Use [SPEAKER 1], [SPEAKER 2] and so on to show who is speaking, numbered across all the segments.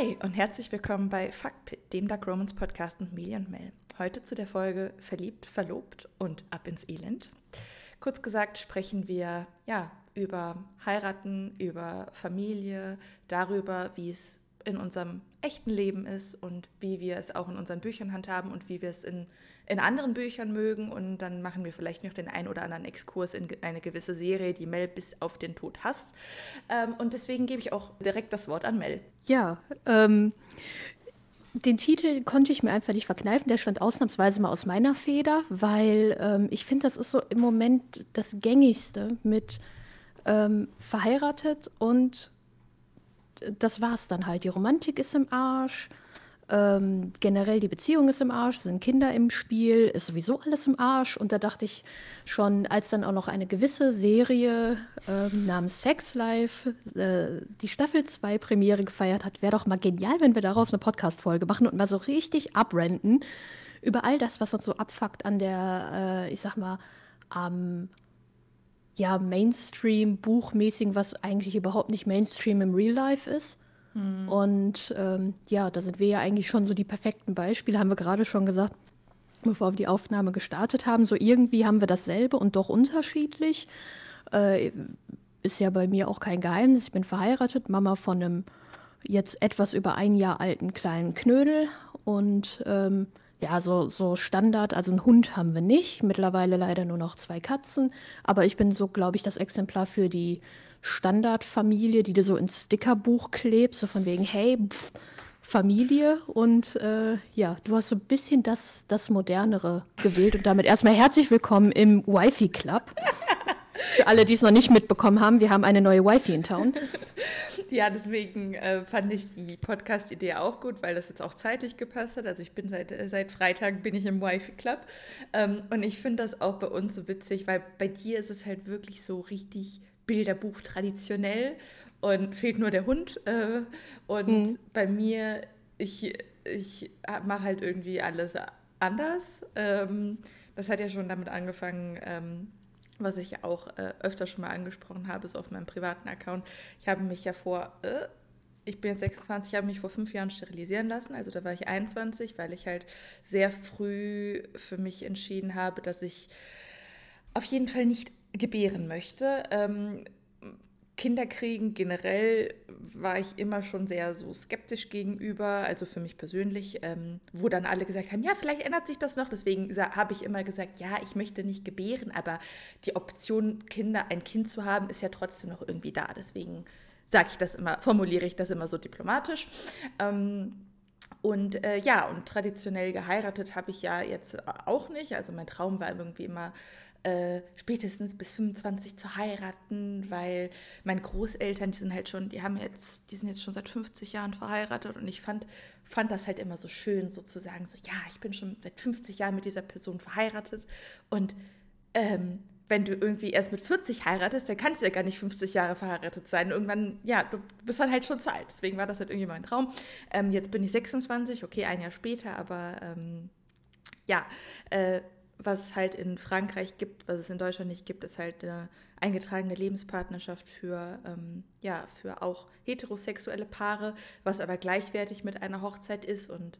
[SPEAKER 1] Hi und herzlich willkommen bei Fuckpit, dem Dark Romans Podcast mit Meli und Mel. Heute zu der Folge Verliebt, Verlobt und Ab ins Elend. Kurz gesagt sprechen wir ja über Heiraten, über Familie, darüber, wie es in unserem echten Leben ist und wie wir es auch in unseren Büchern handhaben und wie wir es in, in anderen Büchern mögen. Und dann machen wir vielleicht noch den ein oder anderen Exkurs in eine gewisse Serie, die Mel bis auf den Tod hasst. Ähm, und deswegen gebe ich auch direkt das Wort an Mel.
[SPEAKER 2] Ja, ähm, den Titel konnte ich mir einfach nicht verkneifen. Der stand ausnahmsweise mal aus meiner Feder, weil ähm, ich finde, das ist so im Moment das Gängigste mit ähm, verheiratet und das war's dann halt. Die Romantik ist im Arsch, ähm, generell die Beziehung ist im Arsch, sind Kinder im Spiel, ist sowieso alles im Arsch. Und da dachte ich schon, als dann auch noch eine gewisse Serie ähm, namens Sex Life äh, die Staffel 2 Premiere gefeiert hat, wäre doch mal genial, wenn wir daraus eine Podcast-Folge machen und mal so richtig abrenten über all das, was uns so abfuckt an der, äh, ich sag mal, am ja, Mainstream-Buchmäßigen, was eigentlich überhaupt nicht Mainstream im Real Life ist. Mhm. Und ähm, ja, da sind wir ja eigentlich schon so die perfekten Beispiele, haben wir gerade schon gesagt, bevor wir die Aufnahme gestartet haben. So irgendwie haben wir dasselbe und doch unterschiedlich. Äh, ist ja bei mir auch kein Geheimnis. Ich bin verheiratet, Mama von einem jetzt etwas über ein Jahr alten kleinen Knödel und ähm, ja, so, so Standard, also einen Hund haben wir nicht, mittlerweile leider nur noch zwei Katzen, aber ich bin so, glaube ich, das Exemplar für die Standardfamilie, die du so ins Stickerbuch klebst, so von wegen, hey, pff, Familie und äh, ja, du hast so ein bisschen das, das Modernere gewählt und damit erstmal herzlich willkommen im Wi-Fi Club. Für alle, die es noch nicht mitbekommen haben, wir haben eine neue Wi-Fi in Town.
[SPEAKER 1] Ja, deswegen äh, fand ich die Podcast-Idee auch gut, weil das jetzt auch zeitlich gepasst hat. Also ich bin seit, äh, seit Freitag bin ich im Wi-Fi-Club. Ähm, und ich finde das auch bei uns so witzig, weil bei dir ist es halt wirklich so richtig Bilderbuch traditionell und fehlt nur der Hund. Äh, und mhm. bei mir, ich, ich mache halt irgendwie alles anders. Ähm, das hat ja schon damit angefangen, ähm, was ich ja auch äh, öfter schon mal angesprochen habe, so auf meinem privaten Account. Ich habe mich ja vor, äh, ich bin jetzt 26, habe mich vor fünf Jahren sterilisieren lassen. Also da war ich 21, weil ich halt sehr früh für mich entschieden habe, dass ich auf jeden Fall nicht gebären möchte. Ähm, Kinder generell war ich immer schon sehr so skeptisch gegenüber, also für mich persönlich, ähm, wo dann alle gesagt haben, ja, vielleicht ändert sich das noch. Deswegen habe ich immer gesagt, ja, ich möchte nicht gebären, aber die Option, Kinder, ein Kind zu haben, ist ja trotzdem noch irgendwie da. Deswegen sage ich das immer, formuliere ich das immer so diplomatisch. Ähm, und äh, ja, und traditionell geheiratet habe ich ja jetzt auch nicht. Also mein Traum war irgendwie immer äh, spätestens bis 25 zu heiraten, weil meine Großeltern, die sind halt schon, die haben jetzt, die sind jetzt schon seit 50 Jahren verheiratet und ich fand, fand das halt immer so schön, sozusagen, so ja, ich bin schon seit 50 Jahren mit dieser Person verheiratet und ähm, wenn du irgendwie erst mit 40 heiratest, dann kannst du ja gar nicht 50 Jahre verheiratet sein. Irgendwann, ja, du bist dann halt schon zu alt. Deswegen war das halt irgendwie mein Traum. Ähm, jetzt bin ich 26, okay, ein Jahr später, aber ähm, ja, äh, was es halt in Frankreich gibt, was es in Deutschland nicht gibt, ist halt eine eingetragene Lebenspartnerschaft für, ähm, ja, für auch heterosexuelle Paare, was aber gleichwertig mit einer Hochzeit ist. Und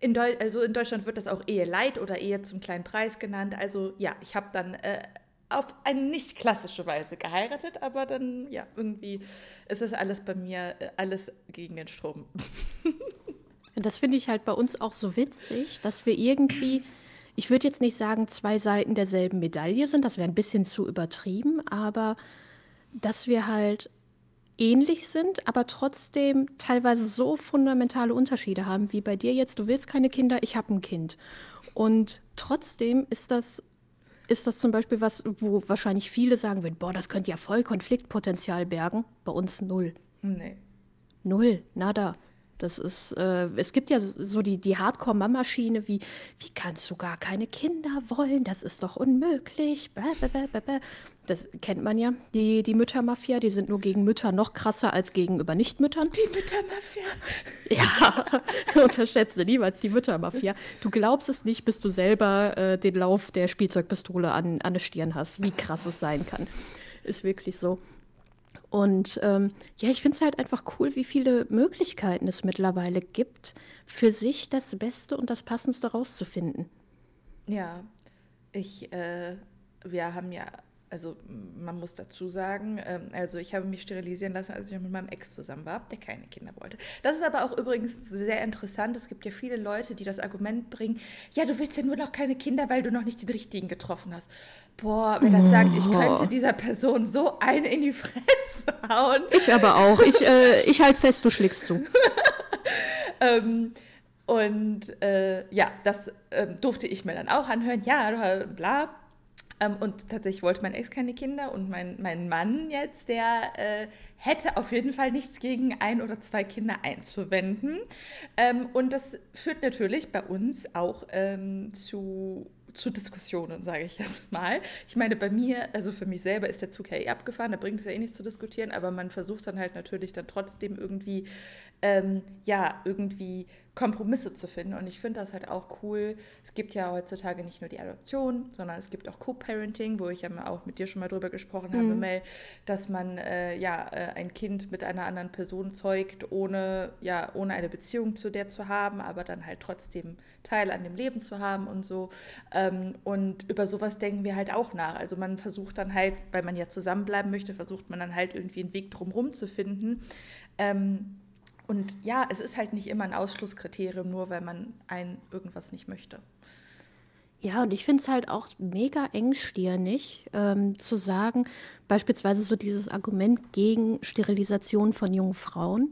[SPEAKER 1] in, Deu also in Deutschland wird das auch Ehe Leid oder Ehe zum kleinen Preis genannt. Also ja, ich habe dann äh, auf eine nicht klassische Weise geheiratet, aber dann, ja, irgendwie ist es alles bei mir, äh, alles gegen den Strom.
[SPEAKER 2] das finde ich halt bei uns auch so witzig, dass wir irgendwie ich würde jetzt nicht sagen, zwei Seiten derselben Medaille sind, das wäre ein bisschen zu übertrieben, aber dass wir halt ähnlich sind, aber trotzdem teilweise so fundamentale Unterschiede haben, wie bei dir jetzt, du willst keine Kinder, ich habe ein Kind. Und trotzdem ist das, ist das zum Beispiel was, wo wahrscheinlich viele sagen würden, boah, das könnte ja voll Konfliktpotenzial bergen. Bei uns null.
[SPEAKER 1] Nee.
[SPEAKER 2] Null, nada. Das ist, äh, es gibt ja so die, die Hardcore-Mama-Schiene wie, wie kannst du gar keine Kinder wollen? Das ist doch unmöglich. Das kennt man ja, die, die Müttermafia, die sind nur gegen Mütter noch krasser als gegenüber Nichtmüttern.
[SPEAKER 1] Die Müttermafia.
[SPEAKER 2] Ja, unterschätze niemals die Müttermafia. Du glaubst es nicht, bis du selber äh, den Lauf der Spielzeugpistole an, an der Stirn hast, wie krass es sein kann. Ist wirklich so. Und ähm, ja, ich finde es halt einfach cool, wie viele Möglichkeiten es mittlerweile gibt, für sich das Beste und das Passendste rauszufinden.
[SPEAKER 1] Ja, ich, äh, wir haben ja also man muss dazu sagen, ähm, also ich habe mich sterilisieren lassen, als ich mit meinem Ex zusammen war, der keine Kinder wollte. Das ist aber auch übrigens sehr interessant. Es gibt ja viele Leute, die das Argument bringen, ja, du willst ja nur noch keine Kinder, weil du noch nicht den richtigen getroffen hast. Boah, wer das sagt, ich könnte dieser Person so einen in die Fresse hauen.
[SPEAKER 2] Ich aber auch. Ich, äh, ich halte fest, du schlägst zu.
[SPEAKER 1] ähm, und äh, ja, das äh, durfte ich mir dann auch anhören. Ja, bla ähm, und tatsächlich wollte mein Ex keine Kinder und mein, mein Mann jetzt, der äh, hätte auf jeden Fall nichts gegen ein oder zwei Kinder einzuwenden. Ähm, und das führt natürlich bei uns auch ähm, zu zu Diskussionen, sage ich jetzt mal. Ich meine, bei mir, also für mich selber ist der Zug ja eh abgefahren, da bringt es ja eh nichts zu diskutieren, aber man versucht dann halt natürlich dann trotzdem irgendwie, ähm, ja, irgendwie Kompromisse zu finden. Und ich finde das halt auch cool. Es gibt ja heutzutage nicht nur die Adoption, sondern es gibt auch Co-Parenting, wo ich ja auch mit dir schon mal drüber gesprochen mhm. habe, Mel, dass man äh, ja äh, ein Kind mit einer anderen Person zeugt, ohne, ja, ohne eine Beziehung zu der zu haben, aber dann halt trotzdem Teil an dem Leben zu haben und so. Ähm, und über sowas denken wir halt auch nach. Also man versucht dann halt, weil man ja zusammenbleiben möchte, versucht man dann halt irgendwie einen Weg drumherum zu finden. Ähm, und ja, es ist halt nicht immer ein Ausschlusskriterium, nur weil man ein irgendwas nicht möchte.
[SPEAKER 2] Ja, und ich finde es halt auch mega engstirnig ähm, zu sagen, beispielsweise so dieses Argument gegen Sterilisation von jungen Frauen,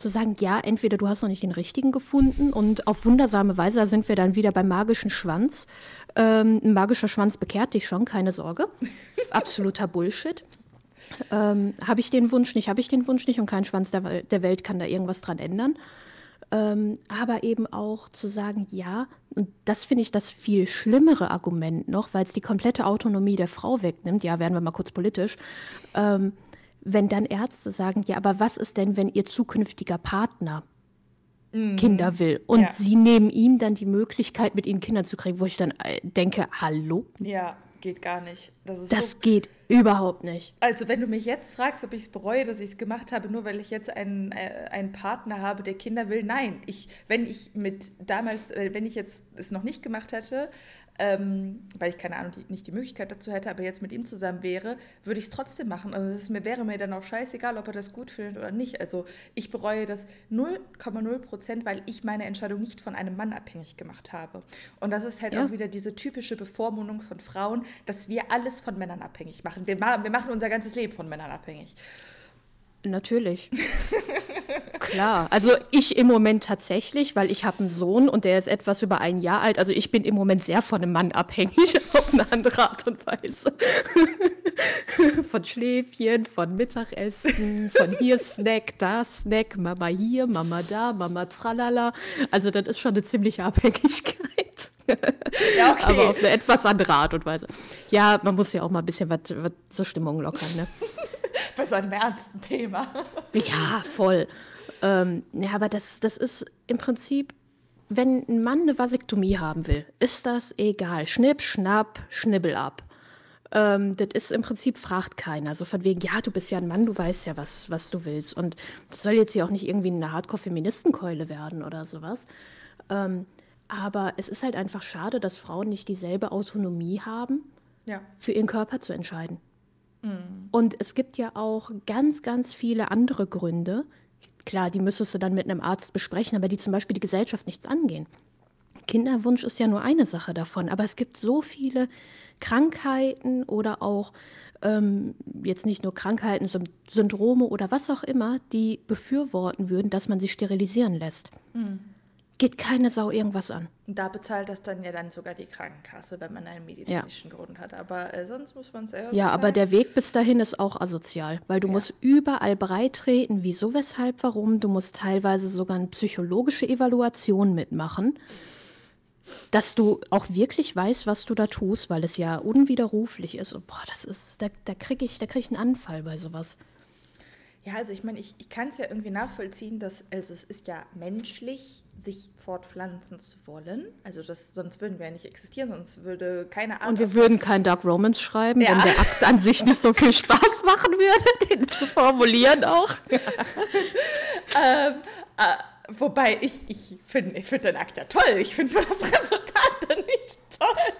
[SPEAKER 2] zu sagen, ja, entweder du hast noch nicht den richtigen gefunden und auf wundersame Weise sind wir dann wieder beim magischen Schwanz. Ähm, ein magischer Schwanz bekehrt dich schon, keine Sorge. Absoluter Bullshit. Ähm, habe ich den Wunsch nicht, habe ich den Wunsch nicht und kein Schwanz der, der Welt kann da irgendwas dran ändern. Ähm, aber eben auch zu sagen, ja, und das finde ich das viel schlimmere Argument noch, weil es die komplette Autonomie der Frau wegnimmt, ja, werden wir mal kurz politisch, ähm, wenn dann Ärzte sagen, ja, aber was ist denn, wenn ihr zukünftiger Partner mhm. Kinder will und ja. sie nehmen ihm dann die Möglichkeit, mit ihnen Kinder zu kriegen, wo ich dann äh, denke, hallo?
[SPEAKER 1] Ja, geht gar nicht.
[SPEAKER 2] Das, das so geht überhaupt nicht.
[SPEAKER 1] Also wenn du mich jetzt fragst, ob ich es bereue, dass ich es gemacht habe, nur weil ich jetzt einen, äh, einen Partner habe, der Kinder will, nein. Ich, wenn ich mit damals, äh, wenn ich jetzt es noch nicht gemacht hätte, ähm, weil ich keine Ahnung, die, nicht die Möglichkeit dazu hätte, aber jetzt mit ihm zusammen wäre, würde ich es trotzdem machen. Also es mir, wäre mir dann auch scheißegal, ob er das gut findet oder nicht. Also ich bereue das 0,0 Prozent, weil ich meine Entscheidung nicht von einem Mann abhängig gemacht habe. Und das ist halt ja. auch wieder diese typische Bevormundung von Frauen, dass wir alles von Männern abhängig machen. Wir, wir machen unser ganzes Leben von Männern abhängig.
[SPEAKER 2] Natürlich. Klar. Also ich im Moment tatsächlich, weil ich habe einen Sohn und der ist etwas über ein Jahr alt. Also ich bin im Moment sehr von einem Mann abhängig auf eine andere Art und Weise. von Schläfchen, von Mittagessen, von hier Snack, da Snack, Mama hier, Mama da, Mama tralala. Also das ist schon eine ziemliche Abhängigkeit. Ja, okay. Aber auf eine etwas andere Art und Weise. Ja, man muss ja auch mal ein bisschen was zur Stimmung lockern, ne?
[SPEAKER 1] Bei so einem ernsten Thema.
[SPEAKER 2] Ja, voll. Ähm, ja, aber das, das ist im Prinzip, wenn ein Mann eine Vasektomie haben will, ist das egal. Schnipp, schnapp, schnibbel ab. Ähm, das ist im Prinzip, fragt keiner. So von wegen, ja, du bist ja ein Mann, du weißt ja, was, was du willst. Und das soll jetzt hier auch nicht irgendwie eine Hardcore-Feministenkeule werden oder sowas. Ähm, aber es ist halt einfach schade, dass Frauen nicht dieselbe Autonomie haben, ja. für ihren Körper zu entscheiden. Mhm. Und es gibt ja auch ganz, ganz viele andere Gründe. Klar, die müsstest du dann mit einem Arzt besprechen, aber die zum Beispiel die Gesellschaft nichts angehen. Kinderwunsch ist ja nur eine Sache davon, aber es gibt so viele Krankheiten oder auch ähm, jetzt nicht nur Krankheiten, Syndrome oder was auch immer, die befürworten würden, dass man sich sterilisieren lässt. Mhm geht keine Sau irgendwas an.
[SPEAKER 1] Da bezahlt das dann ja dann sogar die Krankenkasse, wenn man einen medizinischen ja. Grund hat. Aber äh, sonst muss man es
[SPEAKER 2] selber. Ja, aber der Weg bis dahin ist auch asozial, weil du ja. musst überall breitreten, wieso, weshalb, warum. Du musst teilweise sogar eine psychologische Evaluation mitmachen, dass du auch wirklich weißt, was du da tust, weil es ja unwiderruflich ist. Und boah, das ist, da, da kriege ich, krieg ich einen Anfall bei sowas.
[SPEAKER 1] Ja, also ich meine, ich, ich kann es ja irgendwie nachvollziehen, dass, also es ist ja menschlich, sich fortpflanzen zu wollen. Also das, sonst würden wir ja nicht existieren, sonst würde keine
[SPEAKER 2] Art. Und wir würden kein Dark Romance schreiben, ja. wenn der Akt an sich nicht so viel Spaß machen würde, den zu formulieren auch.
[SPEAKER 1] ähm, äh, wobei ich, ich finde ich find den Akt ja toll. Ich finde das Resultat dann nicht toll.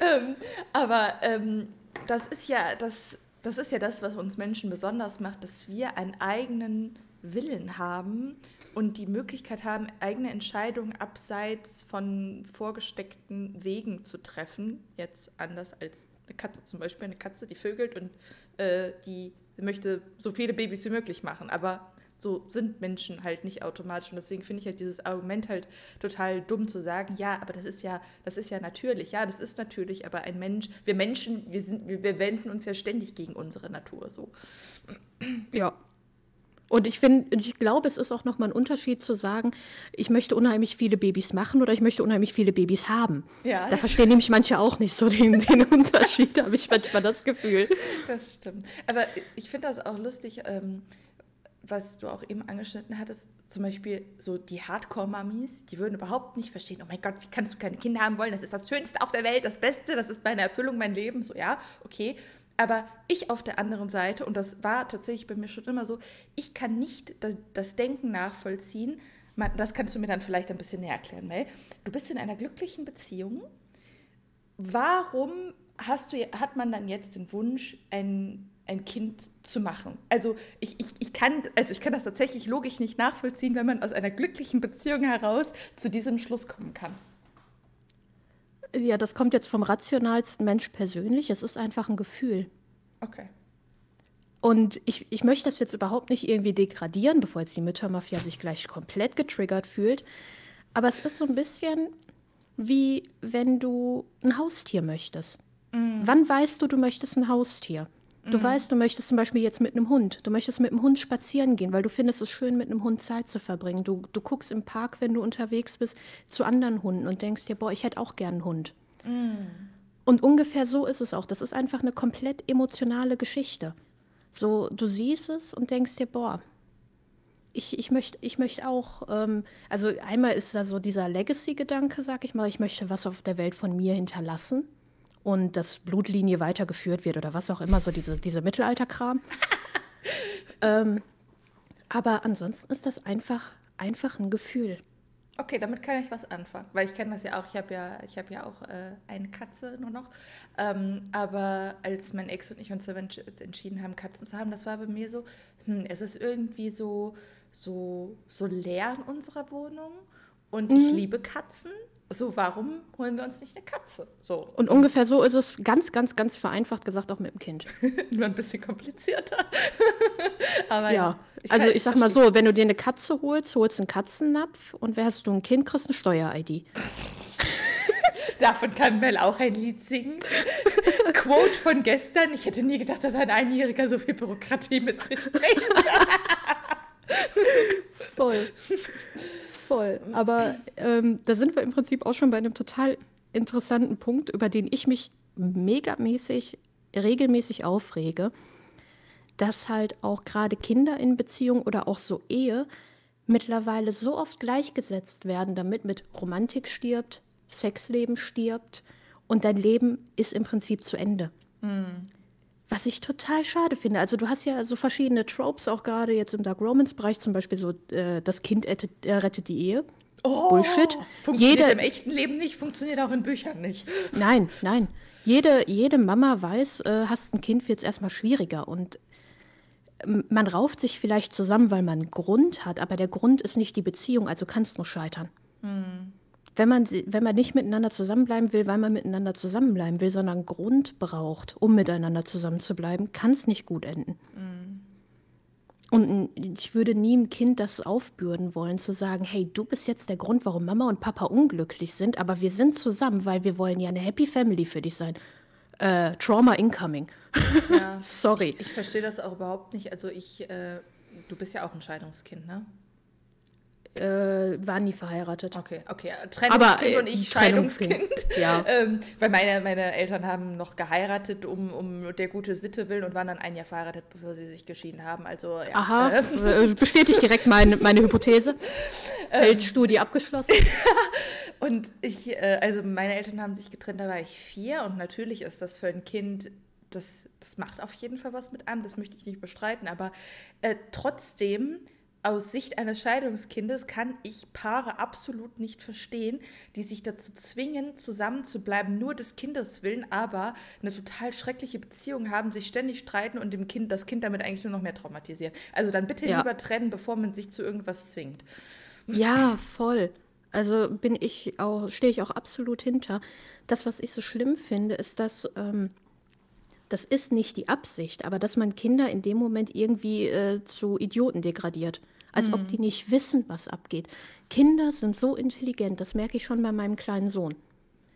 [SPEAKER 1] ähm, aber ähm, das ist ja das das ist ja das, was uns Menschen besonders macht, dass wir einen eigenen Willen haben und die Möglichkeit haben, eigene Entscheidungen abseits von vorgesteckten Wegen zu treffen. Jetzt anders als eine Katze zum Beispiel. Eine Katze, die vögelt und äh, die möchte so viele Babys wie möglich machen. Aber so sind Menschen halt nicht automatisch. Und deswegen finde ich halt dieses Argument halt total dumm zu sagen, ja, aber das ist ja, das ist ja natürlich, ja, das ist natürlich, aber ein Mensch, wir Menschen, wir sind, wir wenden uns ja ständig gegen unsere Natur so.
[SPEAKER 2] Ja. Und ich finde, ich glaube, es ist auch nochmal ein Unterschied zu sagen, ich möchte unheimlich viele Babys machen oder ich möchte unheimlich viele Babys haben. Ja, da verstehen nämlich manche auch nicht so den, den Unterschied, habe ich manchmal das Gefühl.
[SPEAKER 1] Das stimmt. Aber ich finde das auch lustig. Ähm, was du auch eben angeschnitten hattest, zum Beispiel so die Hardcore-Mamis, die würden überhaupt nicht verstehen, oh mein Gott, wie kannst du keine Kinder haben wollen? Das ist das Schönste auf der Welt, das Beste, das ist meine Erfüllung, mein Leben. So, ja, okay. Aber ich auf der anderen Seite, und das war tatsächlich bei mir schon immer so, ich kann nicht das, das Denken nachvollziehen. Das kannst du mir dann vielleicht ein bisschen näher erklären, Mel. Du bist in einer glücklichen Beziehung. Warum hast du, hat man dann jetzt den Wunsch, ein ein Kind zu machen. Also ich, ich, ich, kann, also ich kann das tatsächlich logisch nicht nachvollziehen, wenn man aus einer glücklichen Beziehung heraus zu diesem Schluss kommen kann.
[SPEAKER 2] Ja, das kommt jetzt vom rationalsten Mensch persönlich. Es ist einfach ein Gefühl.
[SPEAKER 1] Okay.
[SPEAKER 2] Und ich, ich möchte das jetzt überhaupt nicht irgendwie degradieren, bevor jetzt die Müttermafia sich gleich komplett getriggert fühlt. Aber es ist so ein bisschen wie wenn du ein Haustier möchtest. Mm. Wann weißt du, du möchtest ein Haustier? Du mhm. weißt, du möchtest zum Beispiel jetzt mit einem Hund, du möchtest mit einem Hund spazieren gehen, weil du findest es schön, mit einem Hund Zeit zu verbringen. Du, du guckst im Park, wenn du unterwegs bist, zu anderen Hunden und denkst dir, boah, ich hätte auch gern einen Hund. Mhm. Und ungefähr so ist es auch. Das ist einfach eine komplett emotionale Geschichte. So, du siehst es und denkst dir, boah, ich, ich möchte ich möcht auch, ähm, also einmal ist da so dieser Legacy-Gedanke, sag ich mal, ich möchte was auf der Welt von mir hinterlassen und das Blutlinie weitergeführt wird oder was auch immer, so diese, diese Mittelalterkram. ähm, aber ansonsten ist das einfach, einfach ein Gefühl.
[SPEAKER 1] Okay, damit kann ich was anfangen, weil ich kenne das ja auch. Ich habe ja, ich habe ja auch äh, eine Katze nur noch. Ähm, aber als mein Ex und ich uns entschieden haben, Katzen zu haben, das war bei mir so, hm, es ist irgendwie so, so, so leer in unserer Wohnung. Und mhm. ich liebe Katzen, so, warum holen wir uns nicht eine Katze? So.
[SPEAKER 2] Und ungefähr so ist es ganz, ganz, ganz vereinfacht gesagt auch mit dem Kind.
[SPEAKER 1] Nur ein bisschen komplizierter.
[SPEAKER 2] Aber ja, ich also ich sag mal so, wenn du dir eine Katze holst, holst du einen Katzennapf und wärst du ein Kind, kriegst eine Steuer-ID.
[SPEAKER 1] Davon kann Mel auch ein Lied singen. Quote von gestern. Ich hätte nie gedacht, dass ein Einjähriger so viel Bürokratie mit sich bringt.
[SPEAKER 2] Voll voll. Aber ähm, da sind wir im Prinzip auch schon bei einem total interessanten Punkt, über den ich mich megamäßig, regelmäßig aufrege, dass halt auch gerade Kinder in Beziehung oder auch so Ehe mittlerweile so oft gleichgesetzt werden, damit mit Romantik stirbt, Sexleben stirbt und dein Leben ist im Prinzip zu Ende. Mhm. Was ich total schade finde. Also du hast ja so verschiedene Tropes, auch gerade jetzt im Dark Romance-Bereich, zum Beispiel so, äh, das Kind rettet, äh, rettet die Ehe.
[SPEAKER 1] Oh, Bullshit. Funktioniert jede, im echten Leben nicht, funktioniert auch in Büchern nicht.
[SPEAKER 2] Nein, nein. Jede, jede Mama weiß, äh, hast ein Kind, wird es erstmal schwieriger. Und ähm, man rauft sich vielleicht zusammen, weil man einen Grund hat, aber der Grund ist nicht die Beziehung, also kann es nur scheitern. Hm wenn man, wenn man nicht miteinander zusammenbleiben will, weil man miteinander zusammenbleiben will, sondern einen Grund braucht, um miteinander zusammenzubleiben, kann es nicht gut enden. Mhm. Und ich würde nie einem Kind das aufbürden wollen, zu sagen, hey, du bist jetzt der Grund, warum Mama und Papa unglücklich sind, aber wir sind zusammen, weil wir wollen ja eine Happy Family für dich sein. Äh, Trauma incoming.
[SPEAKER 1] Ja, Sorry. Ich, ich verstehe das auch überhaupt nicht. Also ich, äh, du bist ja auch ein Scheidungskind, ne?
[SPEAKER 2] Äh, waren nie verheiratet.
[SPEAKER 1] Okay, okay. Trennungskind
[SPEAKER 2] Aber, äh,
[SPEAKER 1] und ich
[SPEAKER 2] Trennungskind,
[SPEAKER 1] Scheidungskind.
[SPEAKER 2] ja.
[SPEAKER 1] ähm, weil meine, meine Eltern haben noch geheiratet, um, um der gute Sitte willen und waren dann ein Jahr verheiratet, bevor sie sich geschieden haben. Also, ja.
[SPEAKER 2] Aha,
[SPEAKER 1] Äh,
[SPEAKER 2] äh, bestätigt direkt meine, meine Hypothese. Feldstudie abgeschlossen.
[SPEAKER 1] Und ich, äh, also meine Eltern haben sich getrennt, da war ich vier und natürlich ist das für ein Kind, das, das macht auf jeden Fall was mit einem, das möchte ich nicht bestreiten, aber äh, trotzdem, aus Sicht eines Scheidungskindes kann ich Paare absolut nicht verstehen, die sich dazu zwingen, zusammenzubleiben, nur des Kindes willen, aber eine total schreckliche Beziehung haben, sich ständig streiten und dem Kind, das Kind damit eigentlich nur noch mehr traumatisieren. Also dann bitte
[SPEAKER 2] Ja.
[SPEAKER 1] lieber trennen, bevor man sich zu irgendwas zwingt.
[SPEAKER 2] Ja, voll. Also bin ich auch, stehe ich auch absolut hinter. Das, was ich so schlimm finde, ist, dass ähm, das ist nicht die Absicht, aber dass man Kinder in dem Moment irgendwie äh, zu Idioten degradiert. Als ob die nicht wissen, was abgeht. Kinder sind so intelligent, das merke ich schon bei meinem kleinen Sohn.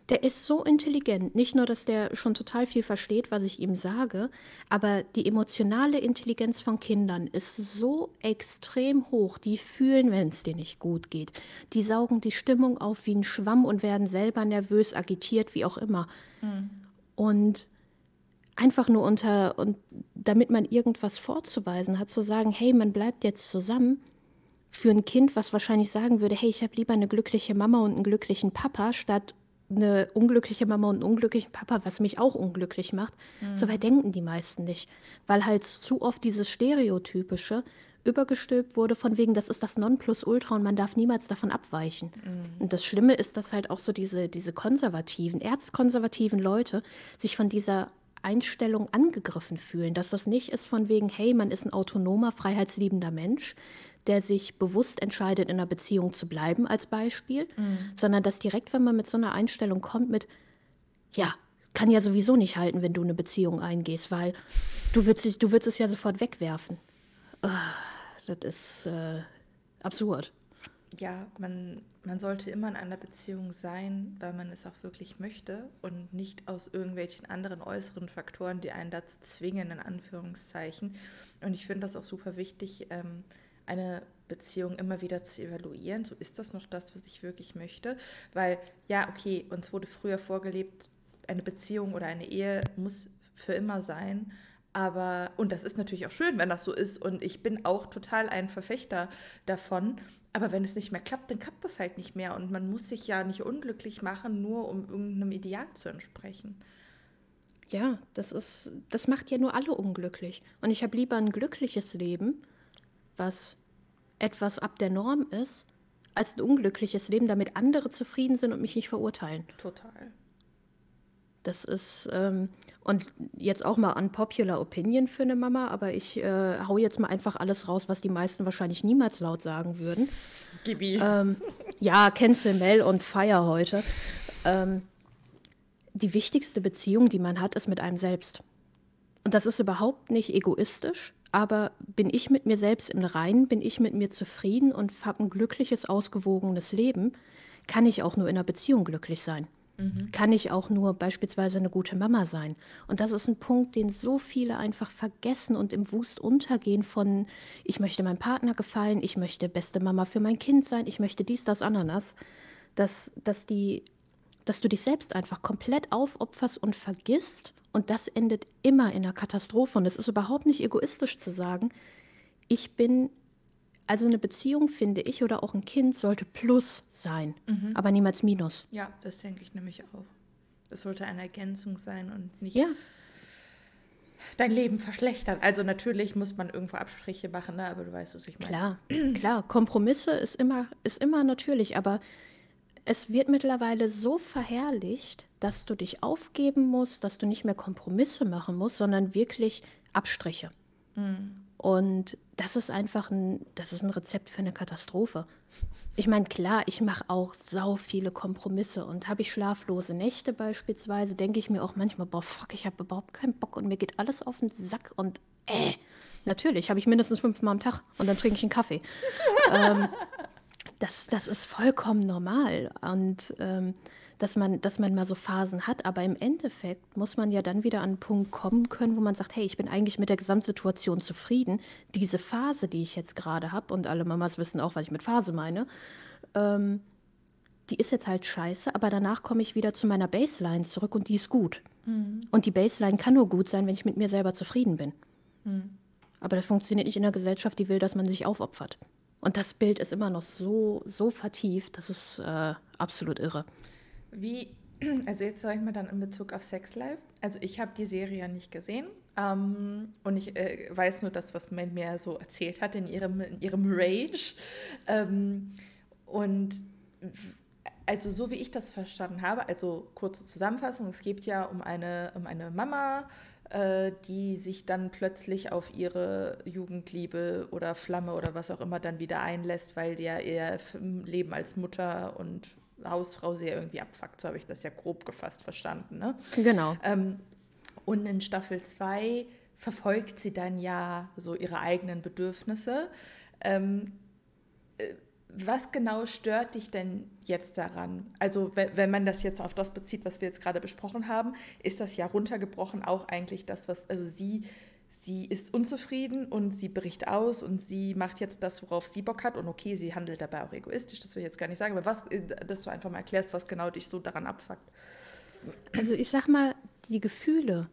[SPEAKER 2] Der ist so intelligent. Nicht nur, dass der schon total viel versteht, was ich ihm sage, aber die emotionale Intelligenz von Kindern ist so extrem hoch. Die fühlen, wenn es denen nicht gut geht. Die saugen die Stimmung auf wie ein Schwamm und werden selber nervös, agitiert, wie auch immer. Und einfach nur unter, und damit man irgendwas vorzuweisen hat, zu sagen, hey, man bleibt jetzt zusammen, für ein Kind, was wahrscheinlich sagen würde, hey, ich habe lieber eine glückliche Mama und einen glücklichen Papa, statt eine unglückliche Mama und einen unglücklichen Papa, was mich auch unglücklich macht. So weit denken die meisten nicht, weil halt zu oft dieses Stereotypische übergestülpt wurde von wegen, das ist das Nonplusultra und man darf niemals davon abweichen. Und das Schlimme ist, dass halt auch so diese, diese konservativen, erzkonservativen Leute sich von dieser Einstellung angegriffen fühlen, dass das nicht ist von wegen, hey, man ist ein autonomer, freiheitsliebender Mensch, der sich bewusst entscheidet, in einer Beziehung zu bleiben, als Beispiel, sondern dass direkt, wenn man mit so einer Einstellung kommt, mit, ja, kann ja sowieso nicht halten, wenn du eine Beziehung eingehst, weil du würdest, dich- du würdest es ja sofort wegwerfen. Ah, das ist äh, absurd.
[SPEAKER 1] Ja, man, man sollte immer in einer Beziehung sein, weil man es auch wirklich möchte und nicht aus irgendwelchen anderen äußeren Faktoren, die einen dazu zwingen, in Anführungszeichen. Und ich finde das auch super wichtig, ähm, eine Beziehung immer wieder zu evaluieren. So ist das noch das, was ich wirklich möchte. Weil, ja, okay, uns wurde früher vorgelebt, eine Beziehung oder eine Ehe muss für immer sein. Aber, und das ist natürlich auch schön, wenn das so ist. Und ich bin auch total ein Verfechter davon. Aber wenn es nicht mehr klappt, dann klappt das halt nicht mehr. Und man muss sich ja nicht unglücklich machen, nur um irgendeinem Ideal zu entsprechen.
[SPEAKER 2] Ja, das ist, das macht ja nur alle unglücklich. Und ich habe lieber ein glückliches Leben, was etwas ab der Norm ist, als ein unglückliches Leben, damit andere zufrieden sind und mich nicht verurteilen.
[SPEAKER 1] Total.
[SPEAKER 2] Das ist, ähm, und jetzt auch mal unpopular Opinion für eine Mama, aber ich äh, hau jetzt mal einfach alles raus, was die meisten wahrscheinlich niemals laut sagen würden.
[SPEAKER 1] Gibi.
[SPEAKER 2] Ähm, ja, Cancel Mel und Fire heute. Ähm, die wichtigste Beziehung, die man hat, ist mit einem selbst. Und das ist überhaupt nicht egoistisch, aber bin ich mit mir selbst im Reinen, bin ich mit mir zufrieden und habe ein glückliches, ausgewogenes Leben, kann ich auch nur in einer Beziehung glücklich sein. Kann ich auch nur beispielsweise eine gute Mama sein. Und das ist ein Punkt, den so viele einfach vergessen und im Wust untergehen von, ich möchte meinem Partner gefallen, ich möchte beste Mama für mein Kind sein, ich möchte dies, das, Ananas. Dass, dass, die, dass du dich selbst einfach komplett aufopferst und vergisst. Und das endet immer in einer Katastrophe. Und es ist überhaupt nicht egoistisch zu sagen, ich bin, also eine Beziehung, finde ich, oder auch ein Kind sollte Plus sein, aber niemals Minus.
[SPEAKER 1] Ja, das denke ich nämlich auch. Es sollte eine Ergänzung sein und nicht
[SPEAKER 2] Ja,
[SPEAKER 1] dein Leben verschlechtern. Also natürlich muss man irgendwo Abstriche machen, ne? aber du weißt, was ich meine.
[SPEAKER 2] klar, klar. Kompromisse ist immer, ist immer natürlich, aber es wird mittlerweile so verherrlicht, dass du dich aufgeben musst, dass du nicht mehr Kompromisse machen musst, sondern wirklich Abstriche. Und das ist einfach ein, das ist ein Rezept für eine Katastrophe. Ich meine, klar, ich mache auch sau viele Kompromisse und habe ich schlaflose Nächte beispielsweise, denke ich mir auch manchmal, boah, fuck, ich habe überhaupt keinen Bock und mir geht alles auf den Sack und äh, natürlich habe ich mindestens fünfmal am Tag und dann trinke ich einen Kaffee. ähm, das, das ist vollkommen normal und ähm, dass man, dass man mal so Phasen hat, aber im Endeffekt muss man ja dann wieder an einen Punkt kommen können, wo man sagt, hey, ich bin eigentlich mit der Gesamtsituation zufrieden. Diese Phase, die ich jetzt gerade habe, und alle Mamas wissen auch, was ich mit Phase meine, ähm, die ist jetzt halt scheiße, aber danach komme ich wieder zu meiner Baseline zurück und die ist gut. Mhm. Und die Baseline kann nur gut sein, wenn ich mit mir selber zufrieden bin. Mhm. Aber das funktioniert nicht in einer Gesellschaft, die will, dass man sich aufopfert. Und das Bild ist immer noch so, so vertieft, das ist äh, absolut irre.
[SPEAKER 1] Wie, also jetzt sage ich mal dann in Bezug auf Sex Life. Also ich habe die Serie ja nicht gesehen ähm, und ich äh, weiß nur das, was man mir so erzählt hat in ihrem, in ihrem Rage. Ähm, und also so wie ich das verstanden habe, also kurze Zusammenfassung, es geht ja um eine, um eine Mama, äh, die sich dann plötzlich auf ihre Jugendliebe oder Flamme oder was auch immer dann wieder einlässt, weil ja ihr Leben als Mutter und Hausfrau sehr irgendwie abfuckt. So habe ich das ja grob gefasst verstanden. Ne?
[SPEAKER 2] Genau.
[SPEAKER 1] Ähm, und in Staffel 2 verfolgt sie dann ja so ihre eigenen Bedürfnisse. Ähm, äh, was genau stört dich denn jetzt daran? Also wenn man das jetzt auf das bezieht, was wir jetzt gerade besprochen haben, ist das ja runtergebrochen auch eigentlich das, was, also sie sie ist unzufrieden und sie bricht aus und sie macht jetzt das, worauf sie Bock hat. Und okay, sie handelt dabei auch egoistisch, das will ich jetzt gar nicht sagen, aber was, äh, dass du einfach mal erklärst, was genau dich so daran abfuckt.
[SPEAKER 2] Also ich sag mal, die Gefühle,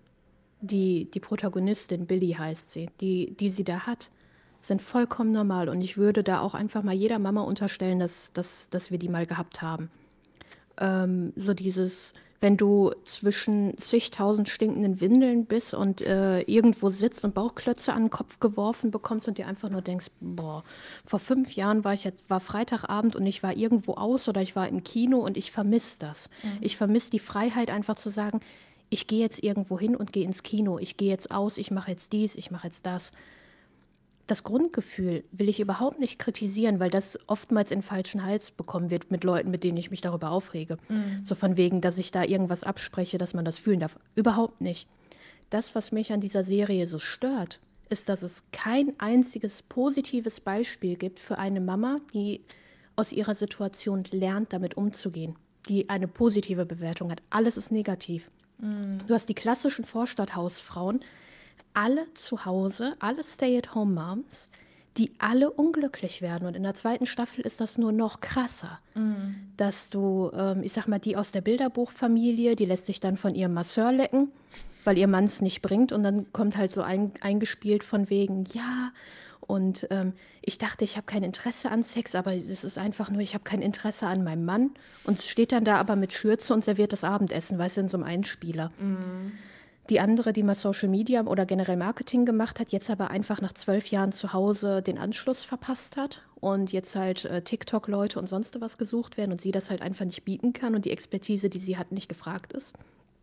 [SPEAKER 2] die die Protagonistin, Billy heißt sie, die, die sie da hat, sind vollkommen normal. Und ich würde da auch einfach mal jeder Mama unterstellen, dass, dass, dass wir die mal gehabt haben. Ähm, so dieses, wenn du zwischen zigtausend stinkenden Windeln bist und äh, irgendwo sitzt und Bauchklötze an den Kopf geworfen bekommst und dir einfach nur denkst, boah, vor fünf Jahren war ich jetzt, war Freitagabend und ich war irgendwo aus oder ich war im Kino und ich vermisse das. Mhm. Ich vermisse die Freiheit, einfach zu sagen, ich gehe jetzt irgendwo hin und gehe ins Kino, ich gehe jetzt aus, ich mache jetzt dies, ich mache jetzt das das Grundgefühl will ich überhaupt nicht kritisieren, weil das oftmals in falschen Hals bekommen wird mit Leuten, mit denen ich mich darüber aufrege. Mhm. So von wegen, dass ich da irgendwas abspreche, dass man das fühlen darf. Überhaupt nicht. Das, was mich an dieser Serie so stört, ist, dass es kein einziges positives Beispiel gibt für eine Mama, die aus ihrer Situation lernt, damit umzugehen, die eine positive Bewertung hat. Alles ist negativ. Mhm. Du hast die klassischen Vorstadthausfrauen, alle zu Hause, alle Stay-at-home-Moms, die alle unglücklich werden. Und in der zweiten Staffel ist das nur noch krasser, mhm. dass du, ähm, ich sag mal, die aus der Bilderbuchfamilie, die lässt sich dann von ihrem Masseur lecken, weil ihr Mann es nicht bringt. Und dann kommt halt so ein, eingespielt von wegen, ja, und ähm, ich dachte, ich habe kein Interesse an Sex, aber es ist einfach nur, ich habe kein Interesse an meinem Mann. Und es steht dann da aber mit Schürze und serviert das Abendessen, weißt du, in so einem Einspieler. Mhm. Die andere, die mal Social Media oder generell Marketing gemacht hat, jetzt aber einfach nach zwölf Jahren zu Hause den Anschluss verpasst hat und jetzt halt äh, TikTok-Leute und sonst was gesucht werden und sie das halt einfach nicht bieten kann und die Expertise, die sie hat, nicht gefragt ist.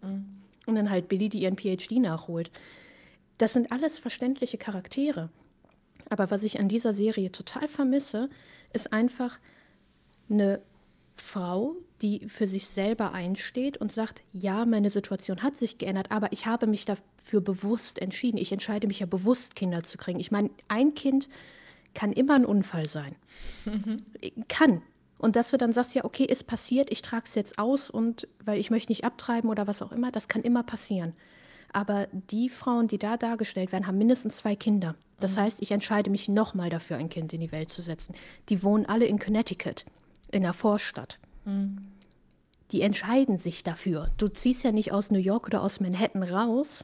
[SPEAKER 2] Mhm. Und dann halt Billy, die ihren PhD nachholt. Das sind alles verständliche Charaktere. Aber was ich an dieser Serie total vermisse, ist einfach eine Frau, die für sich selber einsteht und sagt, ja, meine Situation hat sich geändert, aber ich habe mich dafür bewusst entschieden. Ich entscheide mich ja bewusst, Kinder zu kriegen. Ich meine, ein Kind kann immer ein Unfall sein. Mhm. Kann. Und dass du dann sagst, ja, okay, ist passiert, ich trage es jetzt aus und weil ich möchte nicht abtreiben oder was auch immer, das kann immer passieren. Aber die Frauen, die da dargestellt werden, haben mindestens zwei Kinder. Das mhm. heißt, ich entscheide mich nochmal dafür, ein Kind in die Welt zu setzen. Die wohnen alle in Connecticut in der Vorstadt. Mhm. Die entscheiden sich dafür. Du ziehst ja nicht aus New York oder aus Manhattan raus,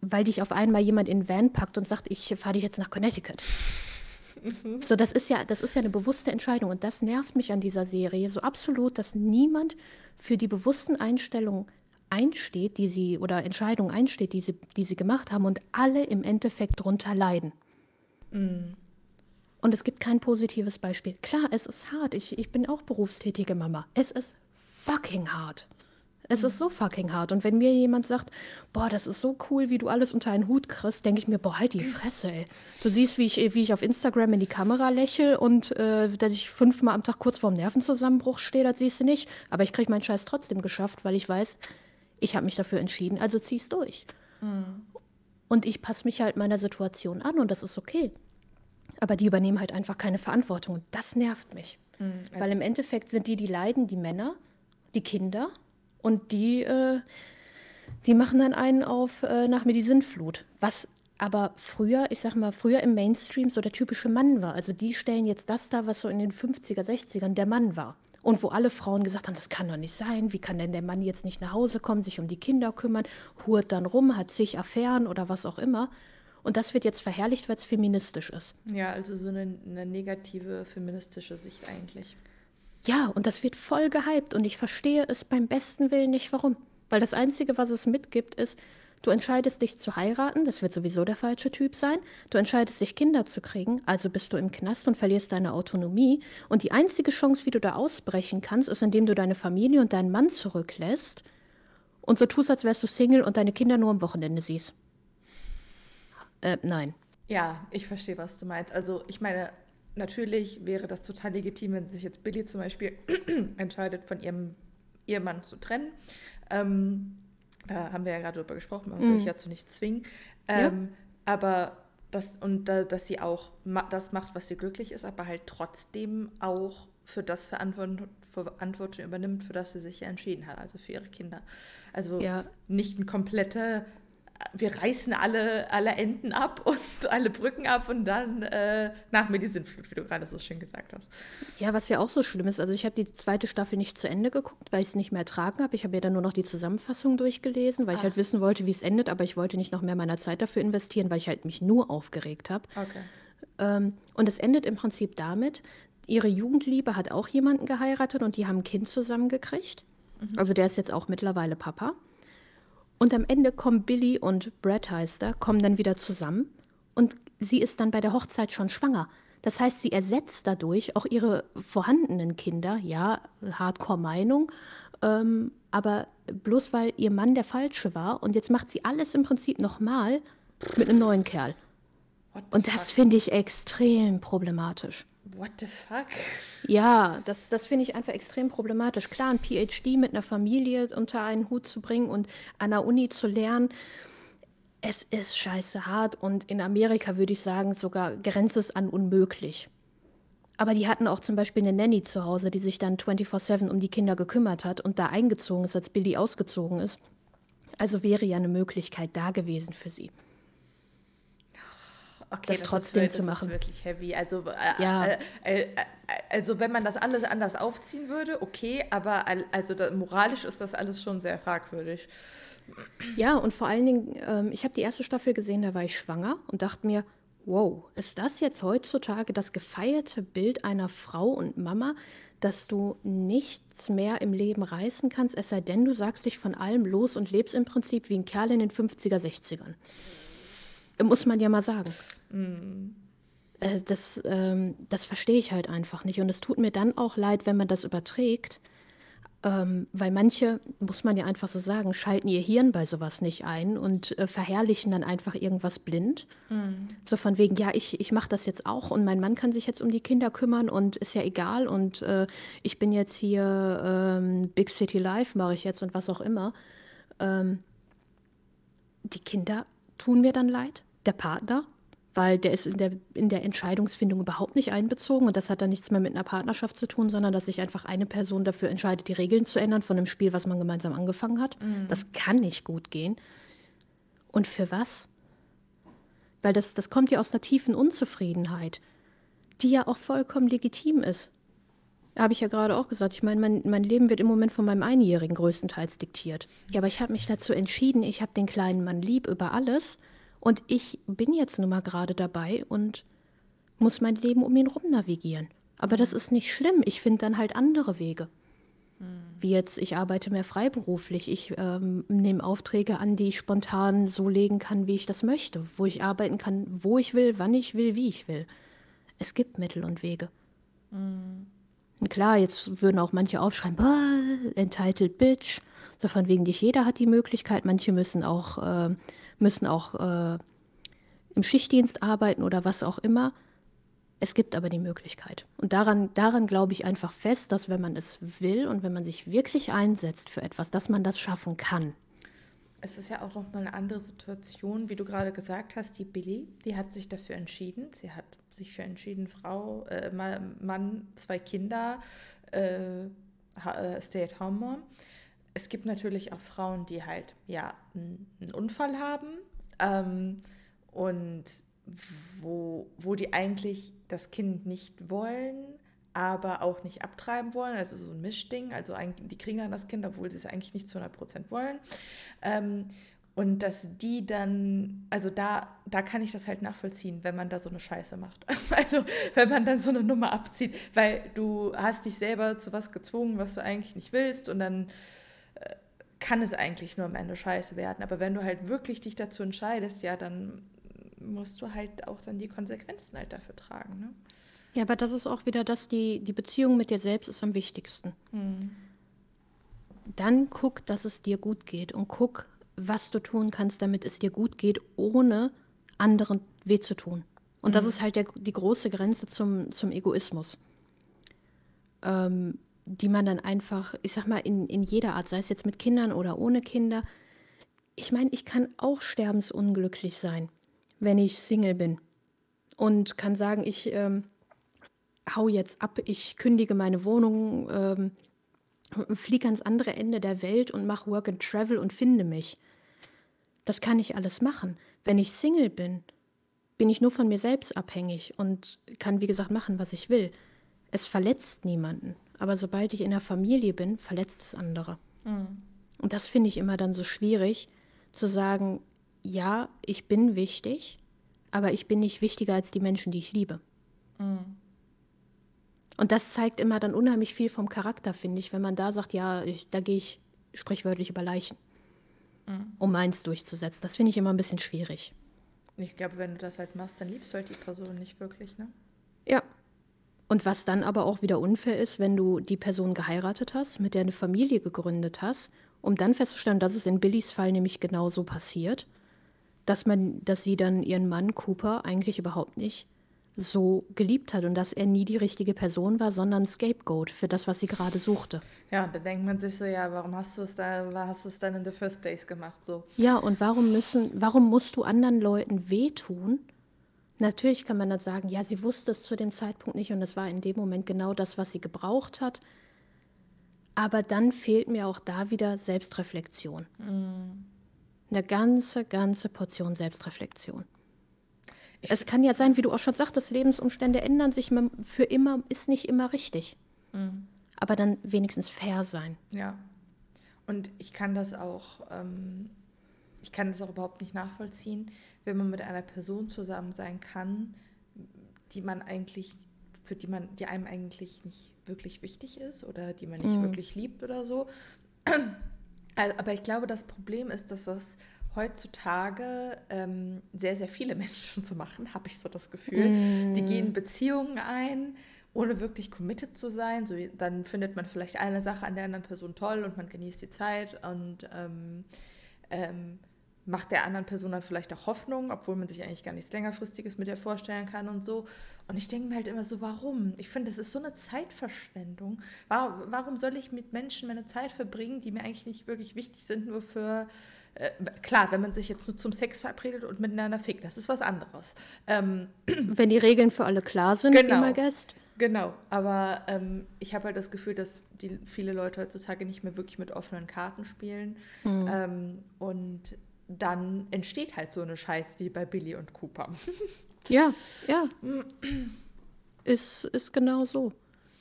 [SPEAKER 2] weil dich auf einmal jemand in Van packt und sagt, ich fahre dich jetzt nach Connecticut. Mhm. So, das ist ja, das ist ja eine bewusste Entscheidung und das nervt mich an dieser Serie so absolut, dass niemand für die bewussten Einstellungen einsteht, die sie oder Entscheidungen einsteht, die sie, die sie gemacht haben und alle im Endeffekt darunter leiden. Mhm. Und es gibt kein positives Beispiel. Klar, es ist hart. Ich, ich bin auch berufstätige Mama. Es ist fucking hart. Es ist so fucking hart. Und wenn mir jemand sagt, boah, das ist so cool, wie du alles unter einen Hut kriegst, denke ich mir, boah, halt die Fresse, ey. Du siehst, wie ich, wie ich auf Instagram in die Kamera lächle und äh, dass ich fünfmal am Tag kurz vorm Nervenzusammenbruch stehe, das siehst du nicht. Aber ich kriege meinen Scheiß trotzdem geschafft, weil ich weiß, ich habe mich dafür entschieden, also zieh's durch. Mhm. Und ich passe mich halt meiner Situation an und das ist okay aber die übernehmen halt einfach keine Verantwortung. Und das nervt mich. Mhm, also Weil im Endeffekt sind die, die leiden, die Männer, die Kinder und die, äh, die machen dann einen auf äh, nach mir die Sintflut. Was aber früher, ich sag mal, früher im Mainstream so der typische Mann war. Also die stellen jetzt das da, was so in den 50er, 60ern der Mann war. Und wo alle Frauen gesagt haben, das kann doch nicht sein, wie kann denn der Mann jetzt nicht nach Hause kommen, sich um die Kinder kümmern, hurt dann rum, hat zig Affären oder was auch immer. Und das wird jetzt verherrlicht, weil es feministisch ist.
[SPEAKER 1] Ja, also so eine, eine negative feministische Sicht eigentlich.
[SPEAKER 2] Ja, und das wird voll gehypt und ich verstehe es beim besten Willen nicht, warum. Weil das Einzige, was es mitgibt, ist, Du entscheidest dich zu heiraten, das wird sowieso der falsche Typ sein. Du entscheidest dich, Kinder zu kriegen, also bist du im Knast und verlierst deine Autonomie. Und die einzige Chance, wie du da ausbrechen kannst, ist, indem du deine Familie und deinen Mann zurücklässt und so tust, als wärst du Single und deine Kinder nur am Wochenende siehst. Äh, nein.
[SPEAKER 1] Ja, ich verstehe, was du meinst. Also, ich meine, natürlich wäre das total legitim, wenn sich jetzt Billy zum Beispiel entscheidet, von ihrem Ehemann zu trennen. Ähm, da haben wir ja gerade drüber gesprochen, man soll sich ja zu nichts zwingen. Ähm, ja. Aber das, und da, dass sie auch ma das macht, was sie glücklich ist, aber halt trotzdem auch für das Verantwortung, Verantwortung übernimmt, für das sie sich ja entschieden hat, also für ihre Kinder. Also ja. nicht ein kompletter wir reißen alle, alle Enden ab und alle Brücken ab und dann äh, nach mir die Sintflut, wie du gerade so schön gesagt hast.
[SPEAKER 2] Ja, was ja auch so schlimm ist, also ich habe die zweite Staffel nicht zu Ende geguckt, weil ich es nicht mehr ertragen habe. Ich habe ja dann nur noch die Zusammenfassung durchgelesen, weil Ach. ich halt wissen wollte, wie es endet, aber ich wollte nicht noch mehr meiner Zeit dafür investieren, weil ich halt mich nur aufgeregt habe. Okay. Ähm, und es endet im Prinzip damit, ihre Jugendliebe hat auch jemanden geheiratet und die haben ein Kind zusammengekriegt. Mhm. Also der ist jetzt auch mittlerweile Papa. Und am Ende kommen Billy und Brad heißt er, kommen dann wieder zusammen und sie ist dann bei der Hochzeit schon schwanger. Das heißt, sie ersetzt dadurch auch ihre vorhandenen Kinder, ja, Hardcore-Meinung, ähm, aber bloß weil ihr Mann der Falsche war und jetzt macht sie alles im Prinzip nochmal mit einem neuen Kerl. Und das finde ich extrem problematisch.
[SPEAKER 1] What the fuck?
[SPEAKER 2] Ja, das, das finde ich einfach extrem problematisch. Klar, ein PhD mit einer Familie unter einen Hut zu bringen und an der Uni zu lernen, es ist scheiße hart und in Amerika würde ich sagen, sogar grenzt es an unmöglich. Aber die hatten auch zum Beispiel eine Nanny zu Hause, die sich dann 24-7 um die Kinder gekümmert hat und da eingezogen ist, als Billy ausgezogen ist. Also wäre ja eine Möglichkeit da gewesen für sie
[SPEAKER 1] okay, das, das trotzdem ist, zu machen. Das ist wirklich heavy. Also, äh, ja. Äh, äh, äh, also wenn man das alles anders aufziehen würde, okay, aber also da, moralisch ist das alles schon sehr fragwürdig.
[SPEAKER 2] Ja, und vor allen Dingen, ähm, ich habe die erste Staffel gesehen, da war ich schwanger und dachte mir, wow, ist das jetzt heutzutage das gefeierte Bild einer Frau und Mama, dass du nichts mehr im Leben reißen kannst, es sei denn, du sagst dich von allem los und lebst im Prinzip wie ein Kerl in den 50er, 60ern. Muss man ja mal sagen. Mhm. Das, ähm, das verstehe ich halt einfach nicht. Und es tut mir dann auch leid, wenn man das überträgt, ähm, weil manche, muss man ja einfach so sagen, schalten ihr Hirn bei sowas nicht ein und äh, verherrlichen dann einfach irgendwas blind. Mhm. So von wegen, ja, ich, ich mache das jetzt auch und mein Mann kann sich jetzt um die Kinder kümmern und ist ja egal und äh, ich bin jetzt hier ähm, Big City Life, mache ich jetzt und was auch immer. Ähm, die Kinder tun mir dann leid der Partner, weil der ist in der, in der Entscheidungsfindung überhaupt nicht einbezogen und das hat dann nichts mehr mit einer Partnerschaft zu tun, sondern dass sich einfach eine Person dafür entscheidet, die Regeln zu ändern von einem Spiel, was man gemeinsam angefangen hat. Mhm. Das kann nicht gut gehen. Und für was? Weil das, das kommt ja aus einer tiefen Unzufriedenheit, die ja auch vollkommen legitim ist. Habe ich ja gerade auch gesagt. Ich meine, mein, mein Leben wird im Moment von meinem Einjährigen größtenteils diktiert. Ja, aber ich habe mich dazu entschieden, ich habe den kleinen Mann lieb über alles und ich bin jetzt nun mal gerade dabei und muss mein Leben um ihn rum navigieren. Aber das ist nicht schlimm. Ich finde dann halt andere Wege. Wie jetzt, ich arbeite mehr freiberuflich. Ich ähm, nehme Aufträge an, die ich spontan so legen kann, wie ich das möchte. Wo ich arbeiten kann, wo ich will, wann ich will, wie ich will. Es gibt Mittel und Wege. Mhm. Und klar, jetzt würden auch manche aufschreiben, entitled bitch. So von wegen, nicht jeder hat die Möglichkeit. Manche müssen auch äh, müssen auch äh, im Schichtdienst arbeiten oder was auch immer. Es gibt aber die Möglichkeit. Und daran, daran glaube ich einfach fest, dass wenn man es will und wenn man sich wirklich einsetzt für etwas, dass man das schaffen kann.
[SPEAKER 1] Es ist ja auch noch mal eine andere Situation, wie du gerade gesagt hast. Die Billy, die hat sich dafür entschieden. Sie hat sich für entschieden, Frau, äh, Mann, zwei Kinder, äh, äh, Stay-at-home-Mom. Es gibt natürlich auch Frauen, die halt ja einen Unfall haben ähm, und wo, wo die eigentlich das Kind nicht wollen, aber auch nicht abtreiben wollen, also so ein Mischding. Also die kriegen dann das Kind, obwohl sie es eigentlich nicht zu 100 Prozent wollen. Ähm, und dass die dann, also da, da kann ich das halt nachvollziehen, wenn man da so eine Scheiße macht. Also wenn man dann so eine Nummer abzieht, weil du hast dich selber zu was gezwungen, was du eigentlich nicht willst und dann kann es eigentlich nur am Ende scheiße werden. Aber wenn du halt wirklich dich dazu entscheidest, ja, dann musst du halt auch dann die Konsequenzen halt dafür tragen. Ne?
[SPEAKER 2] Ja, aber das ist auch wieder das, die, die Beziehung mit dir selbst ist am wichtigsten. Hm. Dann guck, dass es dir gut geht und guck, was du tun kannst, damit es dir gut geht, ohne anderen weh zu tun. Und mhm. das ist halt der, die große Grenze zum, zum Egoismus, ähm, die man dann einfach, ich sag mal, in, in jeder Art, sei es jetzt mit Kindern oder ohne Kinder, ich meine, ich kann auch sterbensunglücklich sein, wenn ich Single bin und kann sagen, ich ähm, hau jetzt ab, ich kündige meine Wohnung, ähm, fliege ans andere Ende der Welt und mache Work and Travel und finde mich. Das kann ich alles machen. Wenn ich Single bin, bin ich nur von mir selbst abhängig und kann, wie gesagt, machen, was ich will. Es verletzt niemanden. Aber sobald ich in der Familie bin, verletzt es andere. Mhm. Und das finde ich immer dann so schwierig, zu sagen, ja, ich bin wichtig, aber ich bin nicht wichtiger als die Menschen, die ich liebe. Mhm. Und das zeigt immer dann unheimlich viel vom Charakter, finde ich, wenn man da sagt, ja, ich, da gehe ich sprichwörtlich über Leichen, mhm. um meins durchzusetzen. Das finde ich immer ein bisschen schwierig.
[SPEAKER 1] Ich glaube, wenn du das halt machst, dann liebst du halt die Person nicht wirklich, ne?
[SPEAKER 2] Ja. Und was dann aber auch wieder unfair ist, wenn du die Person geheiratet hast, mit der eine Familie gegründet hast, um dann festzustellen, dass es in Billys Fall nämlich genauso passiert, dass man, dass sie dann ihren Mann Cooper eigentlich überhaupt nicht so geliebt hat und dass er nie die richtige Person war, sondern Scapegoat für das, was sie gerade suchte.
[SPEAKER 1] Ja, da denkt man sich so, ja, warum hast du es dann, hast du es dann in the first place gemacht? So.
[SPEAKER 2] Ja, und warum müssen, warum musst du anderen Leuten wehtun? Natürlich kann man dann sagen, ja, sie wusste es zu dem Zeitpunkt nicht und es war in dem Moment genau das, was sie gebraucht hat. Aber dann fehlt mir auch da wieder Selbstreflexion. Mm. Eine ganze, ganze Portion Selbstreflexion es kann ja sein, wie du auch schon sagtest, Lebensumstände ändern sich für immer, ist nicht immer richtig. Mhm. Aber dann wenigstens fair sein.
[SPEAKER 1] Ja. Und ich kann das auch, ähm, ich kann das auch überhaupt nicht nachvollziehen, wenn man mit einer Person zusammen sein kann, die man eigentlich, für die man, die einem eigentlich nicht wirklich wichtig ist oder die man nicht mhm. wirklich liebt oder so. Also, aber ich glaube, das Problem ist, dass das heutzutage ähm, sehr, sehr viele Menschen zu machen, habe ich so das Gefühl. Mm. Die gehen Beziehungen ein, ohne wirklich committed zu sein. So, dann findet man vielleicht eine Sache an der anderen Person toll und man genießt die Zeit und ähm, ähm, macht der anderen Person dann vielleicht auch Hoffnung, obwohl man sich eigentlich gar nichts längerfristiges mit ihr vorstellen kann und so. Und ich denke mir halt immer so, warum? Ich finde, das ist so eine Zeitverschwendung. Warum, warum soll ich mit Menschen meine Zeit verbringen, die mir eigentlich nicht wirklich wichtig sind, nur für äh, klar, wenn man sich jetzt nur zum Sex verabredet und miteinander fickt, das ist was anderes. Ähm,
[SPEAKER 2] wenn die Regeln für alle klar sind,
[SPEAKER 1] genau, immer Gast. Genau, aber ähm, ich habe halt das Gefühl, dass die, viele Leute heutzutage nicht mehr wirklich mit offenen Karten spielen. Mhm. Ähm, und dann entsteht halt so eine Scheiß wie bei Billy und Cooper.
[SPEAKER 2] ja, ja. ist, ist genau so.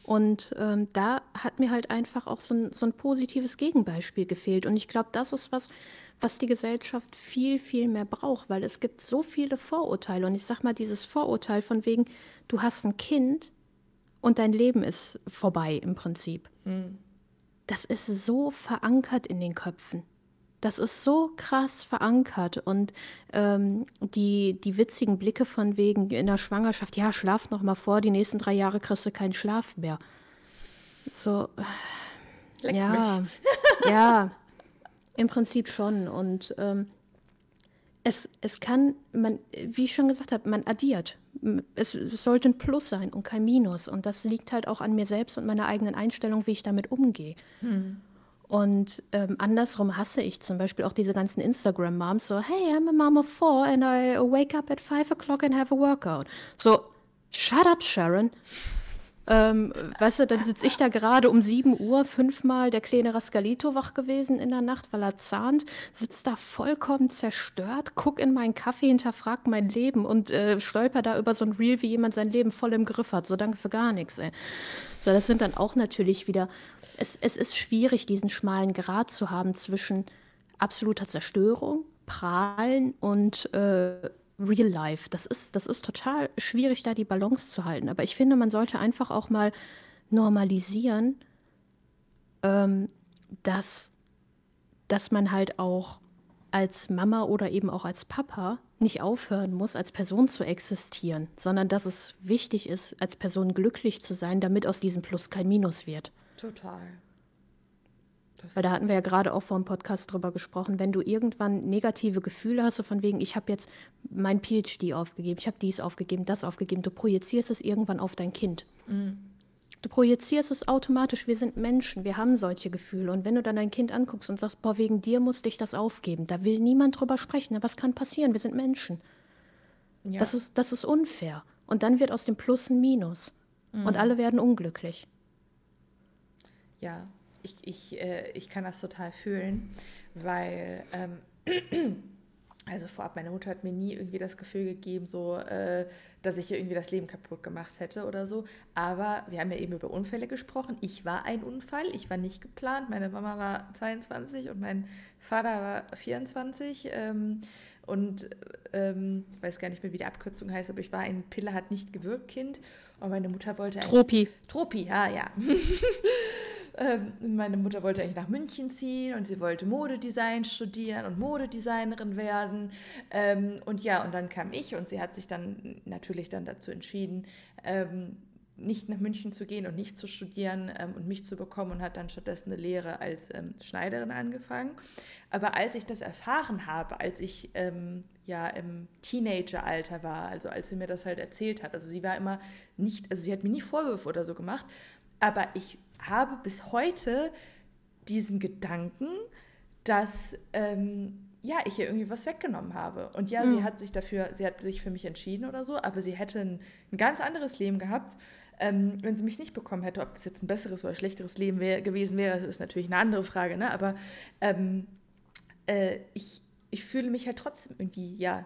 [SPEAKER 2] Und ähm, da hat mir halt einfach auch so ein, so ein positives Gegenbeispiel gefehlt. Und ich glaube, das ist was, was die Gesellschaft viel, viel mehr braucht, weil es gibt so viele Vorurteile. Und ich sag mal, dieses Vorurteil von wegen, du hast ein Kind und dein Leben ist vorbei im Prinzip. Mhm. Das ist so verankert in den Köpfen. Das ist so krass verankert und ähm, die, die witzigen Blicke von wegen in der Schwangerschaft, ja, schlaf noch mal vor, die nächsten drei Jahre kriegst du keinen Schlaf mehr. So, Leck ja, ja, im Prinzip schon. Und ähm, es, es kann, man, wie ich schon gesagt habe, man addiert. Es, es, sollte ein Plus sein und kein Minus. Und das liegt halt auch an mir selbst und meiner eigenen Einstellung, wie ich damit umgehe. Hm. Und ähm, andersrum hasse ich zum Beispiel auch diese ganzen Instagram-Moms, so, hey, I'm a mom of four and I wake up at five o'clock and have a workout. So, shut up, Sharon. Ähm, weißt du, dann sitze ich da gerade um 7 Uhr, fünfmal der kleine Rascalito wach gewesen in der Nacht, weil er zahnt, sitzt da vollkommen zerstört, guck in meinen Kaffee, hinterfragt mein Leben und äh, stolper da über so ein Reel, wie jemand sein Leben voll im Griff hat. So danke für gar nichts, ey. So, das sind dann auch natürlich wieder, es, es ist schwierig, diesen schmalen Grat zu haben zwischen absoluter Zerstörung, Prahlen und äh, Real Life. Das ist, das ist total schwierig, da die Balance zu halten. Aber ich finde, man sollte einfach auch mal normalisieren, ähm, dass, dass man halt auch als Mama oder eben auch als Papa nicht aufhören muss, als Person zu existieren, sondern dass es wichtig ist, als Person glücklich zu sein, damit aus diesem Plus kein Minus wird.
[SPEAKER 1] Total.
[SPEAKER 2] Das Weil da hatten wir ja gerade auch vor dem Podcast drüber gesprochen, wenn du irgendwann negative Gefühle hast, so von wegen, ich habe jetzt mein PhD aufgegeben, ich habe dies aufgegeben, das aufgegeben, du projizierst es irgendwann auf dein Kind. Mhm. Du projizierst es automatisch, wir sind Menschen, wir haben solche Gefühle. Und wenn du dann dein Kind anguckst und sagst, boah, wegen dir musste ich das aufgeben, da will niemand drüber sprechen. Was kann passieren? Wir sind Menschen. Ja. Das, ist, das ist unfair. Und dann wird aus dem Plus ein Minus. Mhm. Und alle werden unglücklich.
[SPEAKER 1] Ja, ich, ich, äh, ich kann das total fühlen, weil, ähm, also vorab, meine Mutter hat mir nie irgendwie das Gefühl gegeben, so, äh, dass ich irgendwie das Leben kaputt gemacht hätte oder so. Aber wir haben ja eben über Unfälle gesprochen. Ich war ein Unfall, ich war nicht geplant. Meine Mama war 22 und mein Vater war 24. Ähm, und ähm, ich weiß gar nicht mehr, wie die Abkürzung heißt, aber ich war ein Pille hat nicht gewirkt Kind. Und meine Mutter wollte.
[SPEAKER 2] Tropi.
[SPEAKER 1] Tropi, ja, ja. Ähm, meine Mutter wollte eigentlich nach München ziehen und sie wollte Modedesign studieren und Modedesignerin werden. Ähm, und ja, und dann kam ich und sie hat sich dann natürlich dann dazu entschieden, ähm, nicht nach München zu gehen und nicht zu studieren ähm, und mich zu bekommen und hat dann stattdessen eine Lehre als ähm, Schneiderin angefangen. Aber als ich das erfahren habe, als ich ähm, ja im Teenageralter war, also als sie mir das halt erzählt hat, also sie war immer nicht, also sie hat mir nie Vorwürfe oder so gemacht, aber ich habe bis heute diesen Gedanken, dass ähm, ja, ich ihr irgendwie was weggenommen habe. Und ja, mhm. sie hat sich dafür, sie hat sich für mich entschieden oder so, aber sie hätte ein, ein ganz anderes Leben gehabt, ähm, wenn sie mich nicht bekommen hätte. Ob das jetzt ein besseres oder schlechteres Leben wär, gewesen wäre, das ist natürlich eine andere Frage, ne? Aber ähm, äh, ich, ich fühle mich halt trotzdem irgendwie, ja,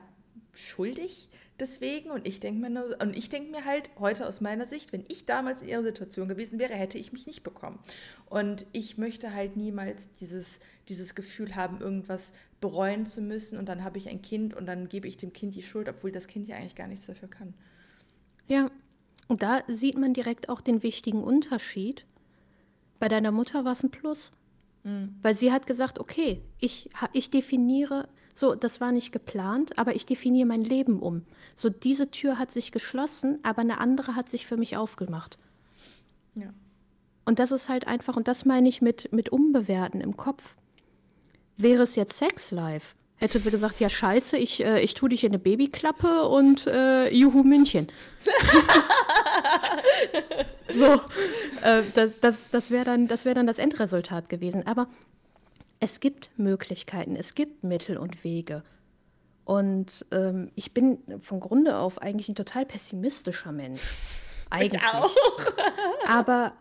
[SPEAKER 1] schuldig deswegen. Und ich denke mir, und ich denke mir halt heute aus meiner Sicht, wenn ich damals in ihrer Situation gewesen wäre, hätte ich mich nicht bekommen. Und ich möchte halt niemals dieses, dieses Gefühl haben, irgendwas bereuen zu müssen und dann habe ich ein Kind und dann gebe ich dem Kind die Schuld, obwohl das Kind ja eigentlich gar nichts dafür kann.
[SPEAKER 2] Ja, und da sieht man direkt auch den wichtigen Unterschied. Bei deiner Mutter war es ein Plus. Mhm. Weil sie hat gesagt, okay, ich, ich definiere so, das war nicht geplant, aber ich definiere mein Leben um. So, diese Tür hat sich geschlossen, aber eine andere hat sich für mich aufgemacht. Ja. Und das ist halt einfach, und das meine ich mit, mit Umbewerten im Kopf. Wäre es jetzt Sex Life, hätte sie gesagt, ja scheiße, ich, äh, ich tue dich in eine Babyklappe und äh, Juhu München. so, äh, das, das, das wäre dann, wär dann das Endresultat gewesen. Aber es gibt Möglichkeiten, es gibt Mittel und Wege. Und ähm, ich bin von Grunde auf eigentlich ein total pessimistischer Mensch. Eigentlich. Ich auch. Aber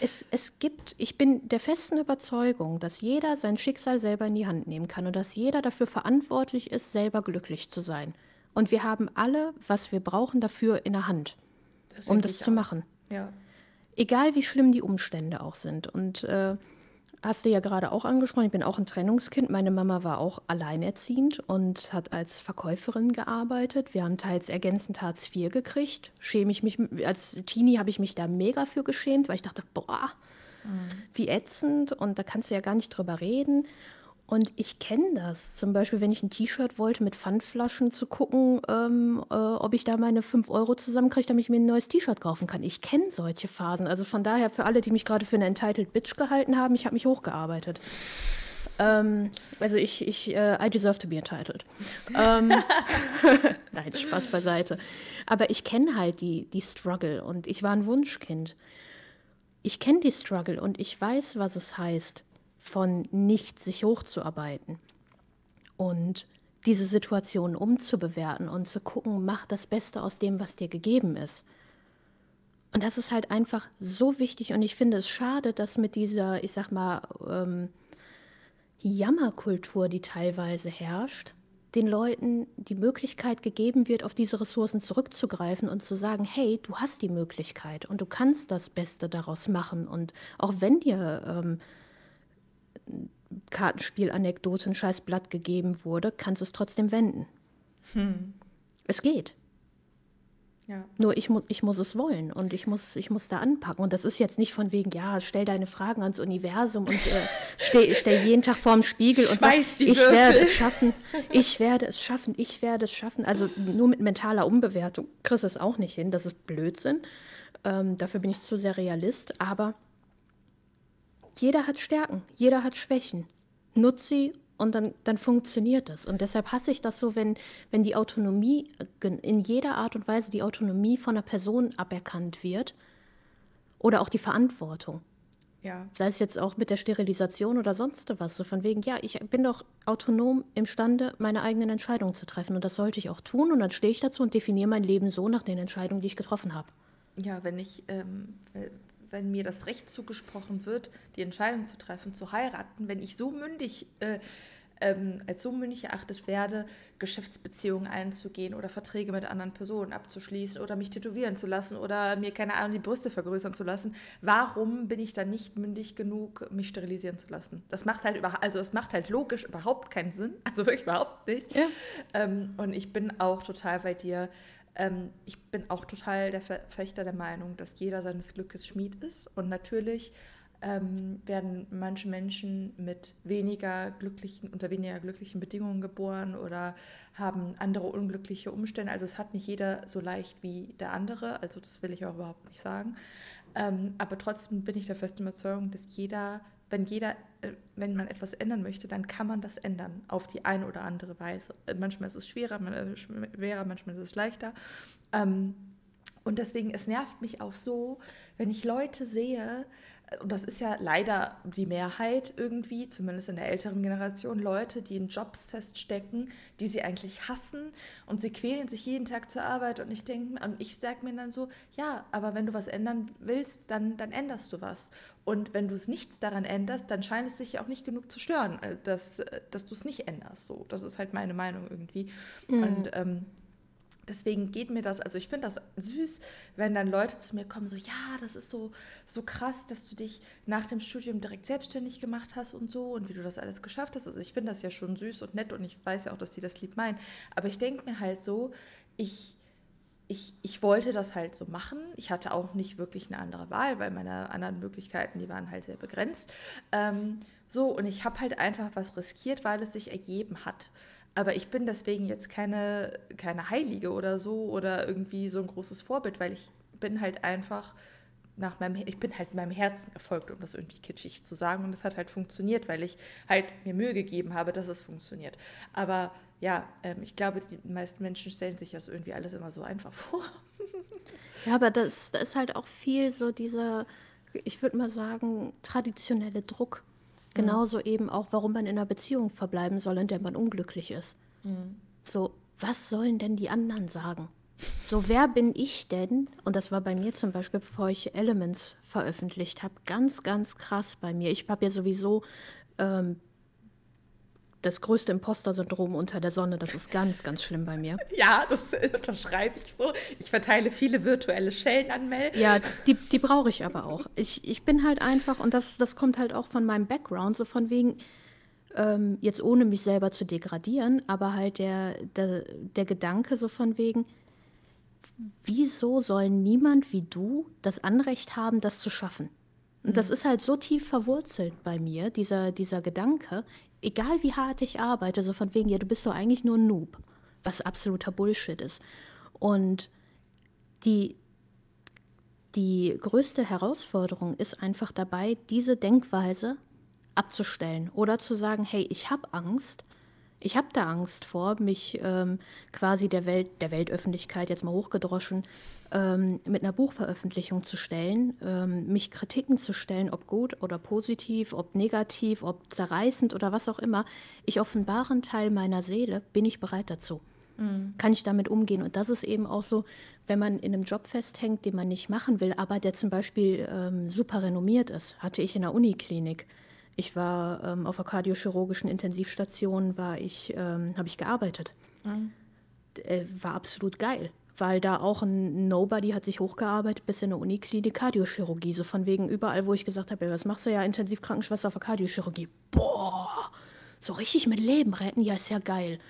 [SPEAKER 2] es, es gibt, ich bin der festen Überzeugung, dass jeder sein Schicksal selber in die Hand nehmen kann und dass jeder dafür verantwortlich ist, selber glücklich zu sein. Und wir haben alle, was wir brauchen, dafür in der Hand, das um das zu machen.
[SPEAKER 1] Ja.
[SPEAKER 2] Egal wie schlimm die Umstände auch sind. Und äh, Hast du ja gerade auch angesprochen, ich bin auch ein Trennungskind. Meine Mama war auch alleinerziehend und hat als Verkäuferin gearbeitet. Wir haben teils ergänzend Hartz IV gekriegt. Schäme ich mich, als Teenie habe ich mich da mega für geschämt, weil ich dachte, boah, mhm. wie ätzend und da kannst du ja gar nicht drüber reden. Und ich kenne das. Zum Beispiel, wenn ich ein T-Shirt wollte mit Pfandflaschen zu gucken, ähm, äh, ob ich da meine 5 Euro zusammenkriege, damit ich mir ein neues T-Shirt kaufen kann. Ich kenne solche Phasen. Also von daher, für alle, die mich gerade für eine Entitled Bitch gehalten haben, ich habe mich hochgearbeitet. Ähm, also ich, ich äh, I deserve to be entitled. ähm, Nein, Spaß beiseite. Aber ich kenne halt die, die Struggle und ich war ein Wunschkind. Ich kenne die Struggle und ich weiß, was es heißt, von nicht sich hochzuarbeiten. Und diese Situation umzubewerten und zu gucken, mach das Beste aus dem, was dir gegeben ist. Und das ist halt einfach so wichtig. Und ich finde es schade, dass mit dieser, ich sag mal, ähm, Jammerkultur, die teilweise herrscht, den Leuten die Möglichkeit gegeben wird, auf diese Ressourcen zurückzugreifen und zu sagen, hey, du hast die Möglichkeit und du kannst das Beste daraus machen. Und auch wenn dir ähm, Kartenspiel-Anekdote ein scheiß Blatt gegeben wurde, kannst du es trotzdem wenden. Hm. Es geht. Ja. Nur ich, mu ich muss es wollen und ich muss, ich muss da anpacken. Und das ist jetzt nicht von wegen, ja, stell deine Fragen ans Universum und äh, stell, stell jeden Tag vorm Spiegel und
[SPEAKER 1] sag,
[SPEAKER 2] ich Würfel. werde es schaffen, ich werde es schaffen, ich werde es schaffen. Also nur mit mentaler Umbewertung kriegst du es auch nicht hin. Das ist Blödsinn. Ähm, dafür bin ich zu sehr Realist. Aber jeder hat Stärken, jeder hat Schwächen. Nutz sie und dann, dann funktioniert das. Und deshalb hasse ich das so, wenn, wenn die Autonomie, in jeder Art und Weise die Autonomie von einer Person aberkannt wird oder auch die Verantwortung. Ja. Sei es jetzt auch mit der Sterilisation oder sonst was. So von wegen, ja, ich bin doch autonom imstande, meine eigenen Entscheidungen zu treffen. Und das sollte ich auch tun. Und dann stehe ich dazu und definiere mein Leben so nach den Entscheidungen, die ich getroffen habe.
[SPEAKER 1] Ja, wenn ich, ähm, wenn mir das Recht zugesprochen wird, die Entscheidung zu treffen, zu heiraten, wenn ich so mündig, äh, ähm, als so mündig erachtet werde, Geschäftsbeziehungen einzugehen oder Verträge mit anderen Personen abzuschließen oder mich tätowieren zu lassen oder mir, keine Ahnung, die Brüste vergrößern zu lassen, warum bin ich dann nicht mündig genug, mich sterilisieren zu lassen? Das macht halt über, also das macht halt logisch überhaupt keinen Sinn, also wirklich überhaupt nicht. Ja. Ähm, und ich bin auch total bei dir, ähm, ich bin auch total der Verfechter der Meinung, dass jeder seines Glückes Schmied ist. Und natürlich ähm, werden manche Menschen mit weniger glücklichen, unter weniger glücklichen Bedingungen geboren oder haben andere unglückliche Umstände. Also es hat nicht jeder so leicht wie der andere. Also das will ich auch überhaupt nicht sagen. Ähm, aber trotzdem bin ich der festen Überzeugung, dass jeder wenn jeder, äh, wenn man etwas ändern möchte, dann kann man das ändern auf die eine oder andere Weise. Äh, manchmal ist es schwerer, äh, schwerer manchmal ist es leichter. Ähm, und deswegen, es nervt mich auch so, wenn ich Leute sehe, und das ist ja leider die Mehrheit irgendwie, zumindest in der älteren Generation, Leute, die in Jobs feststecken, die sie eigentlich hassen und sie quälen sich jeden Tag zur Arbeit und ich denke, und ich sage mir dann so, ja, aber wenn du was ändern willst, dann, dann änderst du was. Und wenn du es nichts daran änderst, dann scheint es sich auch nicht genug zu stören, äh, dass, äh, dass du es nicht änderst. So, das ist halt meine Meinung irgendwie. Mhm. Und ähm, deswegen geht mir das, also ich finde das süß, wenn dann Leute zu mir kommen, so, ja, das ist so, so krass, dass du dich nach dem Studium direkt selbstständig gemacht hast und so und wie du das alles geschafft hast. Also ich finde das ja schon süß und nett und ich weiß ja auch, dass die das lieb meinen. Aber ich denke mir halt so, ich, ich, ich wollte das halt so machen. Ich hatte auch nicht wirklich eine andere Wahl, weil meine anderen Möglichkeiten, die waren halt sehr begrenzt. Ähm, so, und ich habe halt einfach was riskiert, weil es sich ergeben hat. Aber ich bin deswegen jetzt keine, keine Heilige oder so oder irgendwie so ein großes Vorbild, weil ich bin halt einfach nach meinem, ich bin halt meinem Herzen erfolgt, um das irgendwie kitschig zu sagen. Und es hat halt funktioniert, weil ich halt mir Mühe gegeben habe, dass es funktioniert. Aber ja, ähm, ich glaube, die meisten Menschen stellen sich das irgendwie alles immer so einfach vor.
[SPEAKER 2] ja, aber das, das ist halt auch viel so dieser, ich würde mal sagen, traditionelle Druck. Genauso eben auch, warum man in einer Beziehung verbleiben soll, in der man unglücklich ist. Mhm. So, was sollen denn die anderen sagen? So, wer bin ich denn? Und das war bei mir zum Beispiel, bevor ich Elements veröffentlicht habe, ganz, ganz krass bei mir. Ich habe ja sowieso ähm, das größte Imposter-Syndrom unter der Sonne. Das ist ganz, ganz schlimm bei mir.
[SPEAKER 1] Ja, das unterschreibe ich so. Ich verteile viele virtuelle Schellen an Mel.
[SPEAKER 2] Ja, die, die brauche ich aber auch. Ich, ich bin halt einfach, und das, das kommt halt auch von meinem Background, so von wegen, ähm, jetzt ohne mich selber zu degradieren, aber halt der, der, der Gedanke so von wegen, wieso soll niemand wie du das Anrecht haben, das zu schaffen? Und das mhm. ist halt so tief verwurzelt bei mir, dieser, dieser Gedanke, egal wie hart ich arbeite, so von wegen, ja, du bist doch eigentlich nur ein Noob, was absoluter Bullshit ist. Und die, die größte Herausforderung ist einfach dabei, diese Denkweise abzustellen oder zu sagen, hey, ich habe Angst, ich habe da Angst vor, mich ähm, quasi der Welt, der Weltöffentlichkeit jetzt mal hochgedroschen, ähm, mit einer Buchveröffentlichung zu stellen, ähm, mich Kritiken zu stellen, ob gut oder positiv, ob negativ, ob zerreißend oder was auch immer. Ich offenbare einen Teil meiner Seele, bin ich bereit dazu. Mhm. Kann ich damit umgehen? Und das ist eben auch so, wenn man in einem Job festhängt, den man nicht machen will, aber der zum Beispiel ähm, super renommiert ist, hatte ich in der Uniklinik. Ich war ähm, auf der kardiochirurgischen Intensivstation, war ich, ähm, habe ich gearbeitet. Mhm. Äh, war absolut geil, weil da auch ein Nobody hat sich hochgearbeitet bis in der Uniklinik Kardiochirurgie. So von wegen überall, wo ich gesagt habe, was machst du ja Intensivkrankenschwester für Kardiochirurgie? Boah, so richtig mit Leben retten, ja, ist ja geil.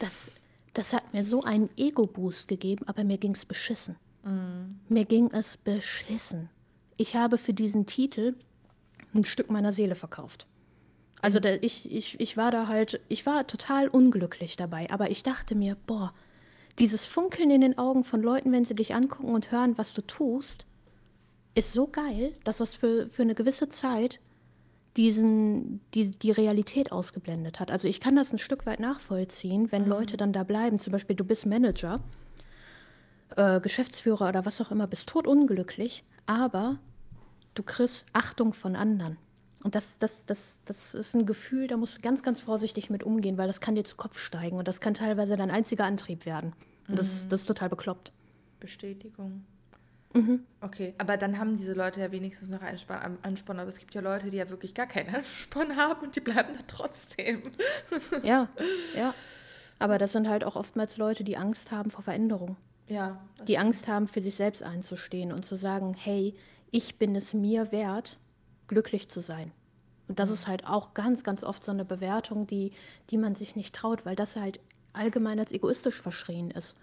[SPEAKER 2] Das, das hat mir so einen Ego-Boost gegeben, aber mir ging es beschissen. Mm. Mir ging es beschissen. Ich habe für diesen Titel ein Stück meiner Seele verkauft. Also da, ich, ich, ich war da halt, ich war total unglücklich dabei, aber ich dachte mir, boah, dieses Funkeln in den Augen von Leuten, wenn sie dich angucken und hören, was du tust, ist so geil, dass das für, für eine gewisse Zeit diesen, die, die Realität ausgeblendet hat. Also ich kann das ein Stück weit nachvollziehen, wenn mhm. Leute dann da bleiben. Zum Beispiel, du bist Manager, äh, Geschäftsführer oder was auch immer, bist totunglücklich, aber du kriegst Achtung von anderen. Und das, das, das, das ist ein Gefühl, da musst du ganz, ganz vorsichtig mit umgehen, weil das kann dir zu Kopf steigen und das kann teilweise dein einziger Antrieb werden. Und mhm. das, das ist total bekloppt.
[SPEAKER 1] Bestätigung. Mhm. Okay, aber dann haben diese Leute ja wenigstens noch einen Ansporn. Aber es gibt ja Leute, die ja wirklich gar keinen Ansporn haben und die bleiben da trotzdem.
[SPEAKER 2] ja, ja. Aber das sind halt auch oftmals Leute, die Angst haben vor Veränderung. Ja. Die. Angst haben, für sich selbst einzustehen und zu sagen, hey, ich bin es mir wert, glücklich zu sein. Und das ist halt auch ganz, ganz oft so eine Bewertung, die, die man sich nicht traut, weil das halt allgemein als egoistisch verschrien ist.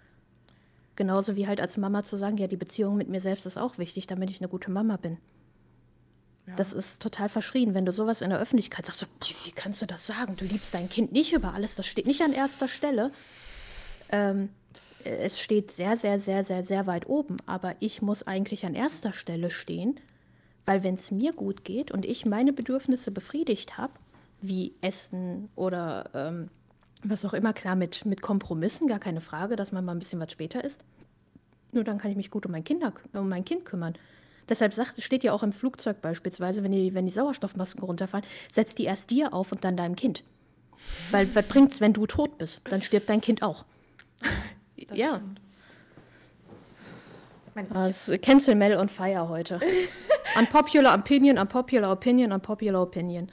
[SPEAKER 2] Genauso wie halt als Mama zu sagen, ja, die Beziehung mit mir selbst ist auch wichtig, damit ich eine gute Mama bin. Ja. Das ist total verschrien, wenn du sowas in der Öffentlichkeit sagst. So, wie kannst du das sagen? Du liebst dein Kind nicht über alles, das steht nicht an erster Stelle. Ähm, es steht sehr, sehr, sehr, sehr, sehr weit oben, aber ich muss eigentlich an erster Stelle stehen, weil wenn es mir gut geht und ich meine Bedürfnisse befriedigt habe, wie Essen oder ähm, was auch immer, klar, mit, mit Kompromissen, gar keine Frage, dass man mal ein bisschen was später ist. Nur dann kann ich mich gut um mein, Kinder, um mein Kind kümmern. Deshalb sagt, steht ja auch im Flugzeug beispielsweise, wenn die, wenn die Sauerstoffmasken runterfallen, setz die erst dir auf und dann deinem Kind. Weil was bringt's, wenn du tot bist? Dann stirbt dein Kind auch. Das ja. Das Cancel Mel on Fire heute. unpopular Opinion, unpopular Opinion, unpopular Opinion.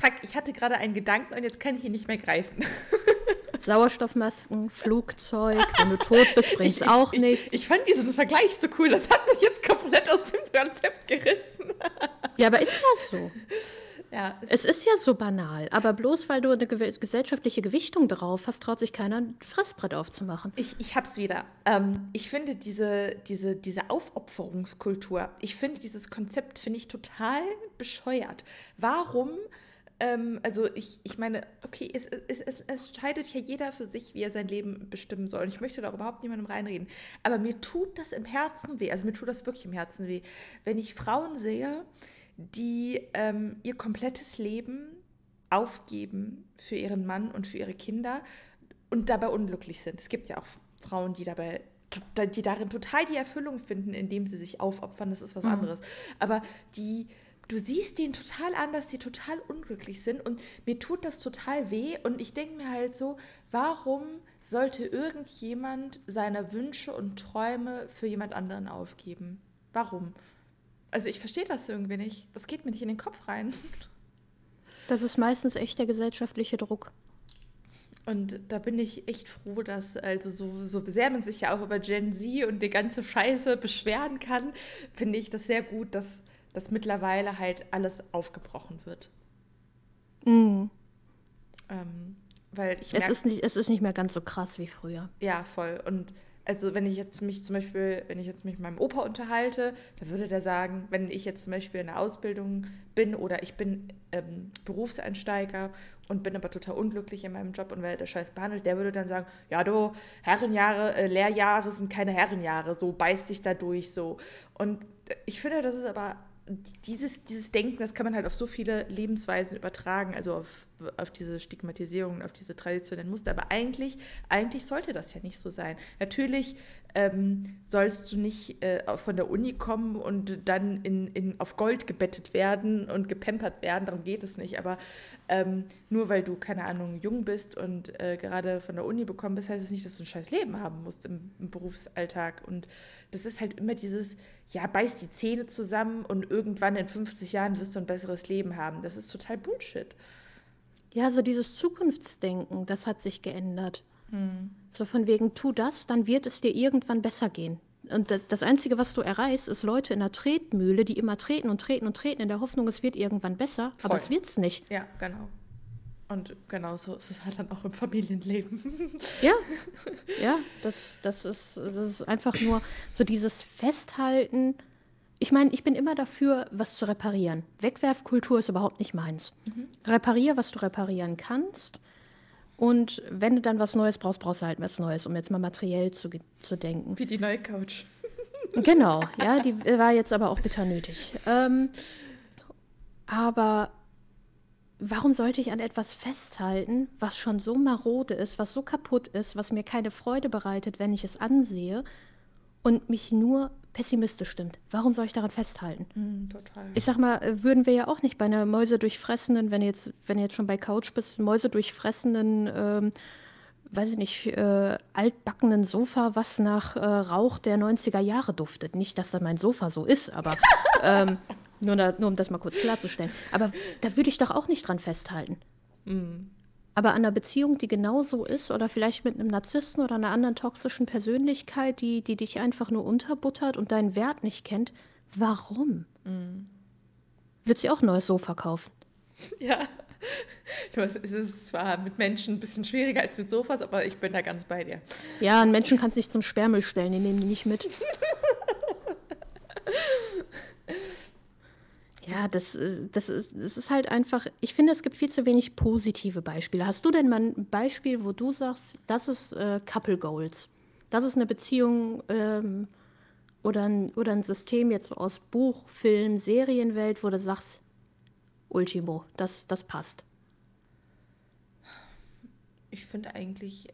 [SPEAKER 1] Fuck, ich hatte gerade einen Gedanken und jetzt kann ich ihn nicht mehr greifen.
[SPEAKER 2] Sauerstoffmasken, Flugzeug, wenn du tot bist, bringt es auch nichts.
[SPEAKER 1] Ich, ich, fand diesen Vergleich so cool, das hat mich jetzt komplett aus dem Konzept gerissen.
[SPEAKER 2] ja, aber ist das so? Ja, es, es ist ja so banal, aber bloß weil du eine gesellschaftliche Gewichtung drauf hast, traut sich keiner ein Fressbrett aufzumachen.
[SPEAKER 1] Ich, ich hab's wieder. Ähm, ich finde diese, diese, diese Aufopferungskultur, ich finde dieses Konzept, finde ich total bescheuert. Warum ähm, also ich, ich meine, okay, es, es, es, es entscheidet ja jeder für sich, wie er sein Leben bestimmen soll. Und ich möchte da überhaupt niemandem reinreden. Aber mir tut das im Herzen weh. Also mir tut das wirklich im Herzen weh, wenn ich Frauen sehe, die ähm, ihr komplettes Leben aufgeben für ihren Mann und für ihre Kinder und dabei unglücklich sind. Es gibt ja auch Frauen, die dabei die darin total die Erfüllung finden, indem sie sich aufopfern, das ist was mhm. anderes. Aber die du siehst den total an, dass die total unglücklich sind und mir tut das total weh und ich denke mir halt so, warum sollte irgendjemand seine Wünsche und Träume für jemand anderen aufgeben? Warum? Also ich verstehe das irgendwie nicht. Das geht mir nicht in den Kopf rein.
[SPEAKER 2] Das ist meistens echt der gesellschaftliche Druck.
[SPEAKER 1] Und da bin ich echt froh, dass, also so, so sehr man sich ja auch über Gen Z und die ganze Scheiße beschweren kann, finde ich das sehr gut, dass dass mittlerweile halt alles aufgebrochen wird. Mhm. Ähm, weil ich
[SPEAKER 2] merke, es, ist nicht, es ist nicht mehr ganz so krass wie früher.
[SPEAKER 1] Ja, voll. Und also wenn ich jetzt mich zum Beispiel, wenn ich jetzt mich mit meinem Opa unterhalte, dann würde der sagen, wenn ich jetzt zum Beispiel in der Ausbildung bin oder ich bin ähm, Berufseinsteiger und bin aber total unglücklich in meinem Job und werde der Scheiß behandelt, der würde dann sagen, ja du, Herrenjahre, äh, Lehrjahre sind keine Herrenjahre, so beiß dich da durch so. Und ich finde, das ist aber dieses, dieses Denken, das kann man halt auf so viele Lebensweisen übertragen, also auf auf diese Stigmatisierung, auf diese traditionellen Muster. Aber eigentlich, eigentlich sollte das ja nicht so sein. Natürlich ähm, sollst du nicht äh, von der Uni kommen und dann in, in, auf Gold gebettet werden und gepempert werden, darum geht es nicht. Aber ähm, nur weil du, keine Ahnung, jung bist und äh, gerade von der Uni bekommen bist, heißt es das nicht, dass du ein scheiß Leben haben musst im, im Berufsalltag. Und das ist halt immer dieses, ja, beiß die Zähne zusammen und irgendwann in 50 Jahren wirst du ein besseres Leben haben. Das ist total Bullshit.
[SPEAKER 2] Ja, so dieses Zukunftsdenken, das hat sich geändert. Hm. So von wegen, tu das, dann wird es dir irgendwann besser gehen. Und das, das, Einzige, was du erreichst, ist Leute in der Tretmühle, die immer treten und treten und treten, in der Hoffnung, es wird irgendwann besser, Voll. aber es wird es nicht.
[SPEAKER 1] Ja, genau. Und genau so ist es halt dann auch im Familienleben.
[SPEAKER 2] Ja, ja, das, das, ist, das ist einfach nur so dieses Festhalten. Ich meine, ich bin immer dafür, was zu reparieren. Wegwerfkultur ist überhaupt nicht meins. Mhm. Reparier, was du reparieren kannst. Und wenn du dann was Neues brauchst, brauchst du halt was Neues, um jetzt mal materiell zu, zu denken.
[SPEAKER 1] Wie die neue Couch.
[SPEAKER 2] Genau, ja, die war jetzt aber auch bitter nötig. Ähm, aber warum sollte ich an etwas festhalten, was schon so marode ist, was so kaputt ist, was mir keine Freude bereitet, wenn ich es ansehe und mich nur pessimistisch stimmt. Warum soll ich daran festhalten? Mm, total. Ich sag mal, äh, würden wir ja auch nicht bei einer Mäuse durchfressenden, wenn jetzt, wenn jetzt schon bei Couch bist, Mäuse durchfressenden, ähm, weiß ich nicht, äh, altbackenen Sofa, was nach äh, Rauch der 90er Jahre duftet. Nicht, dass das mein Sofa so ist, aber ähm, nur, da, nur um das mal kurz klarzustellen. Aber da würde ich doch auch nicht dran festhalten. Mm. Aber an einer Beziehung, die genauso ist, oder vielleicht mit einem Narzissten oder einer anderen toxischen Persönlichkeit, die, die dich einfach nur unterbuttert und deinen Wert nicht kennt, warum? Mhm. Wird sie auch ein neues Sofa kaufen?
[SPEAKER 1] Ja. es ist zwar mit Menschen ein bisschen schwieriger als mit Sofas, aber ich bin da ganz bei dir.
[SPEAKER 2] Ja, ein Menschen kannst du nicht zum Sperrmüll stellen, die nehmen die nicht mit. Ja, das, äh, das, ist, das ist halt einfach, ich finde, es gibt viel zu wenig positive Beispiele. Hast du denn mal ein Beispiel, wo du sagst, das ist äh, Couple Goals? Das ist eine Beziehung ähm, oder, ein, oder ein System jetzt aus Buch, Film, Serienwelt, wo du sagst, Ultimo, das, das passt.
[SPEAKER 1] Ich finde eigentlich,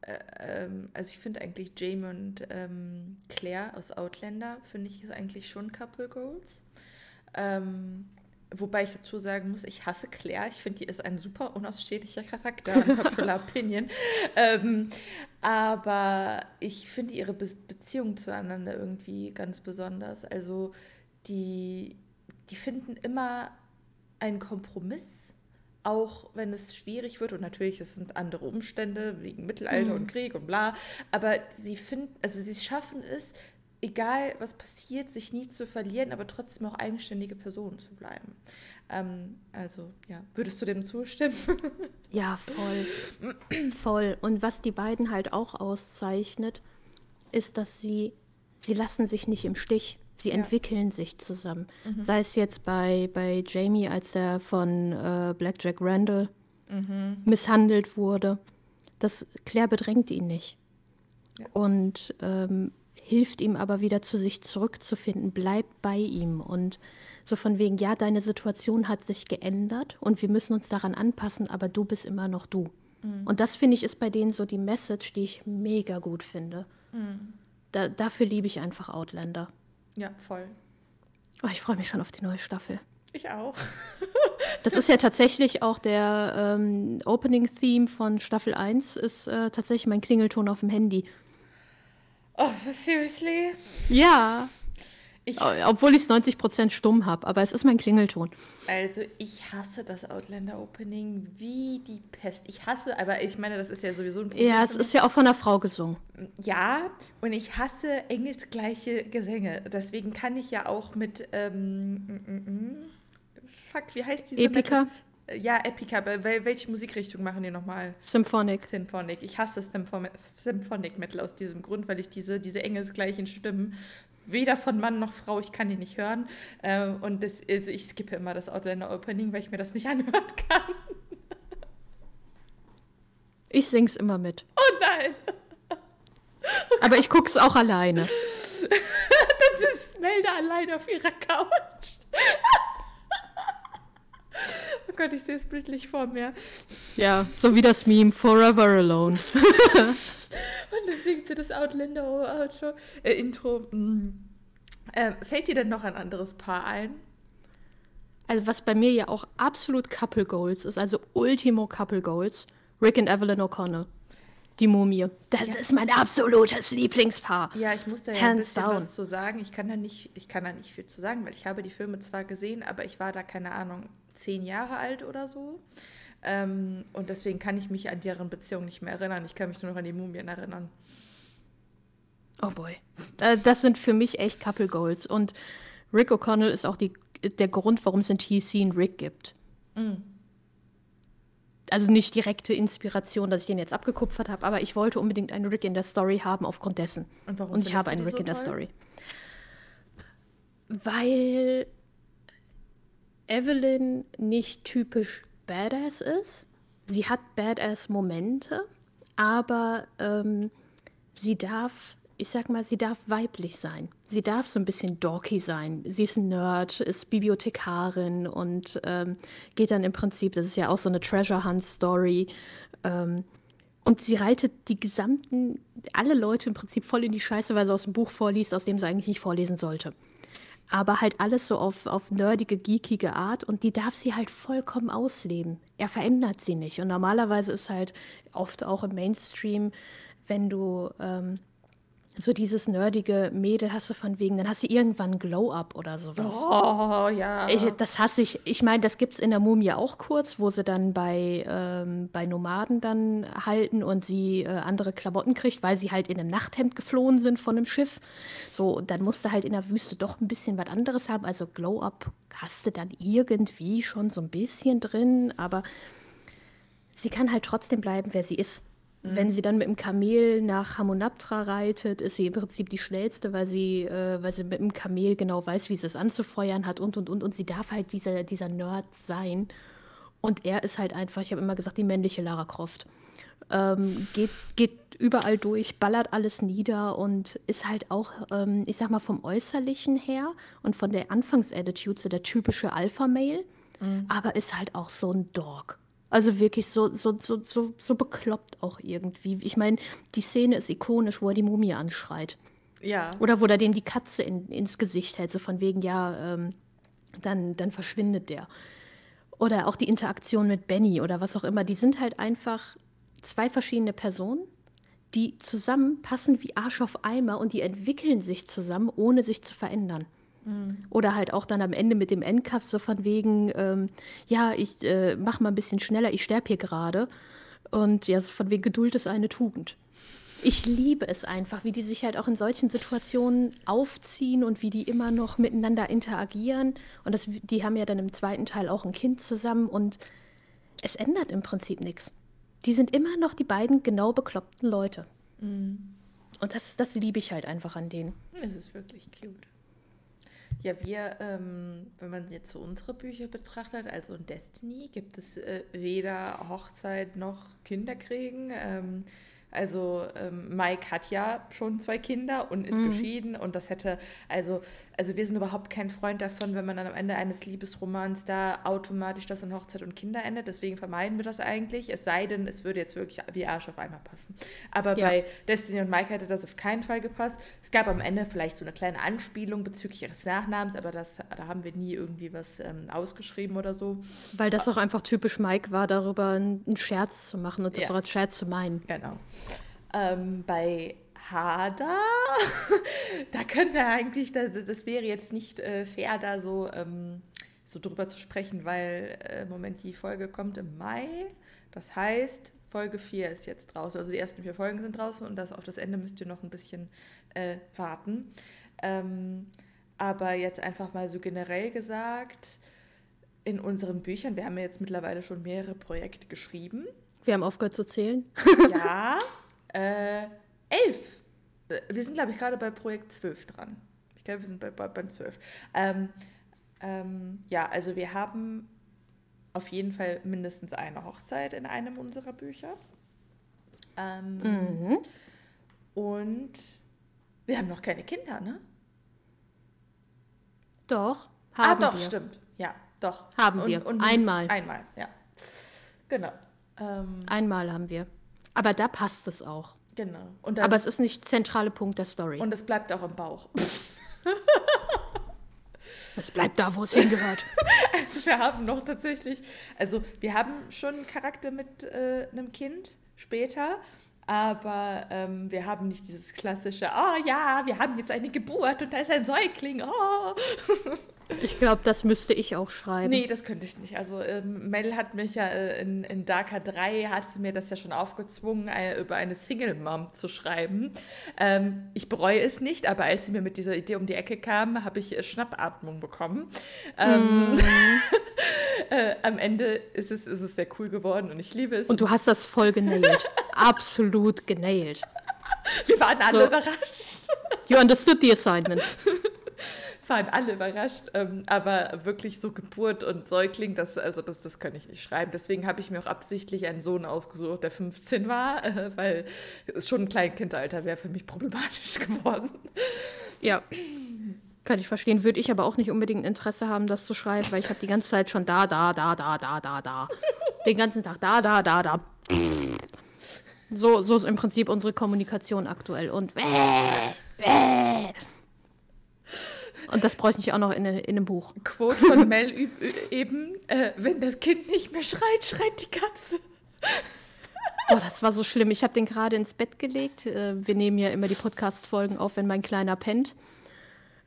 [SPEAKER 1] äh, ähm, also ich finde eigentlich Jamie und ähm, Claire aus Outlander, finde ich, ist eigentlich schon Couple Goals. Ähm, wobei ich dazu sagen muss, ich hasse Claire. Ich finde, die ist ein super unausstehlicher Charakter, ein Popular Opinion. Ähm, aber ich finde ihre Be Beziehung zueinander irgendwie ganz besonders. Also die, die finden immer einen Kompromiss, auch wenn es schwierig wird. Und natürlich, es sind andere Umstände wegen Mittelalter mhm. und Krieg und bla. Aber sie finden, also sie schaffen es, egal was passiert, sich nie zu verlieren, aber trotzdem auch eigenständige Personen zu bleiben. Ähm, also ja, würdest du dem zustimmen?
[SPEAKER 2] ja, voll. voll. Und was die beiden halt auch auszeichnet, ist, dass sie, sie lassen sich nicht im Stich. Sie ja. entwickeln sich zusammen. Mhm. Sei es jetzt bei, bei Jamie, als er von äh, Blackjack Randall mhm. misshandelt wurde. Das Claire bedrängt ihn nicht. Ja. Und ähm, hilft ihm aber wieder zu sich zurückzufinden, bleibt bei ihm und so von wegen, ja, deine Situation hat sich geändert und wir müssen uns daran anpassen, aber du bist immer noch du. Mhm. Und das finde ich ist bei denen so die Message, die ich mega gut finde. Mhm. Da, dafür liebe ich einfach Outlander.
[SPEAKER 1] Ja, voll.
[SPEAKER 2] Oh, ich freue mich schon auf die neue Staffel.
[SPEAKER 1] Ich auch.
[SPEAKER 2] das ist ja tatsächlich auch der ähm, Opening-Theme von Staffel 1, ist äh, tatsächlich mein Klingelton auf dem Handy.
[SPEAKER 1] Oh, seriously?
[SPEAKER 2] Ja. Ich, Obwohl ich es 90% stumm habe, aber es ist mein Klingelton.
[SPEAKER 1] Also ich hasse das Outlander Opening wie die Pest. Ich hasse, aber ich meine, das ist ja sowieso ein
[SPEAKER 2] Problem. Ja, es ist ja auch von einer Frau gesungen.
[SPEAKER 1] Ja, und ich hasse engelsgleiche Gesänge. Deswegen kann ich ja auch mit, ähm, mm, mm, mm, fuck, wie heißt diese?
[SPEAKER 2] Epica?
[SPEAKER 1] Ja, Epica, welche Musikrichtung machen die nochmal?
[SPEAKER 2] Symphonic.
[SPEAKER 1] Symphonic. Ich hasse Symphonic Metal aus diesem Grund, weil ich diese, diese engelsgleichen Stimmen, weder von Mann noch Frau, ich kann die nicht hören. Äh, und das, also ich skippe immer das Outlander Opening, weil ich mir das nicht anhören kann.
[SPEAKER 2] Ich sing's immer mit.
[SPEAKER 1] Oh nein!
[SPEAKER 2] Oh aber ich guck's auch alleine.
[SPEAKER 1] das ist Melda alleine auf ihrer Couch. Oh Gott, ich sehe es bildlich vor mir.
[SPEAKER 2] Ja, so wie das Meme Forever Alone.
[SPEAKER 1] Und dann singt sie das Outlander-Outro, äh, Intro. Mm. Ähm, fällt dir denn noch ein anderes Paar ein?
[SPEAKER 2] Also was bei mir ja auch absolut Couple Goals ist, also Ultimo Couple Goals, Rick und Evelyn O'Connell. Die Mumie. Das ja. ist mein absolutes Lieblingspaar.
[SPEAKER 1] Ja, ich muss da ja Hands ein bisschen down. was zu sagen. Ich kann, da nicht, ich kann da nicht viel zu sagen, weil ich habe die Filme zwar gesehen, aber ich war da, keine Ahnung, zehn Jahre alt oder so. Ähm, und deswegen kann ich mich an deren Beziehung nicht mehr erinnern. Ich kann mich nur noch an die Mumien erinnern.
[SPEAKER 2] Oh boy. Äh, das sind für mich echt Couple Goals. Und Rick O'Connell ist auch die, der Grund, warum es in TC einen Rick gibt. Mm also nicht direkte Inspiration, dass ich den jetzt abgekupfert habe, aber ich wollte unbedingt einen Rick in der Story haben aufgrund dessen. Und warum? Und ich habe einen Rick so in der Story. Weil Evelyn nicht typisch Badass ist. Sie hat Badass-Momente, aber ähm, sie darf ich sag mal, sie darf weiblich sein. Sie darf so ein bisschen dorky sein. Sie ist ein Nerd, ist Bibliothekarin und ähm, geht dann im Prinzip, das ist ja auch so eine Treasure Hunt Story. Ähm, und sie reitet die gesamten, alle Leute im Prinzip voll in die Scheiße, weil sie aus dem Buch vorliest, aus dem sie eigentlich nicht vorlesen sollte. Aber halt alles so auf, auf nerdige, geekige Art und die darf sie halt vollkommen ausleben. Er verändert sie nicht. Und normalerweise ist halt oft auch im Mainstream, wenn du ähm, so dieses nerdige Mädel hast du von wegen, dann hast du irgendwann Glow-Up oder sowas.
[SPEAKER 1] Oh, ja.
[SPEAKER 2] Ich, das hasse ich. Ich meine, das gibt es in der Mumie auch kurz, wo sie dann bei, ähm, bei Nomaden dann halten und sie äh, andere Klamotten kriegt, weil sie halt in einem Nachthemd geflohen sind von einem Schiff. So, dann musst du halt in der Wüste doch ein bisschen was anderes haben. Also Glow-Up hast du dann irgendwie schon so ein bisschen drin, aber sie kann halt trotzdem bleiben, wer sie ist. Wenn sie dann mit dem Kamel nach Hamunaptra reitet, ist sie im Prinzip die schnellste, weil sie, äh, weil sie mit dem Kamel genau weiß, wie sie es anzufeuern hat und und und. Und sie darf halt dieser, dieser Nerd sein. Und er ist halt einfach, ich habe immer gesagt, die männliche Lara Croft. Ähm, geht, geht überall durch, ballert alles nieder und ist halt auch, ähm, ich sag mal, vom Äußerlichen her und von der Anfangsattitude so der typische Alpha-Mail, mhm. aber ist halt auch so ein Dog. Also wirklich so, so, so, so, so bekloppt auch irgendwie. Ich meine, die Szene ist ikonisch, wo er die Mumie anschreit.
[SPEAKER 1] Ja.
[SPEAKER 2] Oder wo er dem die Katze in, ins Gesicht hält, so von wegen, ja, ähm, dann, dann verschwindet der. Oder auch die Interaktion mit Benny oder was auch immer. Die sind halt einfach zwei verschiedene Personen, die zusammenpassen wie Arsch auf Eimer und die entwickeln sich zusammen, ohne sich zu verändern. Oder halt auch dann am Ende mit dem Endcup so von wegen, ähm, ja, ich äh, mach mal ein bisschen schneller, ich sterbe hier gerade. Und ja, von wegen Geduld ist eine Tugend. Ich liebe es einfach, wie die sich halt auch in solchen Situationen aufziehen und wie die immer noch miteinander interagieren. Und das, die haben ja dann im zweiten Teil auch ein Kind zusammen und es ändert im Prinzip nichts. Die sind immer noch die beiden genau bekloppten Leute. Mhm. Und das, das liebe ich halt einfach an denen.
[SPEAKER 1] Es ist wirklich cute. Ja, wir, ähm, wenn man jetzt so unsere Bücher betrachtet, also in Destiny gibt es äh, weder Hochzeit noch Kinderkriegen. Ähm, also ähm, Mike hat ja schon zwei Kinder und ist mhm. geschieden und das hätte, also, also wir sind überhaupt kein Freund davon, wenn man dann am Ende eines Liebesromans da automatisch das in Hochzeit und Kinder endet. Deswegen vermeiden wir das eigentlich. Es sei denn, es würde jetzt wirklich wie Arsch auf einmal passen. Aber ja. bei Destiny und Mike hätte das auf keinen Fall gepasst. Es gab am Ende vielleicht so eine kleine Anspielung bezüglich ihres Nachnamens, aber das, da haben wir nie irgendwie was ähm, ausgeschrieben oder so.
[SPEAKER 2] Weil das auch einfach typisch Mike war, darüber einen Scherz zu machen und das ja. auch als Scherz zu meinen.
[SPEAKER 1] Genau. Ähm, bei Hada, da können wir eigentlich, das, das wäre jetzt nicht äh, fair, da so, ähm, so drüber zu sprechen, weil äh, im Moment die Folge kommt im Mai. Das heißt, Folge 4 ist jetzt draußen. Also die ersten vier Folgen sind draußen und das, auf das Ende müsst ihr noch ein bisschen äh, warten. Ähm, aber jetzt einfach mal so generell gesagt, in unseren Büchern, wir haben ja jetzt mittlerweile schon mehrere Projekte geschrieben.
[SPEAKER 2] Wir haben aufgehört zu zählen.
[SPEAKER 1] ja, Äh, elf. Äh, wir sind, glaube ich, gerade bei Projekt 12 dran. Ich glaube, wir sind bei, bei, beim 12. Ähm, ähm, ja, also wir haben auf jeden Fall mindestens eine Hochzeit in einem unserer Bücher. Ähm, mhm. Und wir haben noch keine Kinder, ne?
[SPEAKER 2] Doch,
[SPEAKER 1] haben Ah, doch, wir. stimmt. Ja, Doch.
[SPEAKER 2] Haben
[SPEAKER 1] Und-
[SPEAKER 2] wir.
[SPEAKER 1] und
[SPEAKER 2] Einmal.
[SPEAKER 1] Einmal, ja. Genau. Ähm,
[SPEAKER 2] Einmal haben wir. Aber da passt es auch.
[SPEAKER 1] Genau.
[SPEAKER 2] Aber es ist nicht zentrale Punkt der Story.
[SPEAKER 1] und es bleibt auch im Bauch.
[SPEAKER 2] es bleibt da, wo es hingehört.
[SPEAKER 1] Also wir haben noch tatsächlich, also wir haben schon einen Charakter mit äh, einem Kind später, aber ähm, wir haben nicht dieses klassische, oh ja, wir haben jetzt eine Geburt und da ist ein Säugling, oh.
[SPEAKER 2] Ich glaube, das müsste ich auch schreiben.
[SPEAKER 1] Nee, das könnte ich nicht. Also ähm, Mel hat mich ja äh, in, in Darker 3, hat sie mir das ja schon aufgezwungen, äh, über eine Single-Mom zu schreiben. Ähm, ich bereue es nicht, aber als sie mir mit dieser Idee um die Ecke kam, habe ich äh, Schnappatmung bekommen. Äh, am Ende ist es, ist es sehr cool geworden und ich liebe es.
[SPEAKER 2] Und du hast das voll genailt. Absolut genailt.
[SPEAKER 1] wir waren alle
[SPEAKER 2] So.
[SPEAKER 1] überrascht.
[SPEAKER 2] You understood the assignment.
[SPEAKER 1] waren alle überrascht, ähm, aber wirklich so Geburt und Säugling, das, also das, das kann ich nicht schreiben. Deswegen habe ich mir auch absichtlich einen Sohn ausgesucht, der 15 war, äh, weil schon ein Kleinkindalter wäre für mich problematisch geworden.
[SPEAKER 2] Ja. Kann ich verstehen. Würde ich aber auch nicht unbedingt Interesse haben, das zu schreiben, weil ich habe die ganze Zeit schon da, da, da, da, da, da, da. Den ganzen Tag da, da, da, da. So, so ist im Prinzip unsere Kommunikation aktuell. Und und das bräuchte ich auch noch in, in einem Buch.
[SPEAKER 1] Quote von Mel eben, äh, wenn das Kind nicht mehr schreit, schreit die Katze.
[SPEAKER 2] Oh, das war so schlimm. Ich habe den gerade ins Bett gelegt. Äh, Wir nehmen ja immer die Podcast-Folgen auf, wenn mein Kleiner pennt,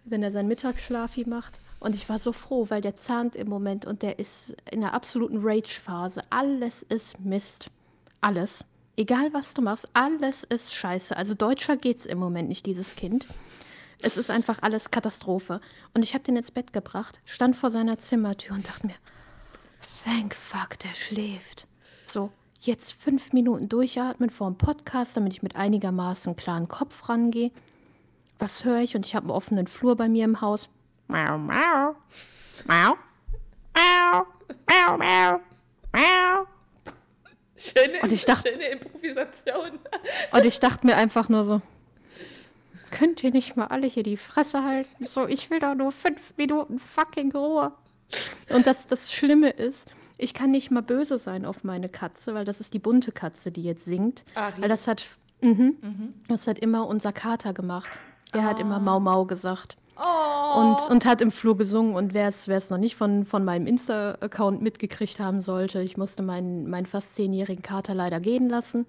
[SPEAKER 2] wenn er seinen Mittagsschlafi macht. Und ich war so froh, weil der zahnt im Moment und der ist in einer absoluten Rage-Phase. Alles ist Mist. Alles. Egal, was du machst, alles ist scheiße. Also deutscher geht's im Moment nicht, dieses Kind. Es ist einfach alles Katastrophe. Und ich habe den ins Bett gebracht, stand vor seiner Zimmertür und dachte mir, thank fuck, der schläft. So, jetzt fünf Minuten durchatmen vor dem Podcast, damit ich mit einigermaßen klaren Kopf rangehe. Was höre ich? Und ich habe einen offenen Flur bei mir im Haus. Mau, mau, mau, mau, mau, mau, mau.
[SPEAKER 1] Schöne,
[SPEAKER 2] Und ich dachte-
[SPEAKER 1] schöne Improvisation.
[SPEAKER 2] Und ich dachte mir einfach nur so, könnt ihr nicht mal alle hier die Fresse halten? So, ich will doch nur fünf Minuten fucking Ruhe. Und das, das Schlimme ist, ich kann nicht mal böse sein auf meine Katze, weil das ist die bunte Katze, die jetzt singt.
[SPEAKER 1] Ari.
[SPEAKER 2] Weil das hat, mhm, das hat immer unser Kater gemacht. Der hat immer Mau Mau gesagt. Und, und hat im Flur gesungen. Und wer es noch nicht von, von meinem Insta-Account mitgekriegt haben sollte, ich musste meinen, meinen fast zehnjährigen Kater leider gehen lassen.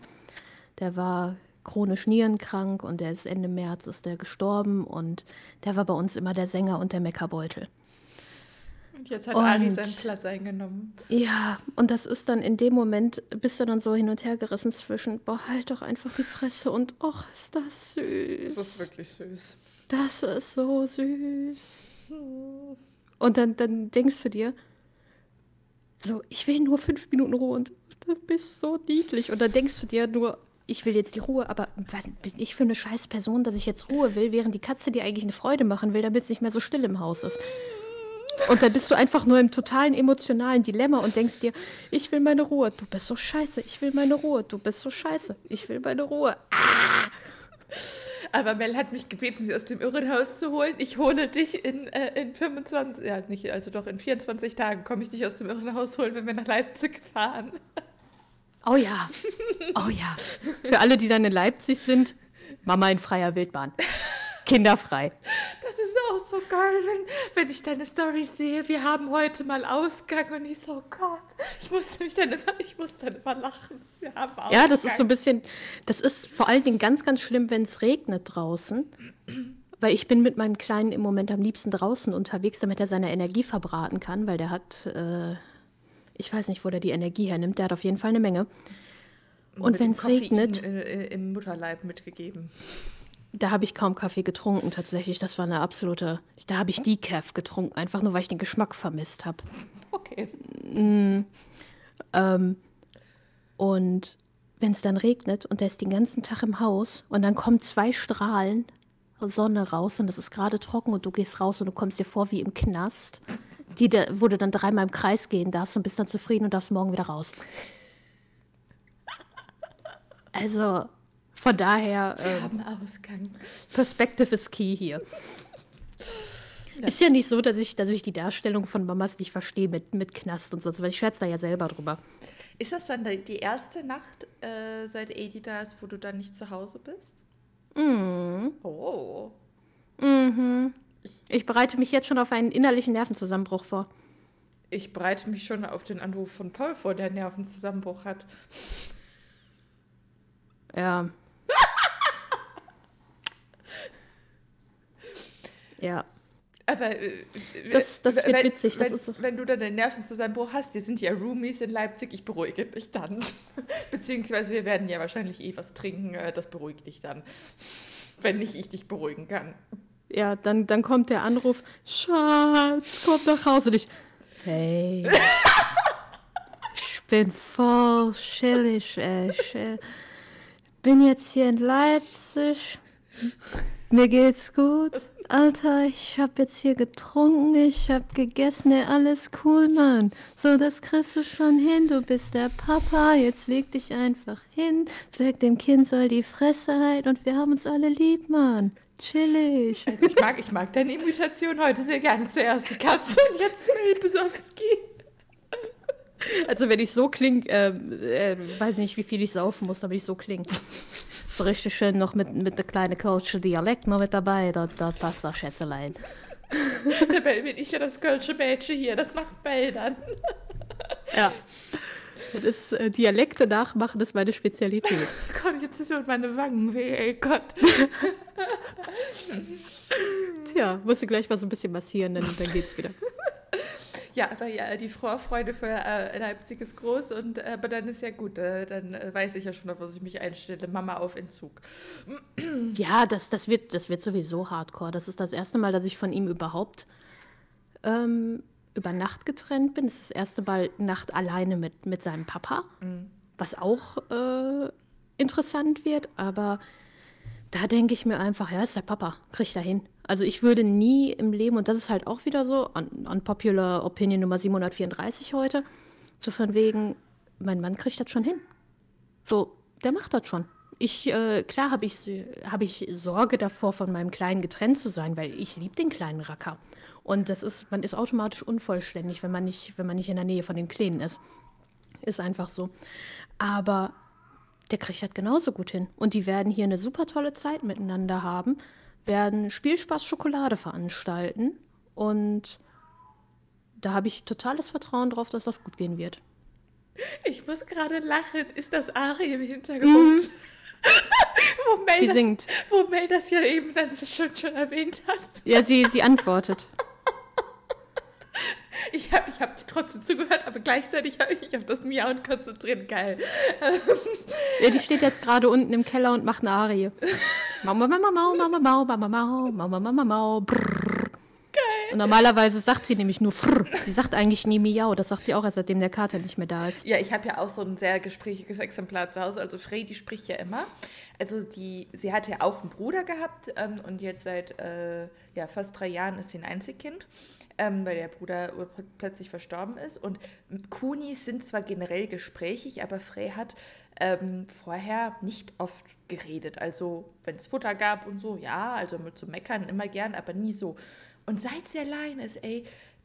[SPEAKER 2] Der war chronisch nierenkrank und der ist Ende März ist der gestorben und der war bei uns immer der Sänger und der Meckerbeutel.
[SPEAKER 1] Und jetzt hat Ari
[SPEAKER 2] Und-
[SPEAKER 1] seinen Platz eingenommen.
[SPEAKER 2] Ja, und das ist dann in dem Moment, bist du dann so hin und her gerissen zwischen, boah, halt doch einfach die Fresse und, och, ist das süß.
[SPEAKER 1] Das ist wirklich süß.
[SPEAKER 2] Das ist so süß. Und dann, dann denkst du dir, so, ich will nur fünf Minuten Ruhe und du bist so niedlich. Und dann denkst du dir nur, ich will jetzt die Ruhe, aber was bin ich für eine scheiß Person, dass ich jetzt Ruhe will, während die Katze dir eigentlich eine Freude machen will, damit es nicht mehr so still im Haus ist. Und dann bist du einfach nur im totalen emotionalen Dilemma und denkst dir, ich will meine Ruhe, du bist so scheiße, ich will meine Ruhe, du bist so scheiße, ich will meine Ruhe.
[SPEAKER 1] Aber Mel hat mich gebeten, sie aus dem Irrenhaus zu holen. Ich hole dich in, äh, in 25, ja nicht, also doch in 24 Tagen komme ich dich aus dem Irrenhaus holen, wenn wir nach Leipzig fahren.
[SPEAKER 2] Oh ja, oh ja. Für alle, die dann in Leipzig sind, Mama in freier Wildbahn. Kinderfrei.
[SPEAKER 1] Das ist auch so geil, wenn, wenn ich deine Storys sehe. Wir haben heute mal Ausgang und ich so, oh Gott, ich muss mich dann immer, ich muss dann immer lachen. Wir haben Ausgang.
[SPEAKER 2] Ja, das ist so ein bisschen, das ist vor allen Dingen ganz, ganz schlimm, wenn es regnet draußen. Weil ich bin mit meinem Kleinen im Moment am liebsten draußen unterwegs, damit er seine Energie verbraten kann, weil der hat, äh, ich weiß nicht, wo der die Energie hernimmt, der hat auf jeden Fall eine Menge. Und wenn es regnet,
[SPEAKER 1] äh, äh, Im Mutterleib mitgegeben.
[SPEAKER 2] Da habe ich kaum Kaffee getrunken tatsächlich. Das war eine absolute, da habe ich Decaf getrunken, einfach nur, weil ich den Geschmack vermisst habe.
[SPEAKER 1] Okay.
[SPEAKER 2] Ähm, und wenn es dann regnet und der ist den ganzen Tag im Haus und dann kommen zwei Strahlen Sonne raus und es ist gerade trocken und du gehst raus und du kommst dir vor wie im Knast, die da, wo du dann dreimal im Kreis gehen darfst und bist dann zufrieden und darfst morgen wieder raus. Also von daher,
[SPEAKER 1] Wir
[SPEAKER 2] äh,
[SPEAKER 1] haben Ausgang.
[SPEAKER 2] Perspective is key hier. Ja. Ist ja nicht so, dass ich, dass ich die Darstellung von Mamas nicht verstehe mit, mit Knast und so, weil ich scherze da ja selber drüber.
[SPEAKER 1] Ist das dann die erste Nacht, äh, seit Edi da ist, wo du dann nicht zu Hause bist?
[SPEAKER 2] Mhm.
[SPEAKER 1] Oh.
[SPEAKER 2] Mhm. Ich, ich bereite mich jetzt schon auf einen innerlichen Nervenzusammenbruch vor.
[SPEAKER 1] Ich bereite mich schon auf den Anruf von Paul vor, der Nervenzusammenbruch hat.
[SPEAKER 2] Ja. Ja.
[SPEAKER 1] Aber äh,
[SPEAKER 2] das, das wird
[SPEAKER 1] wenn,
[SPEAKER 2] witzig. Das
[SPEAKER 1] wenn,
[SPEAKER 2] so.
[SPEAKER 1] wenn du dann den Nervenzusammenbruch hast, wir sind ja Roomies in Leipzig, ich beruhige dich dann. Beziehungsweise wir werden ja wahrscheinlich eh was trinken, äh, das beruhigt dich dann. Wenn nicht ich dich beruhigen kann.
[SPEAKER 2] Ja, dann, dann kommt der Anruf, Schatz, komm nach Hause. Und ich, hey, ich bin voll chillig, ey. Ich äh, bin jetzt hier in Leipzig. Mir geht's gut. Alter, ich hab jetzt hier getrunken, ich hab gegessen, ey, alles cool, Mann. So, das kriegst du schon hin, du bist der Papa, jetzt leg dich einfach hin, sag dem Kind soll die Fresse halten und wir haben uns alle lieb, Mann. Chillig.
[SPEAKER 1] Also ich mag, ich mag deine Imitation heute sehr gerne. Zuerst die Katze und jetzt Mel Besowski.
[SPEAKER 2] Also wenn ich so klinge, äh, äh, weiß nicht, wie viel ich saufen muss, damit ich so klinge. So richtig schön noch mit, mit der kleinen Kölsche Dialekt noch mit dabei, da, da passt das Schätzelein.
[SPEAKER 1] Dabei bin ich ja das Kölsche Mädchen hier, das macht Bell dann.
[SPEAKER 2] Ja. Das äh, Dialekte nachmachen ist meine Spezialität.
[SPEAKER 1] Gott, jetzt ist mir meine Wangen weh, ey Gott.
[SPEAKER 2] Tja, musst du gleich mal so ein bisschen massieren, dann, dann geht's wieder.
[SPEAKER 1] Ja, aber ja, die Vorfreude für äh, Leipzig ist groß und äh, aber dann ist ja gut, äh, dann äh, weiß ich ja schon, auf was ich mich einstelle. Mama auf Entzug.
[SPEAKER 2] Ja, das, das, wird, das wird sowieso hardcore. Das ist das erste Mal, dass ich von ihm überhaupt ähm, über Nacht getrennt bin. Das ist das erste Mal Nacht alleine mit, mit seinem Papa,
[SPEAKER 1] Mhm.
[SPEAKER 2] was auch äh, interessant wird, aber da denke ich mir einfach, ja, ist der Papa, kriegt er hin. Also ich würde nie im Leben, und das ist halt auch wieder so, un- unpopular Opinion Nummer 734 heute, so von wegen, mein Mann kriegt das schon hin. So, der macht das schon. Ich, äh, klar habe ich, hab ich Sorge davor, von meinem Kleinen getrennt zu sein, weil ich liebe den kleinen Racker. Und das ist, man ist automatisch unvollständig, wenn man nicht, wenn man nicht in der Nähe von den Kleinen ist. Ist einfach so. Aber der kriegt das genauso gut hin. Und die werden hier eine super tolle Zeit miteinander haben, werden Spielspaß Schokolade veranstalten. Und da habe ich totales Vertrauen drauf, dass das gut gehen wird.
[SPEAKER 1] Ich muss gerade lachen. Ist das Ari im Hintergrund? wo, Mel
[SPEAKER 2] Die
[SPEAKER 1] das,
[SPEAKER 2] singt.
[SPEAKER 1] wo Mel das ja eben dann so schön schon erwähnt hat.
[SPEAKER 2] Ja, sie, sie antwortet.
[SPEAKER 1] Ich habe ich hab trotzdem zugehört, aber gleichzeitig habe ich mich auf das Miauen konzentriert. Geil.
[SPEAKER 2] Ja, die steht jetzt gerade unten im Keller und macht eine Arie. Mau, mau, mau, mau, mau, mau, mau, mau, mau, mau, mau, mau, brrr. Und normalerweise sagt sie nämlich nur frr. Sie sagt eigentlich nie miau. Das sagt sie auch erst seitdem der Kater nicht mehr da ist.
[SPEAKER 1] Ja, ich habe ja auch so ein sehr gesprächiges Exemplar zu Hause. Also Frey, die spricht ja immer. Also die, sie hat ja auch einen Bruder gehabt ähm, und jetzt seit äh, ja, fast drei Jahren ist sie ein Einzelkind, ähm, weil der Bruder plötzlich verstorben ist. Und Kunis sind zwar generell gesprächig, aber Frey hat ähm, vorher nicht oft geredet. Also wenn es Futter gab und so, ja, also mit so Meckern immer gern, aber nie so. Und seit sie allein ist, ey,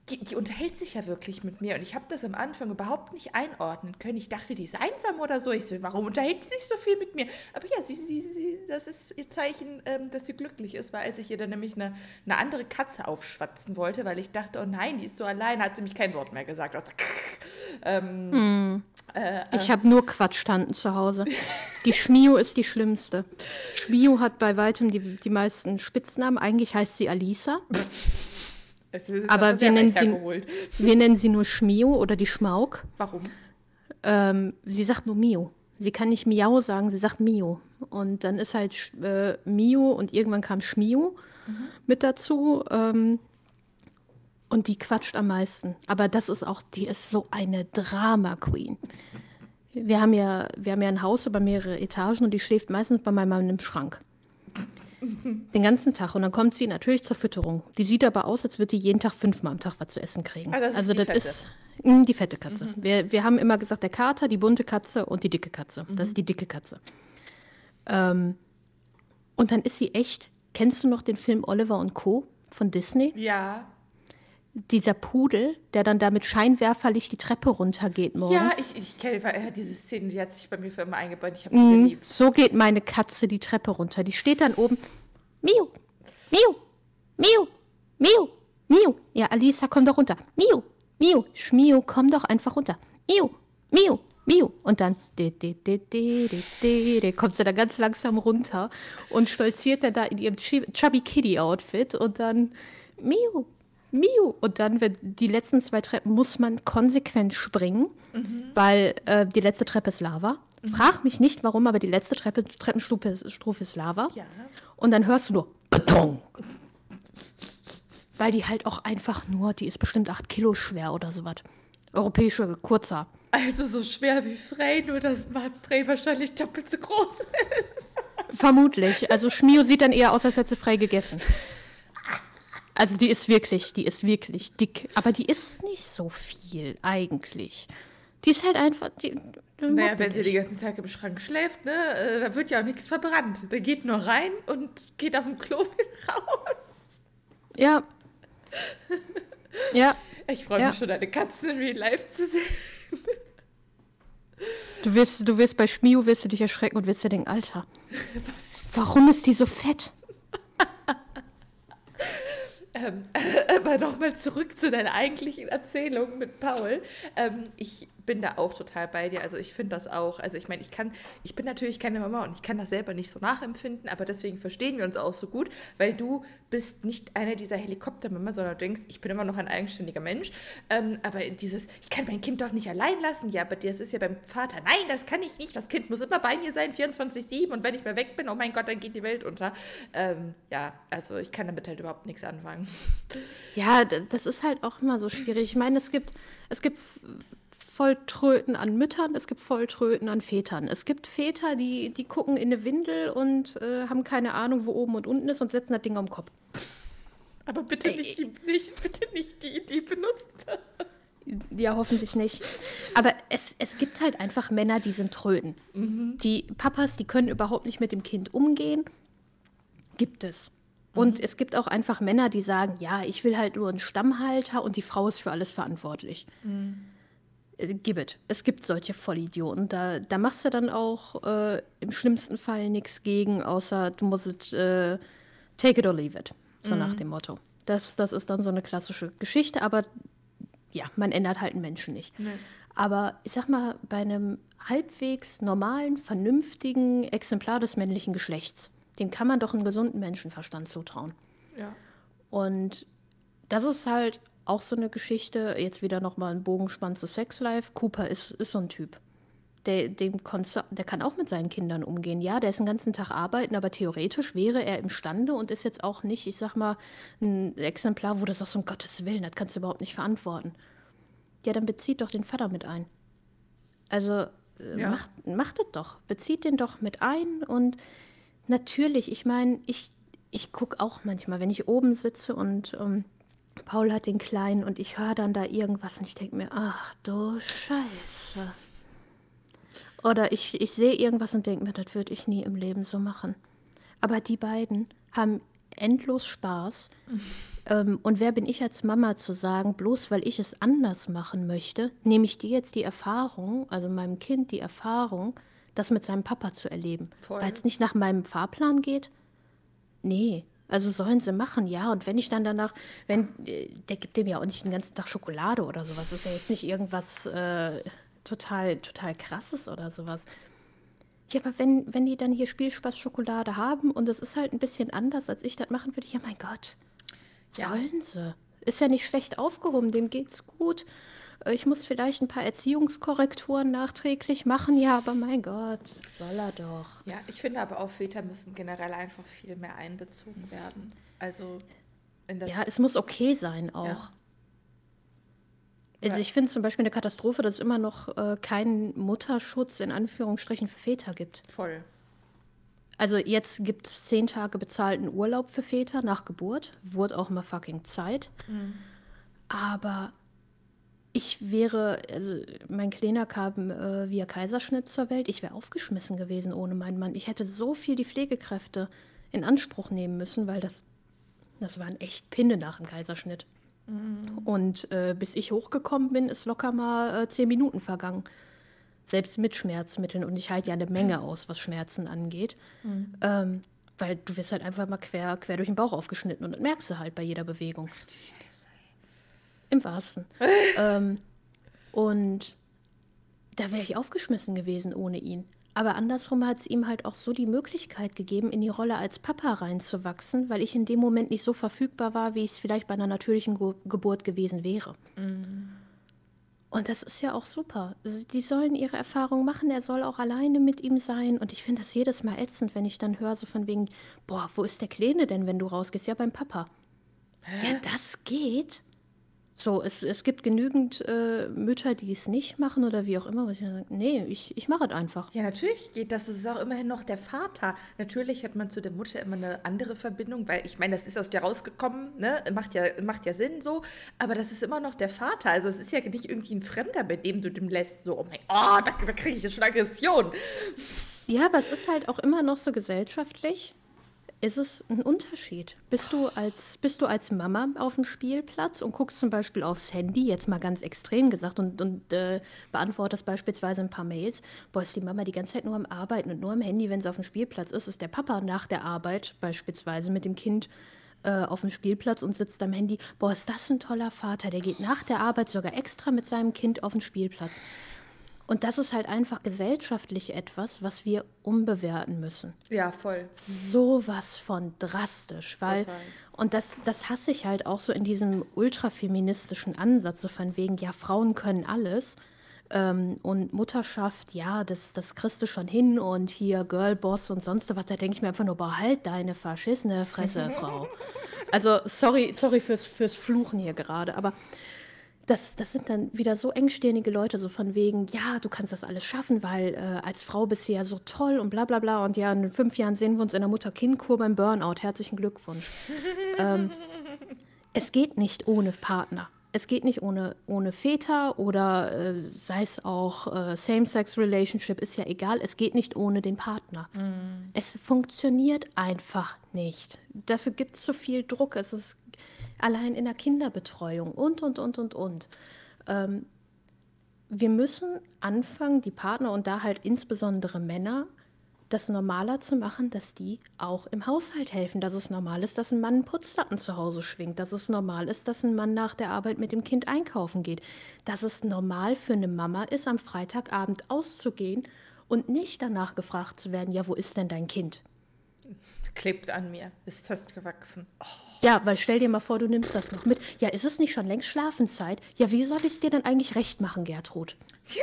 [SPEAKER 1] die, die unterhält sich ja wirklich mit mir. Und ich habe das am Anfang überhaupt nicht einordnen können. Ich dachte, die ist einsam oder so. Ich so, warum unterhält sie sich so viel mit mir? Aber ja, sie, sie, sie, das ist ihr Zeichen, ähm, dass sie glücklich ist, weil als ich ihr dann nämlich eine, eine andere Katze aufschwatzen wollte, weil ich dachte, oh nein, die ist so allein, hat sie mich kein Wort mehr gesagt. Außer ähm, äh,
[SPEAKER 2] Ich habe nur Quatschtanten zu Hause. Die Schmio ist die schlimmste. Schmio hat bei weitem die, die meisten Spitznamen. Eigentlich heißt sie Alisa.
[SPEAKER 1] es ist
[SPEAKER 2] Aber wir nennen sie-. Wir nennen sie nur Schmio oder die Schmauk.
[SPEAKER 1] Warum?
[SPEAKER 2] Ähm, sie sagt nur Mio. Sie kann nicht Miau sagen, sie sagt Mio. Und dann ist halt äh, Mio und irgendwann kam Schmio mit dazu. Ähm, und die quatscht am meisten. Aber das ist auch, die ist so eine Drama-Queen. Wir haben, ja, wir haben ja ein Haus über mehrere Etagen und die schläft meistens bei meinem Mann im Schrank. Den ganzen Tag. Und dann kommt sie natürlich zur Fütterung. Die sieht aber aus, als würde die jeden Tag fünfmal am Tag was zu essen kriegen.
[SPEAKER 1] Ah, das ist
[SPEAKER 2] also
[SPEAKER 1] die
[SPEAKER 2] das ist mh, die fette Katze. Wir, wir haben immer gesagt, der Kater, die bunte Katze und die dicke Katze. Das ist die dicke Katze. Ähm, und dann ist sie echt. Kennst du noch den Film Oliver und Co? von Disney?
[SPEAKER 1] Ja.
[SPEAKER 2] Dieser Pudel, der dann da mit Scheinwerferlicht die Treppe runtergeht morgens.
[SPEAKER 1] Ja, ich, ich kenne diese Szene, die hat sich bei mir für immer eingebaut. Ich habe die
[SPEAKER 2] Mm,
[SPEAKER 1] geliebt.
[SPEAKER 2] so geht meine Katze die Treppe runter. Die steht dann oben. Miu, Miu, Miu, Miu, Miu. Ja, Alisa, komm doch runter. Miu, Miu, Schmiu, komm doch einfach runter. Miu, Miu, Miu. Und dann de, de, de, de, de, de, de, kommt sie da ganz langsam runter und stolziert dann da in ihrem Chubby Kitty Outfit und dann Miu, Miu. Und dann, wenn die letzten zwei Treppen, muss man konsequent springen, weil äh, die letzte Treppe ist Lava. Frag mich nicht, warum, aber die letzte Treppe, Treppenstufe ist, Lava.
[SPEAKER 1] Ja.
[SPEAKER 2] Und dann hörst du nur Beton. Weil die halt auch einfach nur, die ist bestimmt acht Kilo schwer oder sowas. Europäische Kurzer.
[SPEAKER 1] Also so schwer wie Frey, nur dass Frey wahrscheinlich doppelt so groß ist.
[SPEAKER 2] Vermutlich. Also Schmio sieht dann eher aus, als hätte sie frei gegessen. Also die ist wirklich, die ist wirklich dick. Aber die ist nicht so viel eigentlich. Die ist halt einfach. Die,
[SPEAKER 1] Naja, wenn sie den ganzen Tag im Schrank schläft, ne, äh, da wird ja auch nichts verbrannt. Der geht nur rein und geht auf dem Klo wieder raus.
[SPEAKER 2] Ja. Ja.
[SPEAKER 1] Ich freue
[SPEAKER 2] Ja.
[SPEAKER 1] mich schon, deine Katzen in Real Life zu sehen.
[SPEAKER 2] Du wirst, du wirst bei Schmio wirst du dich erschrecken und wirst dir denken, Alter,
[SPEAKER 1] Was?
[SPEAKER 2] warum ist die so fett?
[SPEAKER 1] Ähm, aber nochmal zurück zu deiner eigentlichen Erzählung mit Paul. Ähm, ich bin da auch total bei dir. Also ich finde das auch. Also ich meine, ich kann, ich bin natürlich keine Mama und ich kann das selber nicht so nachempfinden, aber deswegen verstehen wir uns auch so gut, weil du bist nicht eine dieser Helikoptermama, sondern du denkst, ich bin immer noch ein eigenständiger Mensch. Ähm, aber dieses, ich kann mein Kind doch nicht allein lassen. Ja, aber das ist ja beim Vater. Nein, das kann ich nicht. Das Kind muss immer bei mir sein, 24-7. Und wenn ich mal weg bin, oh mein Gott, dann geht die Welt unter. Ähm, ja, also ich kann damit halt überhaupt nichts anfangen.
[SPEAKER 2] Ja, das, ist halt auch immer so schwierig. Ich meine, es gibt, es gibt Volltröten an Müttern, es gibt Volltröten an Vätern. Es gibt Väter, die, die gucken in eine Windel und äh, haben keine Ahnung, wo oben und unten ist und setzen das Ding am Kopf.
[SPEAKER 1] Aber bitte nicht die, nicht, bitte nicht die, die benutzt.
[SPEAKER 2] Ja, hoffentlich nicht. Aber es, es gibt halt einfach Männer, die sind Tröten. Die Papas, die können überhaupt nicht mit dem Kind umgehen. Gibt es. Und es gibt auch einfach Männer, die sagen, ja, ich will halt nur einen Stammhalter und die Frau ist für alles verantwortlich. Äh, Gib it. Es gibt solche Vollidioten. Da, da machst du dann auch äh, im schlimmsten Fall nichts gegen, außer du musst es äh, take it or leave it. So nach dem Motto. Das, das ist dann so eine klassische Geschichte, aber ja, man ändert halt einen Menschen nicht. Aber ich sag mal, bei einem halbwegs normalen, vernünftigen Exemplar des männlichen Geschlechts, dem kann man doch einen gesunden Menschenverstand zutrauen.
[SPEAKER 1] Ja.
[SPEAKER 2] Und das ist halt auch so eine Geschichte, jetzt wieder nochmal ein Bogenspann zu Sex Life. Cooper ist, ist so ein Typ. Der, dem der kann auch mit seinen Kindern umgehen. Ja, der ist den ganzen Tag arbeiten, aber theoretisch wäre er imstande und ist jetzt auch nicht, ich sag mal, ein Exemplar, wo du sagst, um Gottes Willen, das kannst du überhaupt nicht verantworten. Ja, dann bezieht doch den Vater mit ein. Also äh,
[SPEAKER 1] Ja.
[SPEAKER 2] macht, macht es doch. Bezieht den doch mit ein und natürlich, ich meine, ich, ich gucke auch manchmal, wenn ich oben sitze und ähm, Paul hat den Kleinen und ich höre dann da irgendwas und ich denke mir, ach du Scheiße. Oder ich, ich sehe irgendwas und denke mir, das würde ich nie im Leben so machen. Aber die beiden haben endlos Spaß. ähm, und wer bin ich als Mama zu sagen, bloß weil ich es anders machen möchte, nehme ich dir jetzt die Erfahrung, also meinem Kind die Erfahrung, das mit seinem Papa zu erleben. Weil es nicht nach meinem Fahrplan geht? Nee. Also sollen sie machen, ja. Und wenn ich dann danach, wenn, äh, der gibt dem ja auch nicht den ganzen Tag Schokolade oder sowas. Das ist ja jetzt nicht irgendwas äh, total, total krasses oder sowas. Ja, aber wenn, wenn die dann hier Spielspaß Schokolade haben und es ist halt ein bisschen anders, als ich das machen würde, ja mein Gott,
[SPEAKER 1] Ja.
[SPEAKER 2] sollen sie. Ist ja nicht schlecht aufgehoben, dem geht's gut. Ich muss vielleicht ein paar Erziehungskorrekturen nachträglich machen, ja, aber mein Gott, soll er doch.
[SPEAKER 1] Ja, ich finde aber auch Väter müssen generell einfach viel mehr einbezogen werden. Also in das.
[SPEAKER 2] Ja, es muss okay sein auch.
[SPEAKER 1] Ja.
[SPEAKER 2] Also ich finde es zum Beispiel eine Katastrophe, dass es immer noch äh, keinen Mutterschutz in Anführungsstrichen für Väter gibt.
[SPEAKER 1] voll.
[SPEAKER 2] Also jetzt gibt es zehn Tage bezahlten Urlaub für Väter nach Geburt. Wurde auch mal fucking Zeit. Aber ich wäre, also mein Kleiner kam äh, via Kaiserschnitt zur Welt. Ich wäre aufgeschmissen gewesen ohne meinen Mann. Ich hätte so viel die Pflegekräfte in Anspruch nehmen müssen, weil das Das waren echt Pinne nach dem Kaiserschnitt. Mhm. Und äh, bis ich hochgekommen bin, ist locker mal äh, zehn Minuten vergangen. Selbst mit Schmerzmitteln. Und ich halte ja eine Menge aus, was Schmerzen angeht. Mhm. Ähm, weil du wirst halt einfach mal quer, quer durch den Bauch aufgeschnitten und das merkst du halt bei jeder Bewegung. Ach. Im wahrsten. ähm, und da wäre ich aufgeschmissen gewesen ohne ihn. Aber andersrum hat es ihm halt auch so die Möglichkeit gegeben, in die Rolle als Papa reinzuwachsen, weil ich in dem Moment nicht so verfügbar war, wie ich es vielleicht bei einer natürlichen Ge Geburt gewesen wäre. Mhm. Und das ist ja auch super. Die sollen ihre Erfahrungen machen, er soll auch alleine mit ihm sein. Und ich finde das jedes Mal ätzend, wenn ich dann höre, so von wegen, boah, wo ist der Kleine denn, wenn du rausgehst? Ja, beim Papa. Hä? Ja, das geht. So, es, es gibt genügend äh, Mütter, die es nicht machen oder wie auch immer. Ich sage, nee, ich, ich mache es einfach.
[SPEAKER 1] Ja, natürlich geht das. Das ist auch immerhin noch der Vater. Natürlich hat man zu der Mutter immer eine andere Verbindung, weil ich meine, das ist aus dir rausgekommen, ne? Macht ja, macht ja Sinn so. Aber das ist immer noch der Vater. Also es ist ja nicht irgendwie ein Fremder, bei dem du dem lässt, so, oh mein Gott, da, da kriege ich ja schon Aggression.
[SPEAKER 2] Ja, aber es ist halt auch immer noch so gesellschaftlich ist es ein Unterschied. Bist du als, bist du als Mama auf dem Spielplatz und guckst zum Beispiel aufs Handy, jetzt mal ganz extrem gesagt, und, und äh, beantwortest beispielsweise ein paar Mails, boah, ist die Mama die ganze Zeit nur am Arbeiten und nur am Handy, wenn sie auf dem Spielplatz ist, ist der Papa nach der Arbeit beispielsweise mit dem Kind äh, auf dem Spielplatz und sitzt am Handy, boah, ist das ein toller Vater, der geht nach der Arbeit sogar extra mit seinem Kind auf den Spielplatz. Und das ist halt einfach gesellschaftlich etwas, was wir umbewerten müssen.
[SPEAKER 1] Ja, voll.
[SPEAKER 2] Sowas von drastisch, weil, Total. und das, das hasse ich halt auch so in diesem ultrafeministischen Ansatz, so von wegen, ja, Frauen können alles. Ähm, und Mutterschaft, ja, das, das kriegst du schon hin und hier Girlboss und sonst was, da denke ich mir einfach nur, behalt deine verschissene Fresse, Frau. Also, sorry, sorry fürs, fürs Fluchen hier gerade, aber das, das sind dann wieder so engstirnige Leute, so von wegen, ja, du kannst das alles schaffen, weil äh, als Frau bist du ja so toll und bla bla bla. Und ja, in fünf Jahren sehen wir uns in der Mutter-Kind-Kur beim Burnout. Herzlichen Glückwunsch. ähm, es geht nicht ohne Partner. Es geht nicht ohne, ohne Väter oder äh, sei es auch äh, Same-Sex-Relationship, ist ja egal. Es geht nicht ohne den Partner. Mm. Es funktioniert einfach nicht. Dafür gibt es zu viel Druck. Es ist allein in der Kinderbetreuung und, und, und, und, und. Ähm, wir müssen anfangen, die Partner und da halt insbesondere Männer, das normaler zu machen, dass die auch im Haushalt helfen, dass es normal ist, dass ein Mann einen Putzlappen zu Hause schwingt, dass es normal ist, dass ein Mann nach der Arbeit mit dem Kind einkaufen geht, dass es normal für eine Mama ist, am Freitagabend auszugehen und nicht danach gefragt zu werden, ja, wo ist denn dein Kind?
[SPEAKER 1] Klebt an mir, ist festgewachsen. Oh.
[SPEAKER 2] Ja, weil stell dir mal vor, du nimmst das noch mit. Ja, ist es nicht schon längst Schlafenszeit? Ja, wie soll ich es dir denn eigentlich recht machen, Gertrud?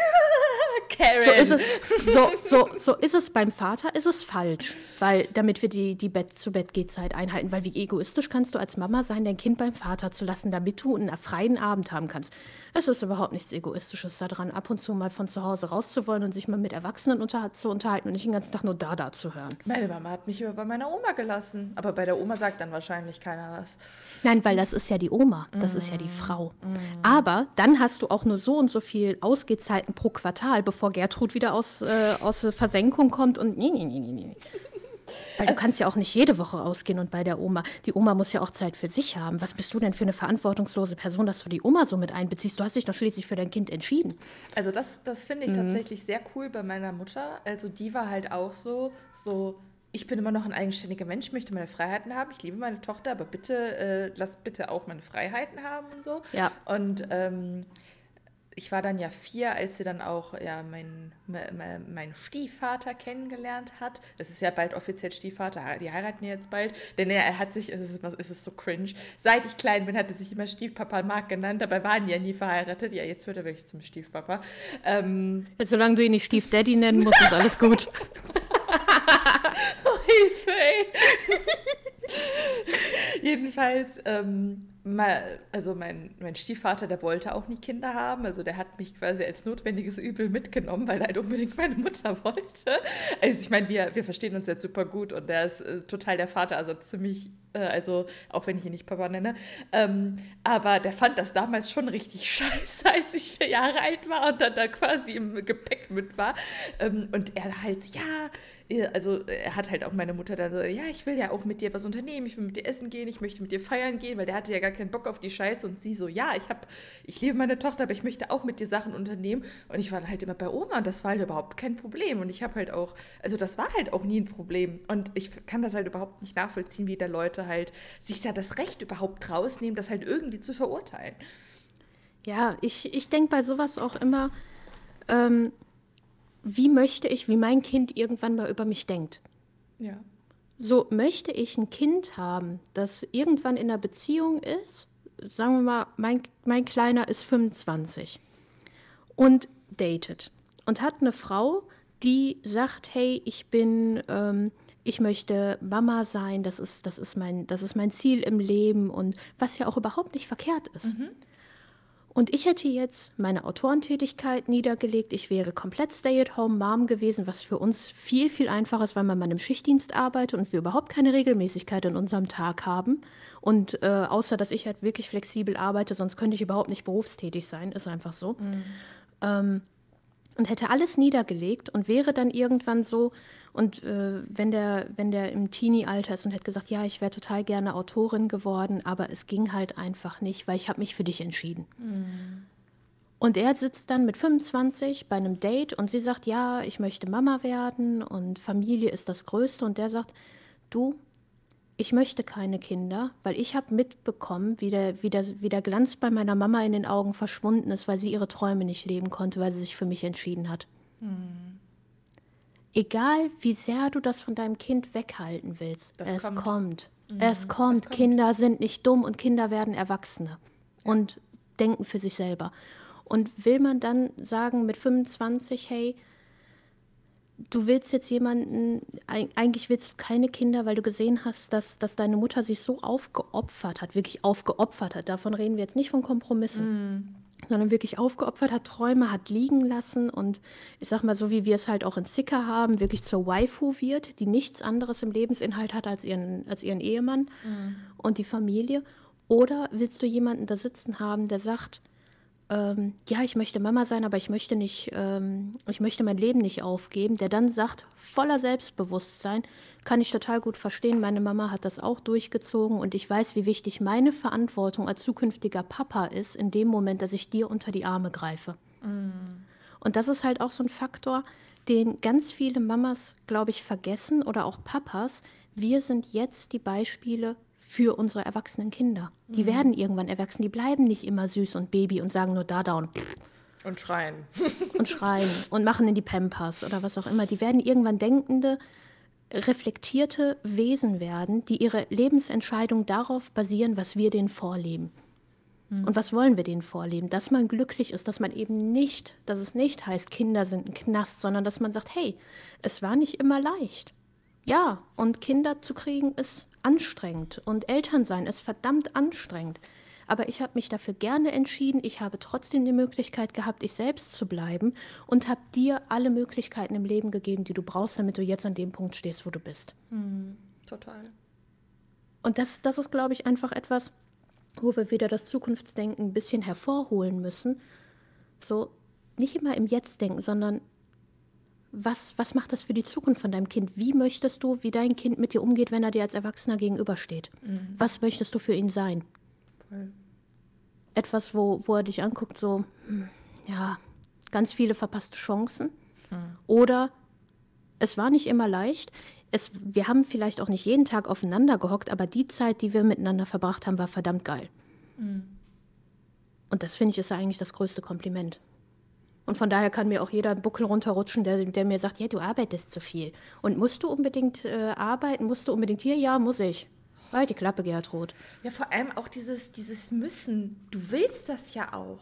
[SPEAKER 2] Karen. So ist, es, so, so, so ist es beim Vater, ist es falsch. Weil, damit wir die, die Bett-zu-Bett-Gehzeit einhalten, weil wie egoistisch kannst du als Mama sein, dein Kind beim Vater zu lassen, damit du einen freien Abend haben kannst. Es ist überhaupt nichts Egoistisches daran, ab und zu mal von zu Hause rauszuwollen und sich mal mit Erwachsenen unter zu unterhalten und nicht den ganzen Tag nur Dada zu hören.
[SPEAKER 1] Meine Mama hat mich immer bei meiner Oma gelassen. Aber bei der Oma sagt dann wahrscheinlich keiner was.
[SPEAKER 2] Nein, weil das ist ja die Oma, das mm. ist ja die mm. Frau. Mm. Aber dann hast du auch nur so und so viel Ausgehzeiten pro Quartal, bevor Gertrud wieder aus, äh, aus Versenkung kommt und nee, nee, nee, nee, nee. Weil du kannst ja auch nicht jede Woche rausgehen und bei der Oma. Die Oma muss ja auch Zeit für sich haben. Was bist du denn für eine verantwortungslose Person, dass du die Oma so mit einbeziehst? Du hast dich doch schließlich für dein Kind entschieden.
[SPEAKER 1] Also das, das finde ich mhm. tatsächlich sehr cool bei meiner Mutter. Also die war halt auch so, so ich bin immer noch ein eigenständiger Mensch, ich möchte meine Freiheiten haben. Ich liebe meine Tochter, aber bitte äh, lass bitte auch meine Freiheiten haben und so.
[SPEAKER 2] Ja.
[SPEAKER 1] Und ähm, ich war dann ja vier, als sie dann auch ja, mein, mein Stiefvater kennengelernt hat. Das ist ja bald offiziell Stiefvater, die heiraten ja jetzt bald. Denn er hat sich, es ist, es ist so cringe, seit ich klein bin, hat er sich immer Stiefpapa Mark genannt, dabei waren die ja nie verheiratet. Ja, jetzt wird er wirklich zum Stiefpapa. Ähm,
[SPEAKER 2] jetzt, solange du ihn nicht Stiefdaddy nennen musst, ist alles gut.
[SPEAKER 1] oh, Hilfe, ey. Jedenfalls, ähm, also mein, mein Stiefvater, der wollte auch nie Kinder haben. Also der hat mich quasi als notwendiges Übel mitgenommen, weil er halt unbedingt meine Mutter wollte. Also ich meine, wir, wir verstehen uns jetzt super gut und der ist äh, total der Vater, also ziemlich, äh, also auch wenn ich ihn nicht Papa nenne. Ähm, aber der fand das damals schon richtig scheiße, als ich vier Jahre alt war und dann da quasi im Gepäck mit war. Ähm, und er halt so, ja, also er hat halt auch meine Mutter dann so, ja, ich will ja auch mit dir was unternehmen, ich will mit dir essen gehen, ich möchte mit dir feiern gehen, weil der hatte ja gar keinen Bock auf die Scheiße und sie so, ja, ich habe, ich liebe meine Tochter, aber ich möchte auch mit dir Sachen unternehmen und ich war dann halt immer bei Oma und das war halt überhaupt kein Problem und ich habe halt auch, also das war halt auch nie ein Problem und ich kann das halt überhaupt nicht nachvollziehen, wie da Leute halt sich da das Recht überhaupt rausnehmen, das halt irgendwie zu verurteilen.
[SPEAKER 2] Ja, ich, ich denke bei sowas auch immer, ähm, wie möchte ich, wie mein Kind irgendwann mal über mich denkt.
[SPEAKER 1] Ja.
[SPEAKER 2] So möchte ich ein Kind haben, das irgendwann in einer Beziehung ist, sagen wir mal, mein, mein Kleiner ist 25 und datet und hat eine Frau, die sagt, hey, ich bin, ähm, ich möchte Mama sein, das ist, das, ist mein, das ist mein Ziel im Leben und was ja auch überhaupt nicht verkehrt ist. Mhm. Und ich hätte jetzt meine Autorentätigkeit niedergelegt. Ich wäre komplett Stay-at-home-Mom gewesen, was für uns viel, viel einfacher ist, weil man mal im Schichtdienst arbeitet und wir überhaupt keine Regelmäßigkeit in unserem Tag haben. Und äh, außer, dass ich halt wirklich flexibel arbeite, sonst könnte ich überhaupt nicht berufstätig sein, ist einfach so. Mhm. Ähm, und hätte alles niedergelegt und wäre dann irgendwann so, und äh, wenn, der, wenn der im Teenie-Alter ist und hätte gesagt, ja, ich wäre total gerne Autorin geworden, aber es ging halt einfach nicht, weil ich habe mich für dich entschieden. Mhm. Und er sitzt dann mit 25 bei einem Date und sie sagt, ja, ich möchte Mama werden und Familie ist das Größte. Und der sagt, du, ich möchte keine Kinder, weil ich habe mitbekommen, wie der, wie, der, wie der Glanz bei meiner Mama in den Augen verschwunden ist, weil sie ihre Träume nicht leben konnte, weil sie sich für mich entschieden hat. Mhm egal wie sehr du das von deinem Kind weghalten willst, es kommt. kommt. Mhm. Es, kommt. kommt. Kinder sind nicht dumm und Kinder werden Erwachsene ja. und denken für sich selber. Und will man dann sagen mit 25, hey, du willst jetzt jemanden, eigentlich willst du keine Kinder, weil du gesehen hast, dass, dass deine Mutter sich so aufgeopfert hat, wirklich aufgeopfert hat. Davon reden wir jetzt nicht von Kompromissen. Sondern wirklich aufgeopfert hat, Träume hat liegen lassen und ich sag mal so, wie wir es halt auch in Sicker haben, wirklich zur Waifu wird, die nichts anderes im Lebensinhalt hat als ihren, als ihren Ehemann mhm. und die Familie. Oder willst du jemanden da sitzen haben, der sagt, ähm, ja, ich möchte Mama sein, aber ich möchte nicht, ähm, ich möchte mein Leben nicht aufgeben, der dann sagt, voller Selbstbewusstsein, kann ich total gut verstehen. Meine Mama hat das auch durchgezogen und ich weiß, wie wichtig meine Verantwortung als zukünftiger Papa ist, in dem Moment, dass ich dir unter die Arme greife. Mm. Und das ist halt auch so ein Faktor, den ganz viele Mamas, glaube ich, vergessen oder auch Papas. Wir sind jetzt die Beispiele für unsere erwachsenen Kinder. Die mhm. werden irgendwann erwachsen, die bleiben nicht immer süß und Baby und sagen nur da, und
[SPEAKER 1] und schreien.
[SPEAKER 2] und schreien und machen in die Pampers oder was auch immer. Die werden irgendwann denkende, reflektierte Wesen werden, die ihre Lebensentscheidung darauf basieren, was wir denen vorleben. Mhm. Und was wollen wir denen vorleben? Dass man glücklich ist, dass man eben nicht, dass es nicht heißt, Kinder sind ein Knast, sondern dass man sagt, hey, es war nicht immer leicht. Ja, und Kinder zu kriegen ist anstrengend und Elternsein ist verdammt anstrengend. Aber ich habe mich dafür gerne entschieden. Ich habe trotzdem die Möglichkeit gehabt, ich selbst zu bleiben und habe dir alle Möglichkeiten im Leben gegeben, die du brauchst, damit du jetzt an dem Punkt stehst, wo du bist.
[SPEAKER 1] Mhm, total.
[SPEAKER 2] Und das, das ist, glaube ich, einfach etwas, wo wir wieder das Zukunftsdenken ein bisschen hervorholen müssen. So nicht immer im Jetzt denken, sondern was, was macht das für die Zukunft von deinem Kind? Wie möchtest du, wie dein Kind mit dir umgeht, wenn er dir als Erwachsener gegenübersteht? Mhm. Was möchtest du für ihn sein? Voll. Etwas, wo, wo er dich anguckt, so, hm, ja, ganz viele verpasste Chancen. Mhm. Oder es war nicht immer leicht. Es, wir haben vielleicht auch nicht jeden Tag aufeinander gehockt, aber die Zeit, die wir miteinander verbracht haben, war verdammt geil. Mhm. Und das finde ich ist ja eigentlich das größte Kompliment. Und von daher kann mir auch jeder Buckel runterrutschen, der, der mir sagt, ja, du arbeitest zu viel. Und musst du unbedingt äh, arbeiten? Musst du unbedingt hier? Ja, muss ich. Halt die Klappe, Gertrud.
[SPEAKER 1] Ja, vor allem auch dieses, dieses Müssen. Du willst das ja auch.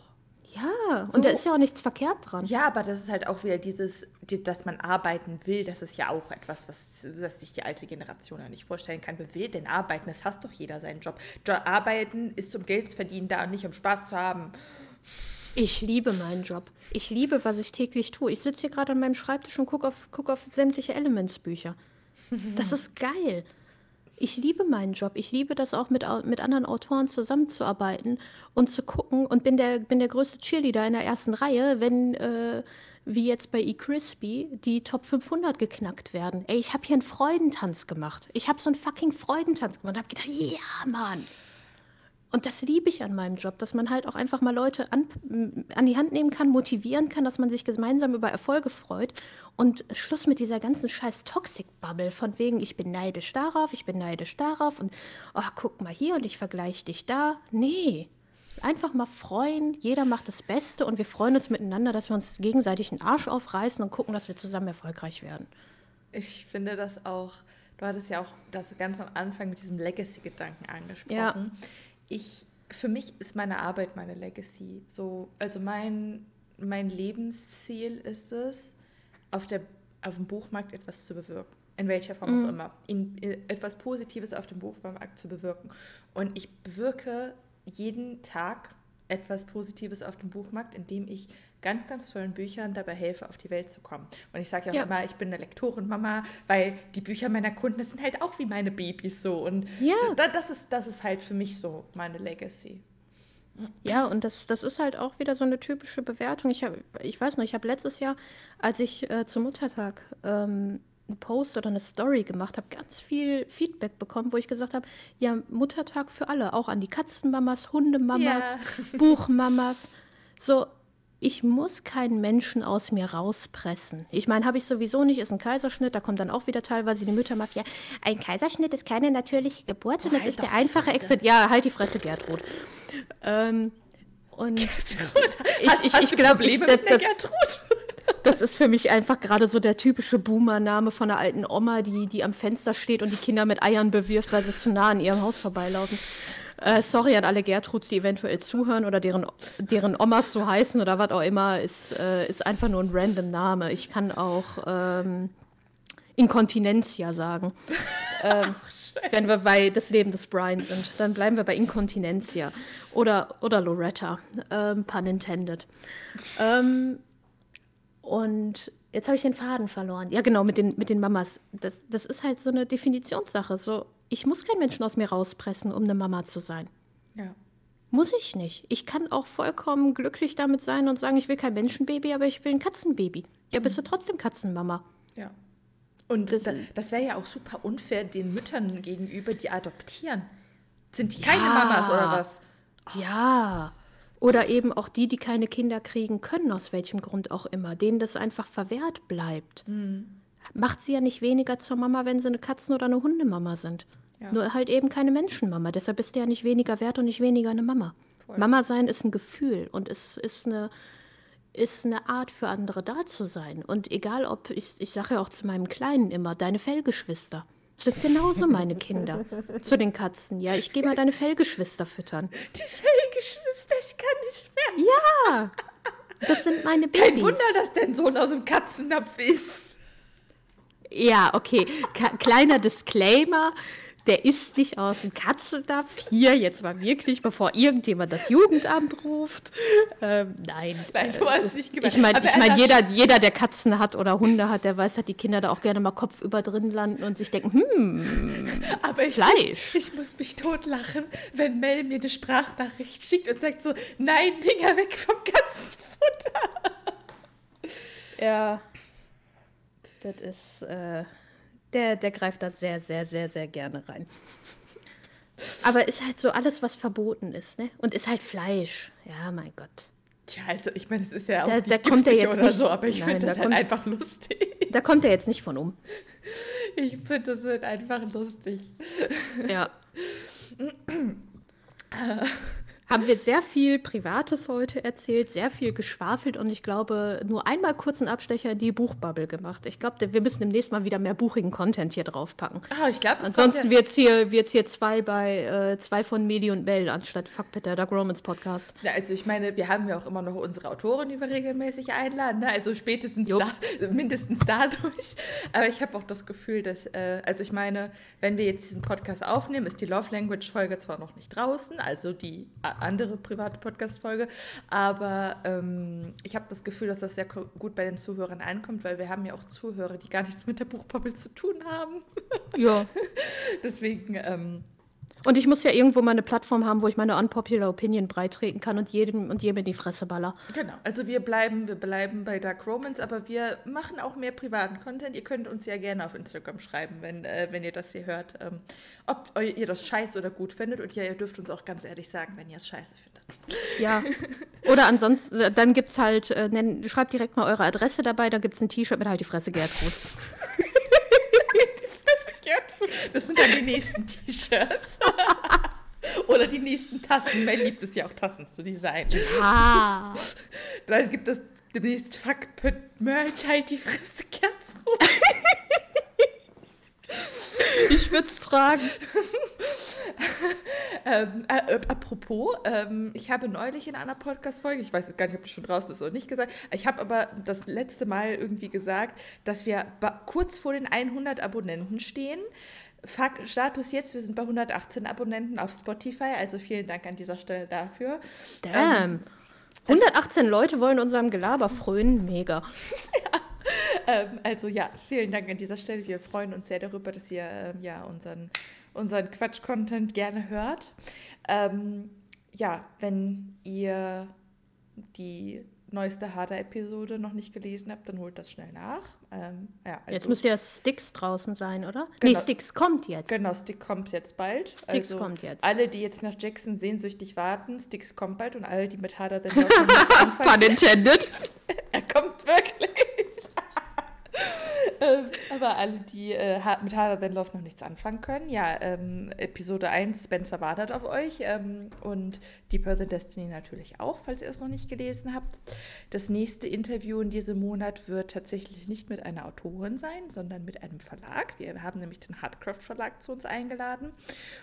[SPEAKER 2] Ja, so, und da ist ja auch nichts verkehrt dran.
[SPEAKER 1] Ja, aber das ist halt auch wieder dieses, dass man arbeiten will, das ist ja auch etwas, was, was sich die alte Generation ja nicht vorstellen kann. Wer will denn arbeiten? Das hasst doch jeder seinen Job. Arbeiten ist zum Geld verdienen da und nicht um Spaß zu haben.
[SPEAKER 2] Ich liebe meinen Job. Ich liebe, was ich täglich tue. Ich sitze hier gerade an meinem Schreibtisch und gucke auf, guck auf sämtliche Elements-Bücher. Das ist geil. Ich liebe meinen Job. Ich liebe das auch mit, mit anderen Autoren zusammenzuarbeiten und zu gucken und bin der, bin der größte Cheerleader in der ersten Reihe, wenn, äh, wie jetzt bei eCrispy, die Top 500 geknackt werden. Ey, ich habe hier einen Freudentanz gemacht. Ich habe so einen fucking Freudentanz gemacht und habe gedacht, ja, Mann. Und das liebe ich an meinem Job, dass man halt auch einfach mal Leute an, an die Hand nehmen kann, motivieren kann, dass man sich gemeinsam über Erfolge freut. Und Schluss mit dieser ganzen scheiß Toxic-Bubble von wegen, ich bin neidisch darauf, ich bin neidisch darauf und oh, guck mal hier und ich vergleiche dich da. Nee, einfach mal freuen, jeder macht das Beste und wir freuen uns miteinander, dass wir uns gegenseitig den Arsch aufreißen und gucken, dass wir zusammen erfolgreich werden.
[SPEAKER 1] Ich finde das auch, du hattest ja auch das ganz am Anfang mit diesem Legacy-Gedanken angesprochen. Ja ich, für mich ist meine Arbeit meine Legacy. So, also mein, mein Lebensziel ist es, auf, der, auf dem Buchmarkt etwas zu bewirken. In welcher Form mhm. auch immer. In, in, etwas Positives auf dem Buchmarkt zu bewirken. Und ich bewirke jeden Tag etwas Positives auf dem Buchmarkt, indem ich ganz, ganz tollen Büchern dabei helfe, auf die Welt zu kommen. Und ich sage ja auch ja. immer, ich bin eine Lektorin-Mama, weil die Bücher meiner Kunden sind halt auch wie meine Babys so. Und ja. das, ist, das ist halt für mich so meine Legacy.
[SPEAKER 2] Ja, und das, das ist halt auch wieder so eine typische Bewertung. Ich, hab, ich weiß noch, ich habe letztes Jahr, als ich äh, zum Muttertag ähm, einen Post oder eine Story gemacht habe, ganz viel Feedback bekommen, wo ich gesagt habe, ja, Muttertag für alle, auch an die Katzenmamas, Hundemamas, ja. Buchmamas. So, ich muss keinen Menschen aus mir rauspressen. Ich meine, habe ich sowieso nicht, ist ein Kaiserschnitt, da kommt dann auch wieder teilweise die Müttermafia. Ein Kaiserschnitt ist keine natürliche Geburt und das halt ist der einfache Exit. Ja, halt die Fresse, Gertrud. Ähm, und Gertrud, ich, ich, ich, ich glaube, ich, das, das, das ist für mich einfach gerade so der typische Boomer-Name von einer alten Oma, die, die am Fenster steht und die Kinder mit Eiern bewirft, weil sie zu nah an ihrem Haus vorbeilaufen. Äh, sorry an alle Gertruds, die eventuell zuhören oder deren, deren Omas so heißen oder was auch immer, ist, äh, ist einfach nur ein random Name. Ich kann auch ähm, Inkontinentia sagen. ähm, wenn wir bei das Leben des Brian sind, dann bleiben wir bei Inkontinentia. Oder, oder Loretta, ähm, pun intended. Ähm, und jetzt habe ich den Faden verloren. Ja, genau, mit den, mit den Mamas. Das, das ist halt so eine Definitionssache. So, ich muss keinen Menschen aus mir rauspressen, um eine Mama zu sein. Ja. Muss ich nicht. Ich kann auch vollkommen glücklich damit sein und sagen, ich will kein Menschenbaby, aber ich will ein Katzenbaby. Ja, bist du trotzdem Katzenmama.
[SPEAKER 1] Ja. Und das, das wäre ja auch super unfair den Müttern gegenüber, die adoptieren. Sind die ja. keine Mamas oder was?
[SPEAKER 2] Oh. Ja. Oder eben auch die, die keine Kinder kriegen können, aus welchem Grund auch immer, denen das einfach verwehrt bleibt. Mhm. Macht sie ja nicht weniger zur Mama, wenn sie eine Katzen- oder eine Hundemama sind. Ja. Nur halt eben keine Menschenmama. Deshalb ist sie ja nicht weniger wert und nicht weniger eine Mama. Voll. Mama sein ist ein Gefühl und es ist eine, ist eine Art für andere da zu sein. Und egal ob, ich, ich sage ja auch zu meinem Kleinen immer, deine Fellgeschwister sind genauso meine Kinder. Zu den Katzen. Ja, ich gehe mal deine Fellgeschwister füttern.
[SPEAKER 1] Die Fellgeschwister, ich kann nicht mehr.
[SPEAKER 2] Ja, das sind meine Babys.
[SPEAKER 1] Kein Wunder, dass dein Sohn aus dem Katzennapf ist.
[SPEAKER 2] Ja, okay. K kleiner Disclaimer der ist nicht aus dem Katzendapf. Hier, jetzt mal wirklich, bevor irgendjemand das Jugendamt ruft. Ähm, nein. Nein, so war es nicht gemeint. Ich meine, ich mein, jeder, jeder, der Katzen hat oder Hunde hat, der weiß, dass die Kinder da auch gerne mal kopfüber drin landen und sich denken, hm,
[SPEAKER 1] Aber ich Fleisch. Muss, ich muss mich totlachen, wenn Mel mir eine Sprachnachricht schickt und sagt so, nein, Dinger weg vom Katzenfutter.
[SPEAKER 2] Ja, das ist... Äh der, der greift da sehr, sehr, sehr, sehr gerne rein. Aber ist halt so alles, was verboten ist, ne? Und ist halt Fleisch. Ja, mein Gott.
[SPEAKER 1] Ja, also ich meine, es ist ja auch da, nicht da kommt er jetzt oder nicht, so, aber ich finde das halt einfach lustig.
[SPEAKER 2] Da kommt er jetzt nicht von um.
[SPEAKER 1] Ich finde das halt einfach lustig.
[SPEAKER 2] Ja. Haben wir sehr viel Privates heute erzählt, sehr viel geschwafelt und ich glaube, nur einmal kurz einen Abstecher in die Buchbubble gemacht. Ich glaube, wir müssen demnächst mal wieder mehr buchigen Content hier draufpacken.
[SPEAKER 1] Ah, ich glaube,
[SPEAKER 2] Ansonsten wird es hier, wird's hier zwei bei äh, zwei von Meli und Mel anstatt Fuck Peter, Doug Romans Podcast.
[SPEAKER 1] Ja, also ich meine, wir haben ja auch immer noch unsere Autoren, die wir regelmäßig einladen. Ne? Also spätestens da, mindestens dadurch. Aber ich habe auch das Gefühl, dass, äh, also ich meine, wenn wir jetzt diesen Podcast aufnehmen, ist die Love Language Folge zwar noch nicht draußen, also die andere private Podcast-Folge. Aber ähm, ich habe das Gefühl, dass das sehr gut bei den Zuhörern ankommt, weil wir haben ja auch Zuhörer, die gar nichts mit der Buchbubble zu tun haben.
[SPEAKER 2] Ja.
[SPEAKER 1] Deswegen ähm,
[SPEAKER 2] und ich muss ja irgendwo mal eine Plattform haben, wo ich meine unpopular Opinion breitreten kann und jedem und jedem in die Fresse baller.
[SPEAKER 1] Genau. Also wir bleiben, wir bleiben bei Dark Romans, aber wir machen auch mehr privaten Content. Ihr könnt uns ja gerne auf Instagram schreiben, wenn, äh, wenn ihr das hier hört, ähm, ob ihr das scheiße oder gut findet. Und ja, ihr dürft uns auch ganz ehrlich sagen, wenn ihr es scheiße findet.
[SPEAKER 2] Ja. Oder ansonsten, äh, dann gibt es halt, äh, nenn, schreibt direkt mal eure Adresse dabei, dann gibt es ein T-Shirt mit halt die Fresse Gertrud.
[SPEAKER 1] Das sind dann die nächsten T-Shirts. Oder die nächsten Tassen. Mein liebt es ja auch, Tassen zu designen.
[SPEAKER 2] Ah.
[SPEAKER 1] Dann gibt es demnächst Fakt Merch, halt die Fresse, Kerzen.
[SPEAKER 2] ich würde es tragen.
[SPEAKER 1] ähm, äh, apropos, ähm, ich habe neulich in einer Podcast-Folge, ich weiß jetzt gar nicht, ob das schon draußen ist oder nicht gesagt, ich habe aber das letzte Mal irgendwie gesagt, dass wir kurz vor den 100 Abonnenten stehen. Fakt, Status jetzt, wir sind bei 118 Abonnenten auf Spotify, also vielen Dank an dieser Stelle dafür.
[SPEAKER 2] Damn. Ähm, 118 Leute wollen unserem Gelaber frönen, mega.
[SPEAKER 1] ja. Ähm, also ja, vielen Dank an dieser Stelle. Wir freuen uns sehr darüber, dass ihr ähm, ja unseren, unseren Quatsch-Content gerne hört. Ähm, ja, wenn ihr die neueste Harder-Episode noch nicht gelesen habt, dann holt das schnell nach. Ähm,
[SPEAKER 2] ja, also jetzt müsste ja Sticks draußen sein, oder? Genau, nee, Sticks kommt jetzt.
[SPEAKER 1] Genau, Sticks kommt jetzt bald.
[SPEAKER 2] Sticks also kommt jetzt.
[SPEAKER 1] Alle, die jetzt nach Jackson sehnsüchtig warten, Sticks kommt bald und alle, die mit Harder dann anfangen.
[SPEAKER 2] Pun intended.
[SPEAKER 1] er kommt wirklich. aber alle, die äh, mit Harder Than Love noch nichts anfangen können, ja, ähm, Episode 1, Spencer wartet auf euch ähm, und Deep Earth Destiny natürlich auch, falls ihr es noch nicht gelesen habt. Das nächste Interview in diesem Monat wird tatsächlich nicht mit einer Autorin sein, sondern mit einem Verlag. Wir haben nämlich den Hardcraft Verlag zu uns eingeladen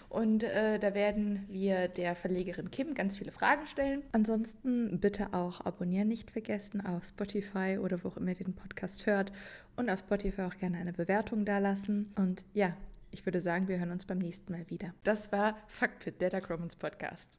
[SPEAKER 1] und äh, da werden wir der Verlegerin Kim ganz viele Fragen stellen. Ansonsten bitte auch abonnieren nicht vergessen auf Spotify oder wo auch immer ihr den Podcast hört und auf Spotify auch gerne eine Bewertung da lassen. Und ja, ich würde sagen, wir hören uns beim nächsten Mal wieder. Das war Fuckpit, der Dark Romans Podcast.